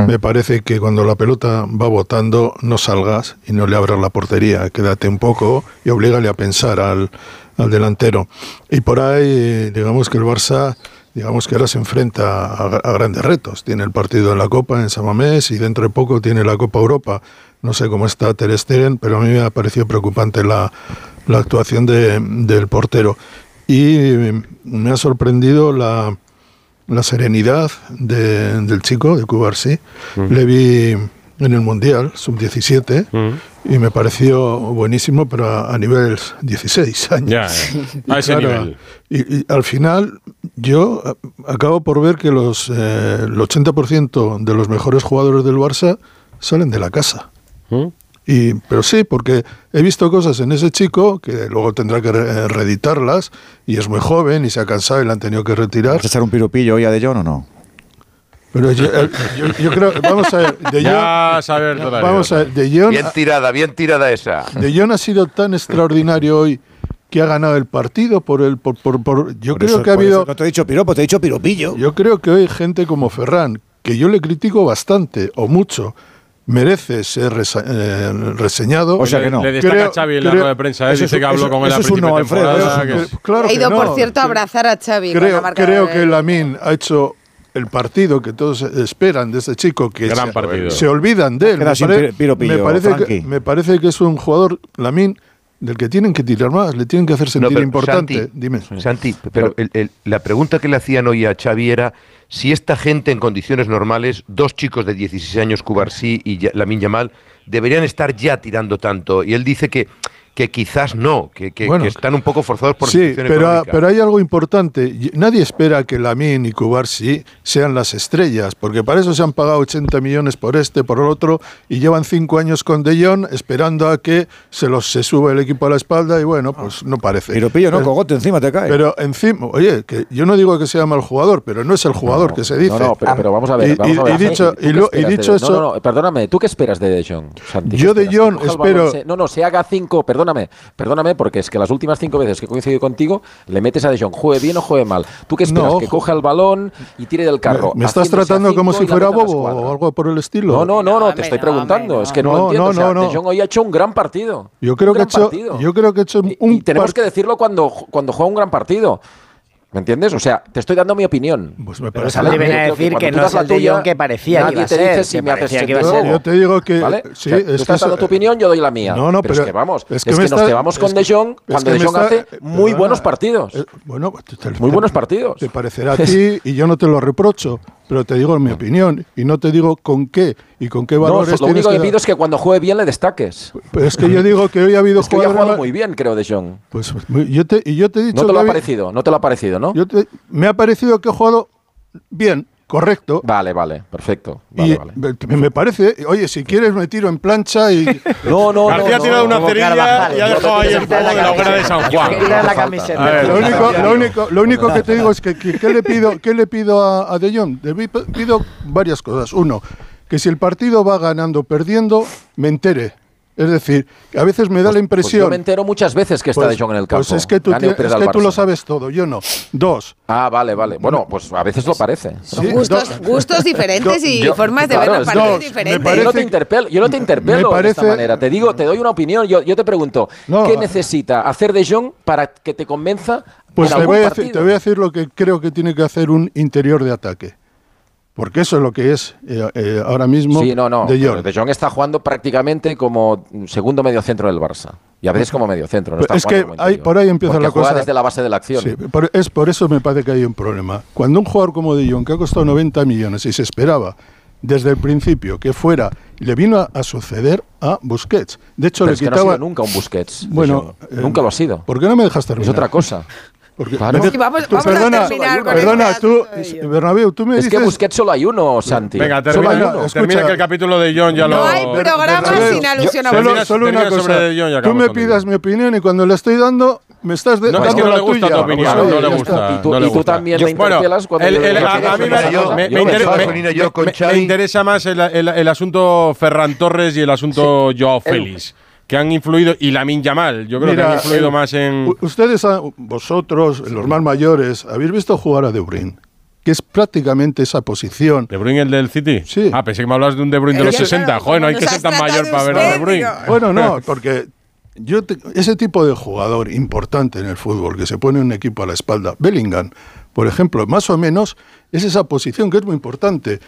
me parece que cuando la pelota va botando no salgas y no le abras la portería, quédate un poco y oblígale a pensar al, al delantero. Y por ahí, digamos que el Barça, digamos que ahora se enfrenta a, a grandes retos. Tiene el partido en la Copa en Samamés y dentro de poco tiene la Copa Europa. No sé cómo está Ter Stegen, pero a mí me ha parecido preocupante la, la actuación de- del portero. Y me ha sorprendido la, la serenidad de- del chico, de Cubarsí. Le vi en el Mundial, sub-17, y me pareció buenísimo, pero a, a nivel 16 años. Ya, eh, a ese nivel. Y, y al final, yo acabo por ver que los, eh, el 80% de los mejores jugadores del Barça salen de la casa. Y, pero sí, porque he visto cosas en ese chico que luego tendrá que re- reeditarlas y es muy joven y se ha cansado y le han tenido que retirar. ¿Vas a echar un piropillo hoy a De Jong o no? Pero yo, eh, yo- yo creo, vamos a ver, De Jong- saber todavía. vamos a ver, De Jong, Bien tirada, bien tirada esa. De Jong ha sido tan extraordinario hoy que ha ganado el partido por el por, por- por- yo Por creo eso- que ha habido no te he dicho piropo, te he dicho piropillo. yo creo que hoy gente como Ferran que yo le critico bastante o mucho merece ser resa- eh, reseñado O sea que no. Le destaca a Xavi en la rueda de prensa, ¿eh? Eso Dice que habló eso- con él a principio no, de Alfredo, temporada, eso- que- claro ha que ido, no, por cierto, a abrazar a Xavi. con la creo, creo de- que Lamin ha hecho el partido que todos esperan de este chico que Gran se, partido. se olvidan de él. Me, pare- me parece que, me parece que es un jugador, Lamin, del que tienen que tirar más, le tienen que hacer No, sentir pero, importante. Santi, Dime. Santi, pero el- el- la pregunta que le hacían hoy a Xavi era si esta gente en condiciones normales, dos chicos de 16 años, Cubarsí y Lamine Yamal, deberían estar ya tirando tanto. Y él dice que, que quizás no, que, que- Bueno, que están un poco forzados por Sí, situación pero, económica. pero hay algo importante. Nadie espera que Lamin y Cubarsí sean las estrellas, porque para eso se han pagado 80 millones por este, por el otro, y llevan cinco años con De Jong esperando a que se los se sube el equipo a la espalda y bueno, pues no parece. Piropillo, no, Pero- cogote, encima te cae. Pero encima, oye, que yo no digo que sea mal jugador, pero no es el jugador que se dice. No, no, pero, pero vamos a ver. Y, vamos y- a ver, y dicho, Santi, ¿tú y qué lo- y esperas de- dicho eso, No, no, no, perdóname, ¿tú qué esperas de De Jong, Santi? ¿Qué Yo de Jong espero- se- no, no, se haga cinco, perdóname, perdóname, porque es que las últimas cinco veces que he coincidido contigo, le metes a De Jong, juegue bien o juegue mal. ¿Tú qué esperas? No, que coja el balón y tire del carro. ¿Me, me estás tratando como si fuera bobo o algo por el estilo? No, no, no, no, te estoy preguntando. Es que no, No, lo entiendo. no, o sea. De Jong hoy ha hecho un gran partido. Yo creo que ha hecho, partido. yo creo que ha hecho un Y tenemos que decirlo cuando, cuando juega un gran partido. ¿Me entiendes? O sea, te estoy dando mi opinión. Pues me Pero Santi viene a decir que no es el De Jong que parecía que nadie iba a te ser, dice si que me haces parecía que iba a ser. Yo te digo que ¿Vale? sí, O sea, tú es que estás dando tu opinión, yo doy la mía. No, no, pero, pero es que vamos, es es que que, me nos cebamos con es De que- Jong es cuando que De Jong hace eh, muy perdona, buenos partidos. eh, bueno, te- te- Muy buenos partidos. Te parecerá a ti y yo no te lo reprocho, pero te digo mi opinión y no te digo con qué y con qué No, valores lo tienes único que pido es que cuando juegue bien le destaques. Pero es que yo digo que hoy ha habido Es que hoy ha jugado muy bien, creo, De Jong. Pues muy- yo te, y yo te he dicho No te que lo ha parecido, no te lo ha parecido, ¿no? yo te- me ha parecido que he jugado bien, correcto. Vale, vale, perfecto. y Vale, vale. me- me parece, oye, si quieres me tiro en plancha y... No, no, García ha tirado una cerilla y ha dejado ahí el fuego de la hoguera de San Juan. Ver. Lo único, lo único, lo único que te digo es que, que- ¿qué le pido, qué le pido a, a De Jong? Le pi- pido varias cosas. Uno, que si el partido va ganando o perdiendo, me entere. Es decir, a veces me da la Pues impresión... yo me entero muchas veces que está Pues- De Jong en el campo. Pues es que, tú, Gane o tienes- pierda es que tú lo sabes todo, yo no. Dos. Ah, vale, vale. Bueno, pues a veces lo parece. Sí, Gustos, gustos diferentes y Yo- formas de claro, ver los partidos diferentes. yo no te interpelo, yo no te interpelo de esta manera. Te digo, te doy una opinión. Yo, yo te pregunto, No, ¿qué necesita hacer De Jong para que te convenza Pues en te algún voy, a decir, partido? te voy a decir lo que creo que tiene que hacer un interior de ataque. Porque eso es lo que es eh, eh, ahora mismo Sí, no, no. De Jong. De Jong está jugando prácticamente como segundo mediocentro del Barça. Y a veces como mediocentro. No está es que hay, por ahí empieza Porque la juega cosa. desde la base de la acción. Sí, por- es por eso me parece que hay un problema. Cuando un jugador como De Jong, que ha costado 90 millones y se esperaba desde el principio que fuera, le vino a, a suceder a Busquets. De hecho, Pero le es que no ha quitaba. sido nunca un Busquets. Bueno, nunca lo ha sido. ¿Por qué no me dejas terminar? Es otra cosa. Porque Claro. vamos- tú, vamos a terminar con perdona, esta- tú, Bernabéu, tú me Es dices. que Busquets solo hay uno, Santi. Venga, Solo termina, hay uno. termina escucha. que el capítulo de John ya lo. No hay programa Bernabéu, sin alusión a Solo, Termina- solo una cosa. Tú me pidas mi opinión y cuando le estoy dando, me estás de- No, es dando que no la le gusta tuya. tu opinión, no le gusta. Y tú- no y le tú también Yo- me interpelas cuando el- el- a, a mí Yo interesa más el, el- el asunto Ferran Torres y el asunto Joao Félix, que han influido, y Lamin Yamal, yo creo que han influido el- más en. Ustedes, vosotros, los más mayores, habéis visto jugar a De Bruyne, que es prácticamente esa posición. ¿De Bruyne el del City? Sí. Ah, pensé que me hablabas de un De Bruyne de los Ella, 60. claro, Joder, no hay que ser tan mayor para ver a De Bruyne. Bueno, no, porque yo te- ese tipo de jugador importante en el fútbol que se pone un equipo a la espalda, Bellingham, por ejemplo, más o menos es esa posición que es muy importante.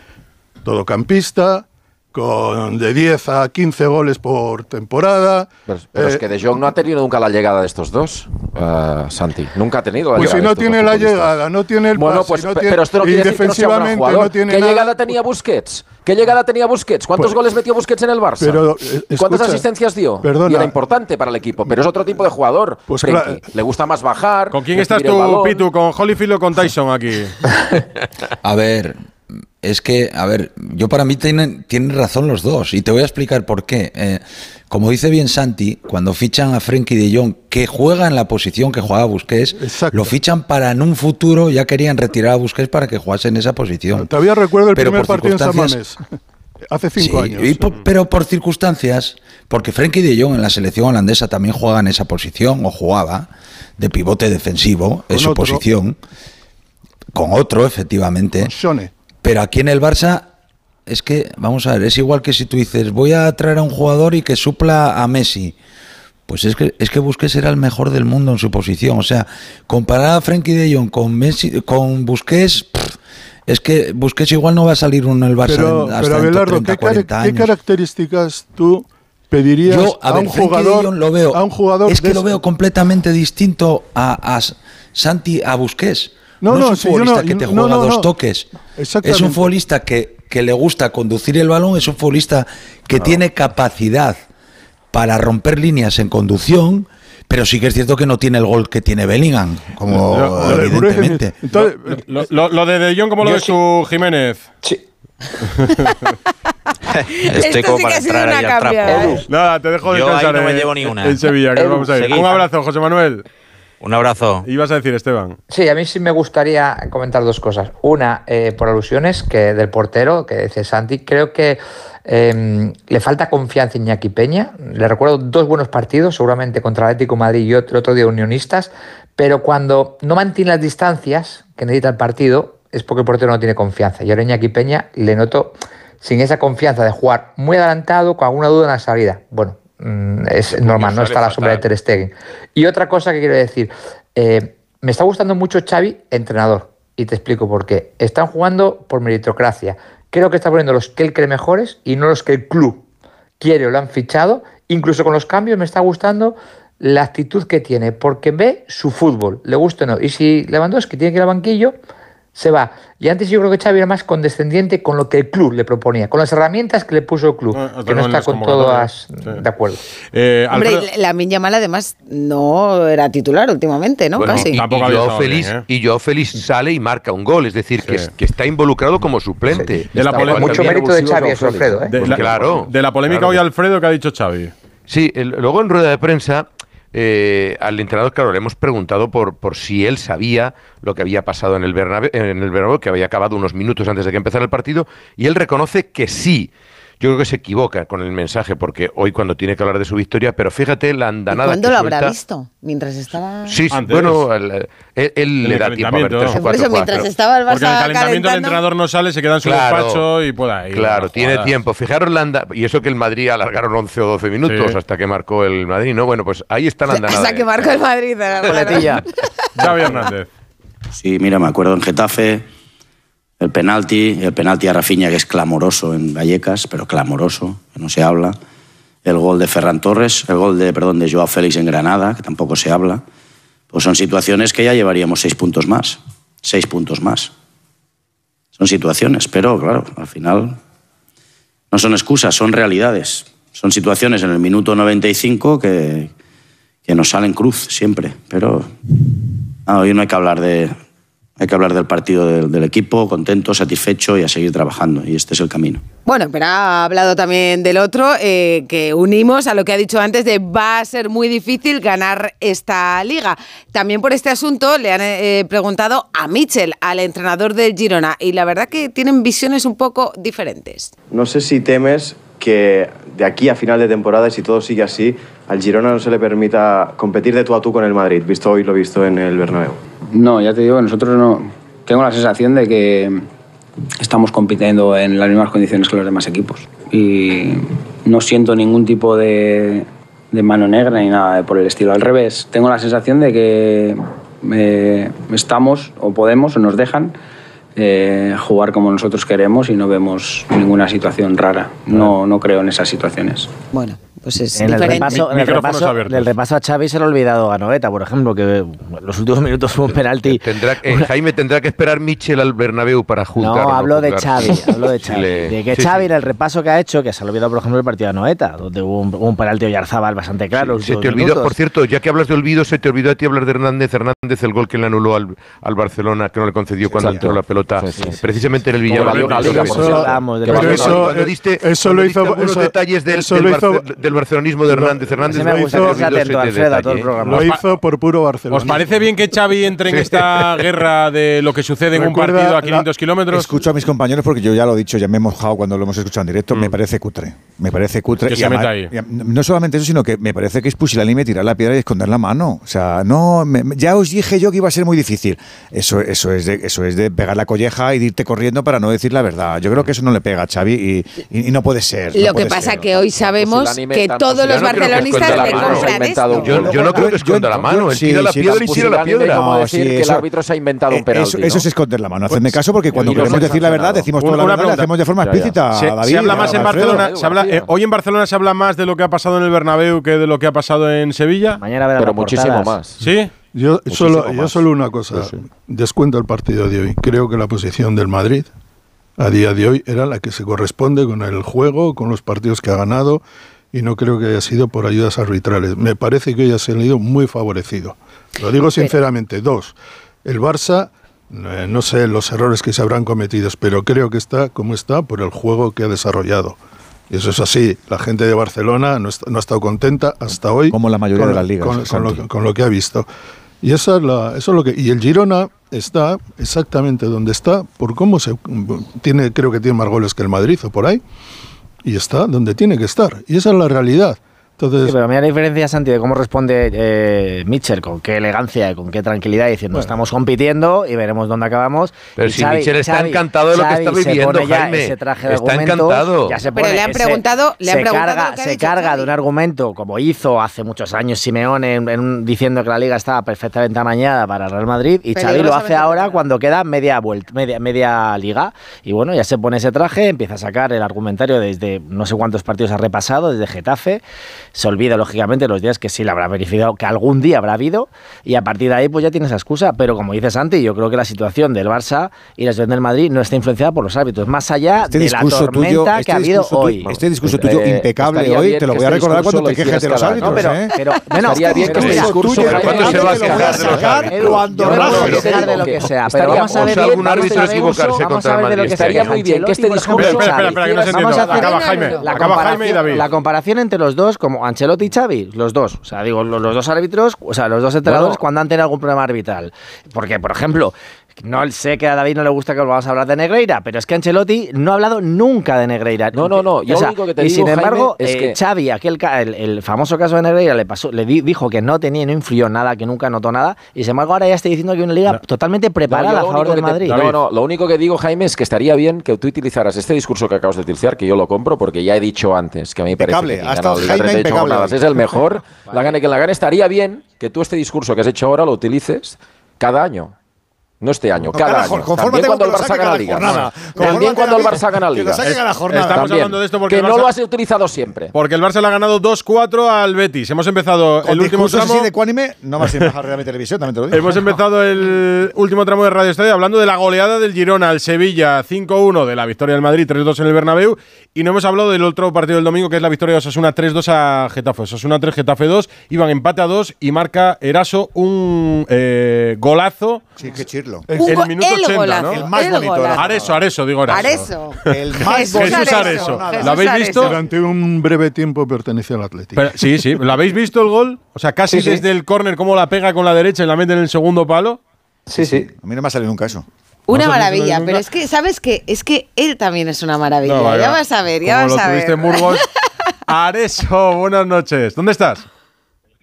Todocampista, con de 10 a 15 goles por temporada. Pero, pero es Eh, que De Jong no ha tenido nunca la llegada de estos dos, eh, Santi. Nunca ha tenido la Pues si llegada no de estos tiene la llegada, no tiene el Bueno, pase, pues, no tiene- pero esto no quiere decir que no sea un gran defensivamente jugador. no tiene ¿Qué nada. llegada tenía Busquets? ¿Qué llegada tenía Busquets? ¿Cuántos Pues- goles metió Busquets en el Barça? Pero, eh, ¿Cuántas asistencias dio? perdona. Y era importante para el equipo, pero es otro tipo de jugador. Pues claro. Le gusta más bajar. ¿Con quién estás tú. Pitu? ¿Con Holyfield o con Tyson aquí? A ver, es que, a ver, yo para mí tienen, tienen razón los dos y te voy a explicar por qué. Eh, como dice bien Santi, cuando fichan a Frenkie de Jong, que juega en la posición que jugaba Busquets, lo fichan para en un futuro, ya querían retirar a Busquets para que jugase en esa posición. Todavía recuerdo el Pero primer partido en Mamés. Hace cinco Sí, años. y por- pero por circunstancias, porque Frenkie de Jong en la selección holandesa también juega en esa posición, o jugaba, de pivote defensivo, en su otro. posición, con otro, efectivamente. Pero aquí en el Barça, es que, vamos a ver, es igual que si tú dices, voy a traer a un jugador y que supla a Messi. Pues es que, es que Busquets era el mejor del mundo en su posición. O sea, comparar a Frenkie de Jong con Messi, con Busquets, pff, es que Busquets igual no va a salir uno en el Barça Pero, en- hasta pero Abelardo, 30, ¿qué, cara- 40 qué años. características tú pedirías Yo, a, a, ver, un jugador? Lo veo. a un jugador es que de lo veo completamente distinto a, a Santi a Busquets. No, No, no, es un si yo futbolista no- que te juega no, dos no. toques. Es un futbolista que, que le gusta conducir el balón, es un futbolista que tiene capacidad para romper líneas en conducción, pero sí que es cierto que no tiene el gol que tiene Bellingham, como Lo- lo de evidentemente. Lo, lo- lo de De Jong, ¿cómo lo Yo ves tú, Jiménez? Estoy Esto como sí que para ha sido entrar una ahí al trapo. Nada, te dejo Yo descansar ahí no me llevo ni una. en Sevilla, que nos vamos a ir. Seguid. Un abrazo, José Manuel. Un abrazo. Ibas a decir, Esteban. Sí, a mí sí me gustaría comentar dos cosas. Una, eh, por alusiones que del portero, que dice Santi, creo que eh, le falta confianza a Iñaki Peña. Le recuerdo dos buenos partidos, seguramente contra el Atlético Madrid y otro, otro día Unionistas, pero cuando no mantiene las distancias que necesita el partido es porque el portero no tiene confianza. Y ahora Iñaki Peña le noto sin esa confianza de jugar muy adelantado, con alguna duda en la salida. Bueno, es normal, no está la sombra de. Ter Stegen. Y otra cosa que quiero decir, eh, me está gustando mucho Xavi, entrenador, y te explico por qué. Están jugando por meritocracia. Creo que está poniendo los que él cree mejores y no los que el club quiere o lo han fichado. Incluso con los cambios me está gustando la actitud que tiene, porque ve su fútbol, le gusta o no. Y si Lewandowski tiene que ir al banquillo, se va. Y antes yo creo que Xavi era más condescendiente con lo que el club le proponía, con las herramientas que le puso el club, hasta que no está con todas de acuerdo. Eh, Hombre, Alfredo- la Minya Mal además no era titular últimamente, ¿no? Bueno, Casi. y, y Joao Félix, ¿eh? y Joao Félix sale y marca un gol, es decir, que, es- que está involucrado como suplente. De la polémica- Mucho mérito de Xavi Félix. Alfredo, ¿eh? Pues De la- claro. de la polémica claro. hoy, Alfredo, que ha dicho Xavi. Sí, el- luego en rueda de prensa eh, al entrenador, claro, le hemos preguntado por, por si él sabía lo que había pasado en el, Bernabéu, en el que había acabado unos minutos antes de que empezara el partido, y él reconoce que sí. Yo creo que se equivoca con el mensaje, porque hoy cuando tiene que hablar de su victoria, pero fíjate la ¿Y andanada ¿Cuándo que lo habrá visto? Mientras estaba... Sí, sí, bueno, él, le da tiempo a ver calentamiento. tres o Por eso, mientras estaba el Barça Porque en el calentamiento el entrenador no sale, se queda en su Claro. despacho y puede ahí. Claro, tiene tiempo. Fijaros la anda- y eso que el Madrid alargaron 11 o 12 minutos Sí. hasta que marcó el Madrid, ¿no? Bueno, pues ahí está la andanada. Hasta que marcó el Madrid. Xavi Hernández. Sí, mira, me acuerdo en Getafe, el penalti, el penalti a Rafinha que es clamoroso en Vallecas, pero clamoroso, que no se habla. El gol de Ferran Torres, el gol de, perdón, de Joao Félix en Granada, que tampoco se habla. Pues son situaciones que ya llevaríamos seis puntos más, seis puntos más. Son situaciones, pero claro, al final no son excusas, son realidades. Son situaciones en el minuto 95 que, que nos salen cruz siempre, pero Ah, hoy no hay que hablar de. Hay que hablar del partido del, del equipo, contento, satisfecho y a seguir trabajando. Y este es el camino. Bueno, pero ha hablado también del otro, eh, que unimos a lo que ha dicho antes de va a ser muy difícil ganar esta liga. También por este asunto le han eh, preguntado a Michel, al entrenador del Girona, y la verdad que tienen visiones un poco diferentes. No sé si temes que de aquí a final de temporada, y si todo sigue así, al Girona no se le permita competir de tú a tú con el Madrid, visto hoy lo visto en el Bernabéu. No, ya te digo, nosotros no. Tengo la sensación de que estamos compitiendo en las mismas condiciones que los demás equipos. Y no siento ningún tipo de, de mano negra ni nada por el estilo. Al revés, tengo la sensación de que eh, estamos o podemos o nos dejan eh, jugar como nosotros queremos y no vemos ninguna situación rara. No, no creo en esas situaciones. Bueno, pues es En el, diferente. repaso, en el repaso- el repaso a Xavi se le ha olvidado a Noeta, por ejemplo, que en los últimos minutos hubo un penalti. Tendrá, eh, Jaime tendrá que esperar Michel al Bernabéu para juzgar. No, hablo de. Xavi, hablo de Xavi. De que sí, Xavi sí. en el repaso que ha hecho, que se ha olvidado, por ejemplo, el partido de Noeta, donde hubo un, un penalti de Oyarzabal bastante claro. los Se te olvidó, minutos. por cierto, ya que hablas de olvido, se te olvidó a ti hablar de Hernández. Hernández, el gol que le anuló al, al Barcelona, que no le concedió cuando entró la pelota, Sí, sí, sí. precisamente en el Villarreal. Eso- lo hizo- eso- detalles del, lo hizo- barcelonismo de Hernández. Hernández me que ¿eh? programa. Lo hizo por puro Barcelona. ¿Os parece bien que Xavi entre en esta guerra de lo que sucede en un partido a la- 500 kilómetros? Escucho a mis compañeros porque yo ya lo he dicho, ya me he mojado cuando lo hemos escuchado en directo. Me parece cutre. Me parece cutre. Mm. Que Y se meta ahí. y a- no solamente eso, sino que me parece que es pusilánime tirar la piedra y esconder la mano. O sea, no, ya os dije yo que iba a ser muy difícil. Eso, eso, es de, eso es de pegar la colleja y de irte corriendo para no decir la verdad. Yo creo que eso no le pega a Xavi y, y- y no puede ser. no Lo que pasa ser. que hoy sabemos Pusilánime que todos los barcelonistas le mano. compran esto. Yo, no creo que esconda la mano. Él tira la piedra y tira la piedra. decir sí, que el eso- árbitro se ha inventado un Eh, penalti. Eso, es esconder la mano. Hacedme caso porque cuando queremos decir la verdad, decimos toda la verdad, la hacemos de forma explícita. Se, habla más en. Barcelona. hoy en Barcelona se habla más de lo que ha pasado en el Bernabéu que de lo que ha pasado en Sevilla. Mañana Pero muchísimo más. ¿Sí? Yo solo, yo más. solo una cosa, descuento el partido de hoy. Creo que la posición del Madrid a día de hoy era la que se corresponde con el juego, con los partidos que ha ganado y no creo que haya sido por ayudas arbitrales. Me parece que hoy ha salido muy favorecido. Lo digo sinceramente. Dos, el Barça, eh, no sé los errores que se habrán cometido, pero creo que está como está por el juego que ha desarrollado. Y eso es así. La gente de Barcelona no, está- no ha estado contenta hasta hoy. Como la mayoría con- de las ligas, Con, con lo, con lo que ha visto. Y esa es la, eso es lo que. Y el Girona está exactamente donde está, por cómo se. tiene Creo que tiene más goles que el Madrid o por ahí. Y está donde tiene que estar. Y esa es la realidad. Entonces, Sí, pero mira la diferencia, Santi, de cómo responde eh, Mitchell, con qué elegancia y con qué tranquilidad, diciendo estamos compitiendo y veremos dónde acabamos. Pero Y si Mitchell está encantado de lo que está se viviendo, ya Jaime. ese traje de Está encantado. ya se Pero le han ese- preguntado- le han se preguntado carga, se dicho carga Xavi. de un argumento como hizo hace muchos años Simeone en- en un- diciendo que la liga estaba perfectamente amañada para el Real Madrid y Xavi lo hace ahora cuando queda media vuelta, media, media liga y bueno, ya se pone ese traje, empieza a sacar el argumentario desde no sé cuántos partidos ha repasado, desde Getafe se olvida lógicamente los días que sí le habrá verificado, que algún día habrá habido, y a partir de ahí pues ya tiene esa excusa. Pero como dice Santi, yo creo que la situación del Barça y la situación del Madrid no está influenciada por los árbitros, más allá Este de la tormenta tuyo, que este ha habido discurso tu- hoy. este discurso tuyo Eh, impecable hoy, te lo que voy a este recordar cuando te quejes de los árbitros, No, pero- ¿eh? pero- bueno, Estaría bien que este discurso ¿cuándo se va a quejar de cuando de lo que sea, pero vamos a ver algún árbitro equivocarse contra el Madrid. que Estaría muy bien que este discurso- Espera, espera, que no se Xavi, entiende. vamos a hacer Acaba Jaime, la acaba Jaime y David. La comparación entre los dos, como Ancelotti y Xavi, los dos. O sea, digo, los, los dos árbitros, o sea, los dos entrenadores Bueno. cuando han tenido algún problema arbitral. Porque, por ejemplo, no sé que a David no le gusta que volvamos a hablar de Negreira, pero es que Ancelotti no ha hablado nunca de Negreira. No, no, no, yo O sea, lo único que te y digo, sin embargo, Jaime, es eh, que- Xavi, aquel, el, el famoso caso de Negreira, le pasó, le di- dijo que no tenía, no influyó nada, que nunca notó nada, y sin embargo ahora ya está diciendo que hay una liga totalmente preparada No, a favor del que te- Madrid. No, no, lo único que digo, Jaime, es que estaría bien que tú utilizaras este discurso que acabas de utilizar, que yo lo compro, porque ya he dicho antes que a mí me parece Impecable, que quien ha gana estado la Liga Jaime 38 impecable jornadas hoy. es el mejor, la gane quien la gane. Estaría bien que tú este discurso que has hecho ahora lo utilices cada año. No este año, No, cada, cada año. También cuando el que Barça gana Liga. jornada. También cuando el Barça gana que lo Liga. saque cada jornada. Estamos También. hablando de esto porque que el no Barça- lo has utilizado siempre. Porque el Barça le ha ganado 2-4 al Betis. Hemos empezado Con el último tramo. así de cuánime, no vas a ir a bajar de televisión, también te lo digo. Hemos empezado el último tramo de Radio Estadio hablando de la goleada del Girona al Sevilla 5-1, de la victoria del Madrid 3-2 en el Bernabéu y no hemos hablado del otro partido del domingo que es la victoria de Osasuna 3-2 a Getafe. Osasuna 3, Getafe 2, iban empate a 2 y marca Eraso un eh, golazo Sí, qué el go- minuto el 80, golazo, ¿no? El más el bonito. golazo. Areso, Areso, digo Eraso. Areso. El más Jesús bonito. Jesús Areso. Areso. Jesús ¿Lo habéis Areso. visto? Durante un breve tiempo pertenece al Atlético. Pero- sí, sí. ¿Lo habéis visto el gol? O sea, casi Sí, sí. desde el córner, cómo la pega con la derecha y la mete en el segundo palo. Sí, sí. A mí no me ha salido nunca eso. Una ¿No has visto maravilla, pero es que, ¿sabes qué? Es que él también es una maravilla. No, ya vas a ver, ya Como vas a lo tuviste ver. en Burgos. Areso, buenas noches. ¿Dónde estás?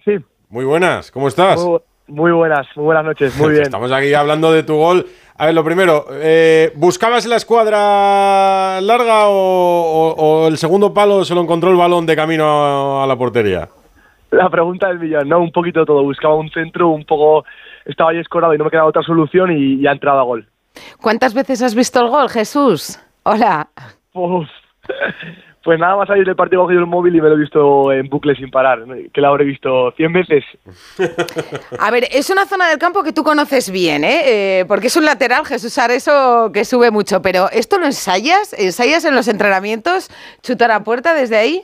Sí. Muy buenas, ¿cómo estás? Muy, muy buenas, muy buenas noches, muy bien. Estamos aquí hablando de tu gol. A ver, lo primero, eh, ¿buscabas la escuadra larga o, o- o el segundo palo se lo encontró el balón de camino a la portería? La pregunta del millón, ¿no? Un poquito de todo. Buscaba un centro, un poco. Estaba ahí escorado y no me quedaba otra solución y, y ha entrado a gol. ¿Cuántas veces has visto el gol, Jesús? Hola. Uf. Pues nada más salir del partido he cogido el móvil y me lo he visto en bucle sin parar. Que lo habré visto 100 veces. A ver, es una zona del campo que tú conoces bien, ¿eh? Eh, porque es un lateral, Jesús Areso, que sube mucho. Pero ¿esto lo ensayas? ¿Ensayas en los entrenamientos? ¿Chutar a puerta desde ahí?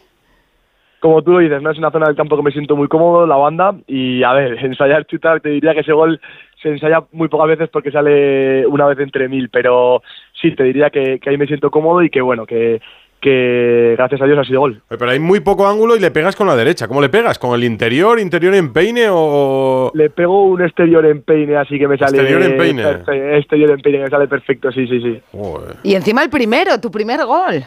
Como tú lo dices, ¿no? Es una zona del campo que me siento muy cómodo, la banda. Y a ver, ensayar chutar, te diría que ese gol se ensaya muy pocas veces porque sale una vez entre mil. Pero sí, te diría que, que ahí me siento cómodo y que bueno, que, que gracias a Dios ha sido gol. Pero hay muy poco ángulo y le pegas con la derecha. ¿Cómo le pegas? ¿Con el interior, interior en peine o...? Le pego un exterior en peine, así que me sale. Exterior en peine. Exterior en peine, me sale perfecto, sí, sí, sí. Y encima el primero, tu primer gol.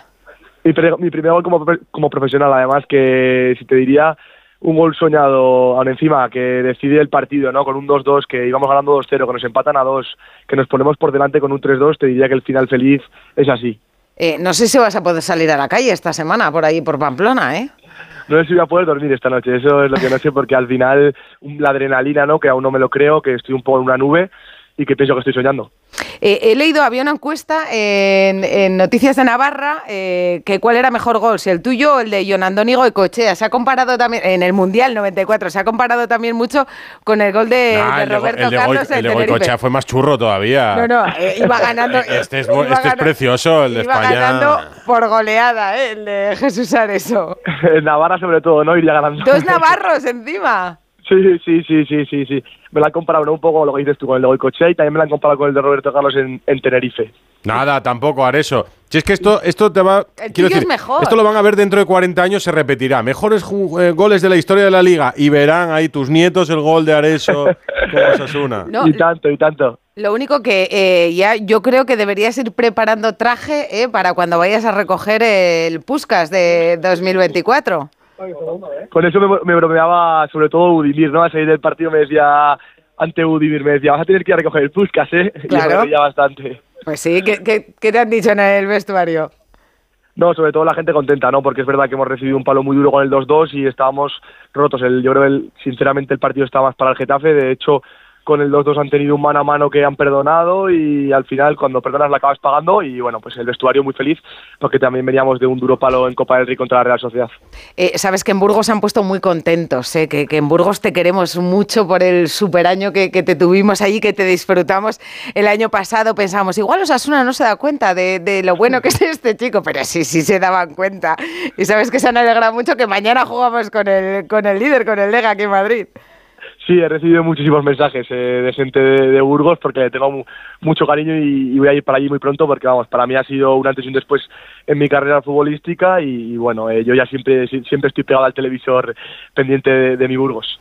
Mi, pre- mi primer gol como, como profesional, además, que si te diría un gol soñado, aún encima, que decide el partido, ¿no? Con un 2-2, que íbamos ganando 2-0, que nos empatan a 2, que nos ponemos por delante con un 3-2, te diría que el final feliz es así. Eh, no sé si vas a poder salir a la calle esta semana por ahí, por Pamplona, ¿eh? No sé si voy a poder dormir esta noche, eso es lo que no sé, porque al final la adrenalina, ¿no? Que aún no me lo creo, que estoy un poco en una nube y que pienso que estoy soñando. Eh, he leído, había una encuesta en, en Noticias de Navarra, eh, que cuál era mejor gol, si el tuyo o el de Jon Andoni Goicoechea. Se ha comparado también, en el Mundial 94, se ha comparado también mucho con el gol de, Nah, de el de, Roberto el de Carlos en el de Tenerife. Goicoechea fue más churro todavía. No, no, eh, iba ganando. Este es, iba este es precioso, el de Iba España. ganando por goleada, ¿eh? el de Jesús Areso. En Navarra, sobre todo, ¿no? Iría ganando. Dos navarros encima. Sí, sí, sí, sí, sí, sí. Me la han comparado ¿no? un poco con lo que dices tú con el de Goicoechea y también me la han comparado con el de Roberto Carlos en, en Tenerife. Nada, tampoco, Areso. Si es que esto, esto te va. El quiero es decir, mejor. esto lo van a ver dentro de 40 años, se repetirá. Mejores eh, goles de la historia de la liga y verán ahí tus nietos el gol de Areso con Osasuna. No, y tanto, y tanto. Lo único que eh, ya yo creo que deberías ir preparando traje eh, para cuando vayas a recoger el Puskas de 2024. Con eso me, me bromeaba sobre todo Udimir, ¿no? Al salir del partido me decía, ante Udimir, me decía, vas a tener que ir a recoger el Puskas, ¿eh? Y me reía bastante. Pues sí, ¿qué, qué, qué te han dicho en el vestuario? No, sobre todo la gente contenta, ¿no? Porque es verdad que hemos recibido un palo muy duro con el 2-2 y estábamos rotos. El, yo creo que, sinceramente, el partido estaba más para el Getafe. De hecho, con el 2-2 han tenido un mano a mano que han perdonado y al final cuando perdonas la acabas pagando y bueno, pues el vestuario muy feliz porque también veníamos de un duro palo en Copa del Rey contra la Real Sociedad. Eh, Sabes que en Burgos se han puesto muy contentos, eh, que, que en Burgos te queremos mucho por el super año que, que te tuvimos allí, que te disfrutamos el año pasado. Pensamos, igual Osasuna no se da cuenta de, de lo bueno que es este chico, pero sí, sí se daban cuenta. Y sabes que se han alegrado mucho que mañana jugamos con el, con el líder, con el Lega aquí en Madrid. Sí, he recibido muchísimos mensajes eh, de gente de, Burgos porque tengo mu- mucho cariño y, y voy a ir para allí muy pronto porque, vamos, para mí ha sido un antes y un después en mi carrera futbolística y, y, bueno, eh, yo ya siempre si- siempre estoy pegado al televisor pendiente de, de mi Burgos.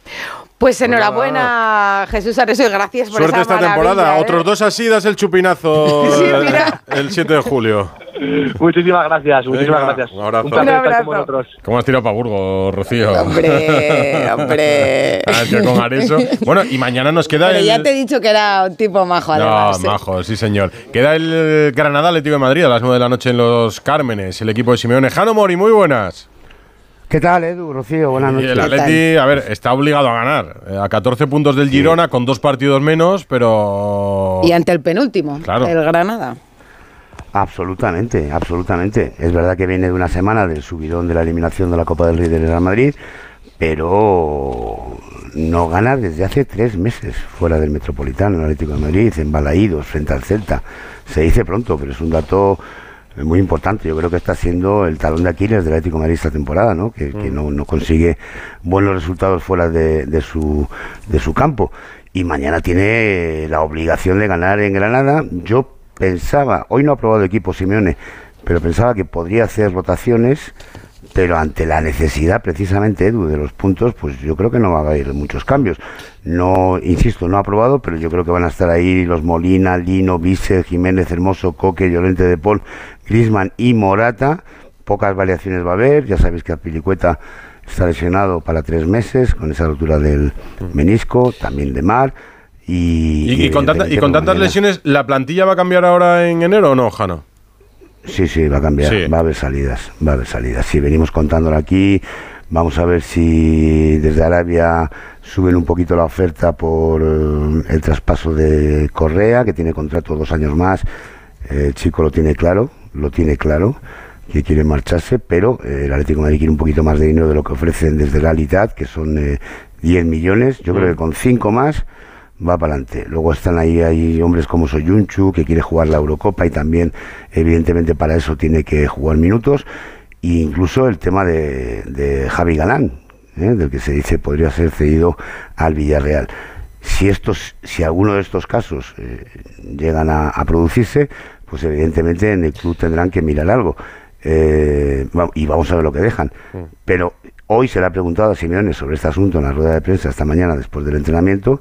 Pues enhorabuena, Jesús Areso, y gracias por Suerte esa esta temporada. ¿eh? Otros dos así das el chupinazo Sí, el- el 7 de julio. Muchísimas gracias, muchísimas Venga, gracias. un abrazo. placer Un estar abrazo. con vosotros. ¿Cómo has tirado para Burgos, Rocío? Hombre, hombre. Ah, con Areso. Bueno, y mañana nos queda Pero el. ya te he dicho que era un tipo majo, No, además. ¿eh? majo, sí señor. Queda el Granada Atlético de Madrid a las 9 de la noche en Los Cármenes, el equipo de Simeone. Jano Mori, muy buenas. ¿Qué tal, Edu, Rocío? Buenas Y noches. el Atleti, a ver, está obligado a ganar. eh, A 14 puntos del Girona, con dos partidos menos, pero. Y ante el penúltimo, Claro. el Granada. Absolutamente, absolutamente. Es verdad que viene de una semana del subidón de la eliminación de la Copa del Rey del Real Madrid, pero no gana desde hace tres meses fuera del Metropolitano, el Atlético de Madrid, en Balaídos, frente al Celta. Se dice pronto, pero es un dato muy importante. Yo creo que está siendo el talón de Aquiles del Atlético de Madrid esta temporada, ¿no? que, que no, no consigue buenos resultados fuera de, de su, de su campo. Y mañana tiene la obligación de ganar en Granada. Yo pensaba, hoy no ha aprobado el equipo Simeone, pero pensaba que podría hacer rotaciones, pero ante la necesidad precisamente, Edu, de los puntos, pues yo creo que no va a haber muchos cambios. No, insisto, no ha aprobado, pero yo creo que van a estar ahí los Molina, Lino, Vícer, Jiménez, Hermoso, Coque, Llorente de Paul, Grisman y Morata. Pocas variaciones va a haber, ya sabéis que Pilicueta está lesionado para tres meses con esa rotura del menisco, también de Mar. Y, Y, y con, tanta- y evidentemente con tantas lesiones, ¿la plantilla va a cambiar ahora en enero o no, Jano? Sí, sí, va a cambiar, Sí. va a haber salidas, va a haber salidas. Sí, venimos contándolo aquí, vamos a ver si desde Arabia suben un poquito la oferta por eh, el traspaso de Correa, que tiene contrato dos años más. Eh, El chico lo tiene claro, lo tiene claro, que quiere marcharse, pero eh, el Atlético de Madrid quiere un poquito más de dinero de lo que ofrecen desde la Alitat, que son eh, 10 millones. Yo creo que con 5 más va para adelante. Luego están ahí hay hombres como Soyunchu, que quiere jugar la Eurocopa y también, evidentemente, para eso tiene que jugar minutos. E incluso el tema de, de Javi Galán, ¿eh? del que se dice podría ser cedido al Villarreal. Si, estos, si alguno de estos casos eh, llegan a, a producirse, pues evidentemente en el club tendrán que mirar algo. Eh, y vamos a ver lo que dejan. Pero hoy se le ha preguntado a Simeone sobre este asunto en la rueda de prensa esta mañana después del entrenamiento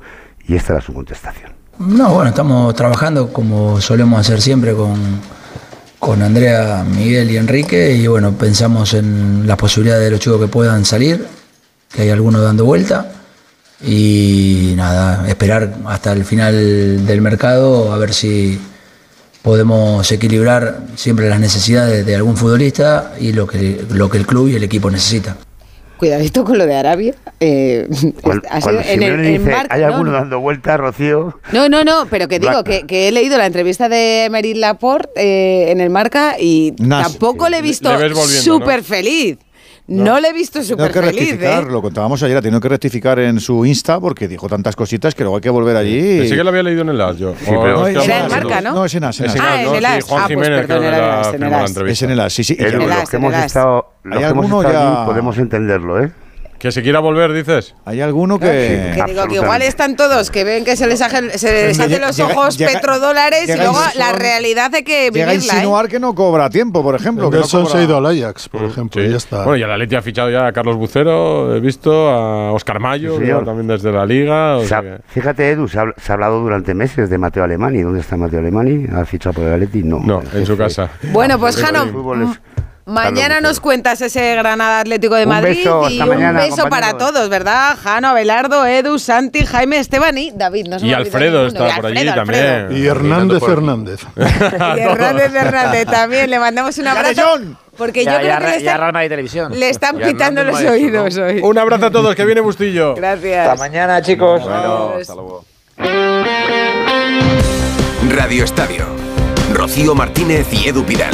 y esta era su contestación. No, bueno, estamos trabajando como solemos hacer siempre con, con Andrea, Miguel y Enrique y bueno, pensamos en las posibilidades de los chicos que puedan salir, que hay algunos dando vuelta y nada, esperar hasta el final del mercado a ver si podemos equilibrar siempre las necesidades de algún futbolista y lo que, lo que el club y el equipo necesita. Cuidadito con lo de Arabia. eh, Cuando, ha sido cuando en el- Simeone en dice, marca- hay no, alguno no. dando vueltas, Rocío. No, no, no, pero que digo que, que he leído la entrevista de Merit Laporte eh, en el Marca y Nas- tampoco le he visto súper feliz. No. le he visto súper que feliz. rectificar, ¿eh? lo contábamos ayer, ha tenido que rectificar en su Insta porque dijo tantas cositas que luego hay que volver allí. Pensé que lo había leído en el AS yo. pero- No, es que era hablo- el Marca, ¿no? No, es en AS, en Es AS. en Ah, AS, en el Sí, AS. Juan Ah, pues Jiménez, perdón, que era la el AS, en el AS. Es en el AS, sí, sí. los que hemos estado, los ¿Hay que hemos alguno estado ya- allí podemos entenderlo, ¿eh? Que se quiera volver, dices. Hay alguno que. Que digo que igual están todos, que ven que se les, hace- se les hacen los llega- ojos llega- petrodólares y luego la realidad de que Llega a vivirla. ¿eh? insinuar que no cobra tiempo, por ejemplo. que no Nelson cobra- se ha ido al Ajax, por ejemplo, y ya está. Bueno, y el Atleti ha fichado ya a Carlos Bucero, he visto, a Oscar Mayo, Sí, señor. ¿no? también desde la Liga. o Se sea ha- que- fíjate, Edu, se ha, se ha hablado durante meses de Mateo Alemani. ¿Dónde está Mateo Alemani? ¿Ha fichado por el Atleti? No. No, en su casa. Bueno, pues Jano, mañana nos cuentas ese Granada Atlético de Un Madrid beso, y un mañana, beso para todos, ¿verdad? Jano, Abelardo, Edu, Santi, Jaime, Esteban y David. No Y Alfredo está Y por allí Alfredo, también. Alfredo. Y Hernández Hernández. Y Hernández Hernández también. Le mandamos un abrazo. Porque yo Ya, creo ya, que le están, Real Madrid Televisión. le están Ya pitando los Maestro, oídos hoy. Un abrazo a todos, que viene Bustillo. Gracias. Hasta mañana, chicos. Hasta luego. Radio Estadio. Rocío Martínez y Edu Pidal.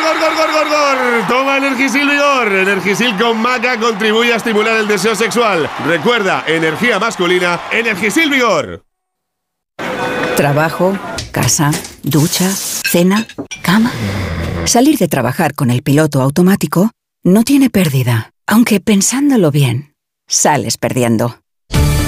gor, gor! Toma Energisil Vigor. Energisil con maca contribuye a estimular el deseo sexual. Recuerda, energía masculina, Energisil Vigor. Trabajo, casa, ducha, cena, cama. Salir de trabajar con el piloto automático no tiene pérdida, aunque pensándolo bien, sales perdiendo.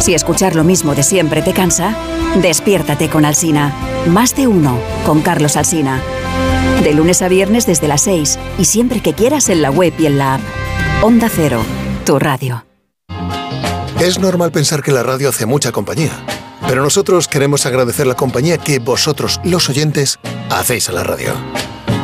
Si escuchar lo mismo de siempre te cansa, despiértate con Alsina. Más de uno con Carlos Alsina. De lunes a viernes desde las 6 y siempre que quieras en la web y en la app. Onda Cero, tu radio. Es normal pensar que la radio hace mucha compañía, pero nosotros queremos agradecer la compañía que vosotros, los oyentes, hacéis a la radio.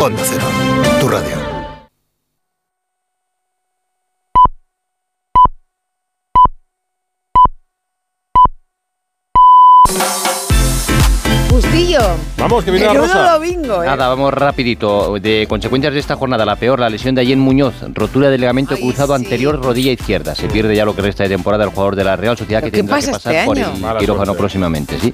Onda Cero, tu radio. Justillo. Vamos, que viene la Menudo rosa. domingo, ¿eh? Nada, vamos rapidito. De consecuencias de esta jornada, la peor, la lesión de Ayen Muñoz, rotura del ligamento cruzado anterior rodilla izquierda. Se pierde ya lo que resta de temporada el jugador de la Real Sociedad que ¿Pero qué tendrá que pasa pasar este por el Mala quirófano suerte. próximamente, sí.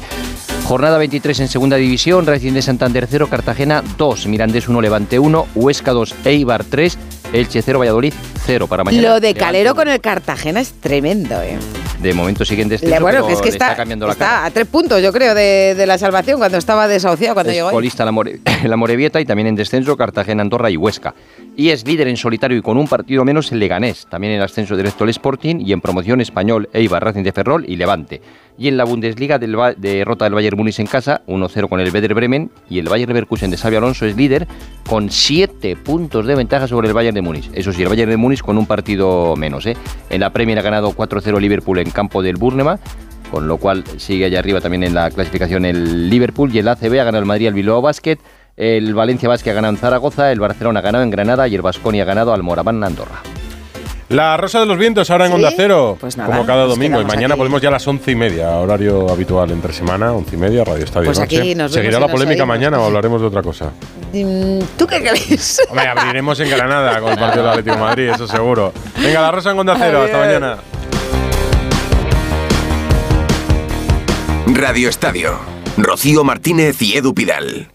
Jornada 23 en segunda división, Racing de Santander 0, Cartagena 2, Mirandés 1, Levante 1, Huesca 2, Eibar 3, Elche 0, Valladolid 0 para mañana. Lo de Calero con el Cartagena es tremendo, ¿eh? De momento siguen descenso, bueno, pero que es que está, está, cambiando la está cara. a tres puntos, yo creo, de, de la salvación cuando estaba desahuciado, cuando Es llegó. colista la, More- la Morevieta y también en descenso Cartagena, Andorra y Huesca. Y es líder en solitario y con un partido menos el Leganés. También en ascenso directo el Sporting y en promoción Español, Eibar, Racing de Ferrol y Levante. Y en la Bundesliga derrota del Bayern Múnich en casa, 1-0 con el Werder Bremen y el Bayern Leverkusen de Xabi Alonso es líder con 7 puntos de ventaja sobre el Bayern de Múnich. Eso sí, el Bayern de Múnich con un partido menos. ¿eh? En la Premier ha ganado 4-0 Liverpool en campo del Burnema con lo cual sigue allá arriba también en la clasificación el Liverpool y el ACB ha ganado el Madrid al Bilbao Basket, el Valencia Basket ha ganado en Zaragoza, el Barcelona ha ganado en Granada y el Vasconia ha ganado al Moraván Andorra. La Rosa de los Vientos ahora en ¿Sí? Onda Cero, Pues nada, como cada domingo. Y mañana aquí. podemos ya a las once y media, horario habitual entre semana, once y media, Radio Estadio Pues Noche. aquí nos vemos ¿Seguirá la nos polémica oímos. mañana o hablaremos de otra cosa? Mm, ¿Tú qué crees? Hombre, abriremos en Granada con el partido del Atlético de Madrid, eso seguro. Venga, La Rosa en Onda Cero, hasta mañana. Radio Estadio. Rocío Martínez y Edu Pidal.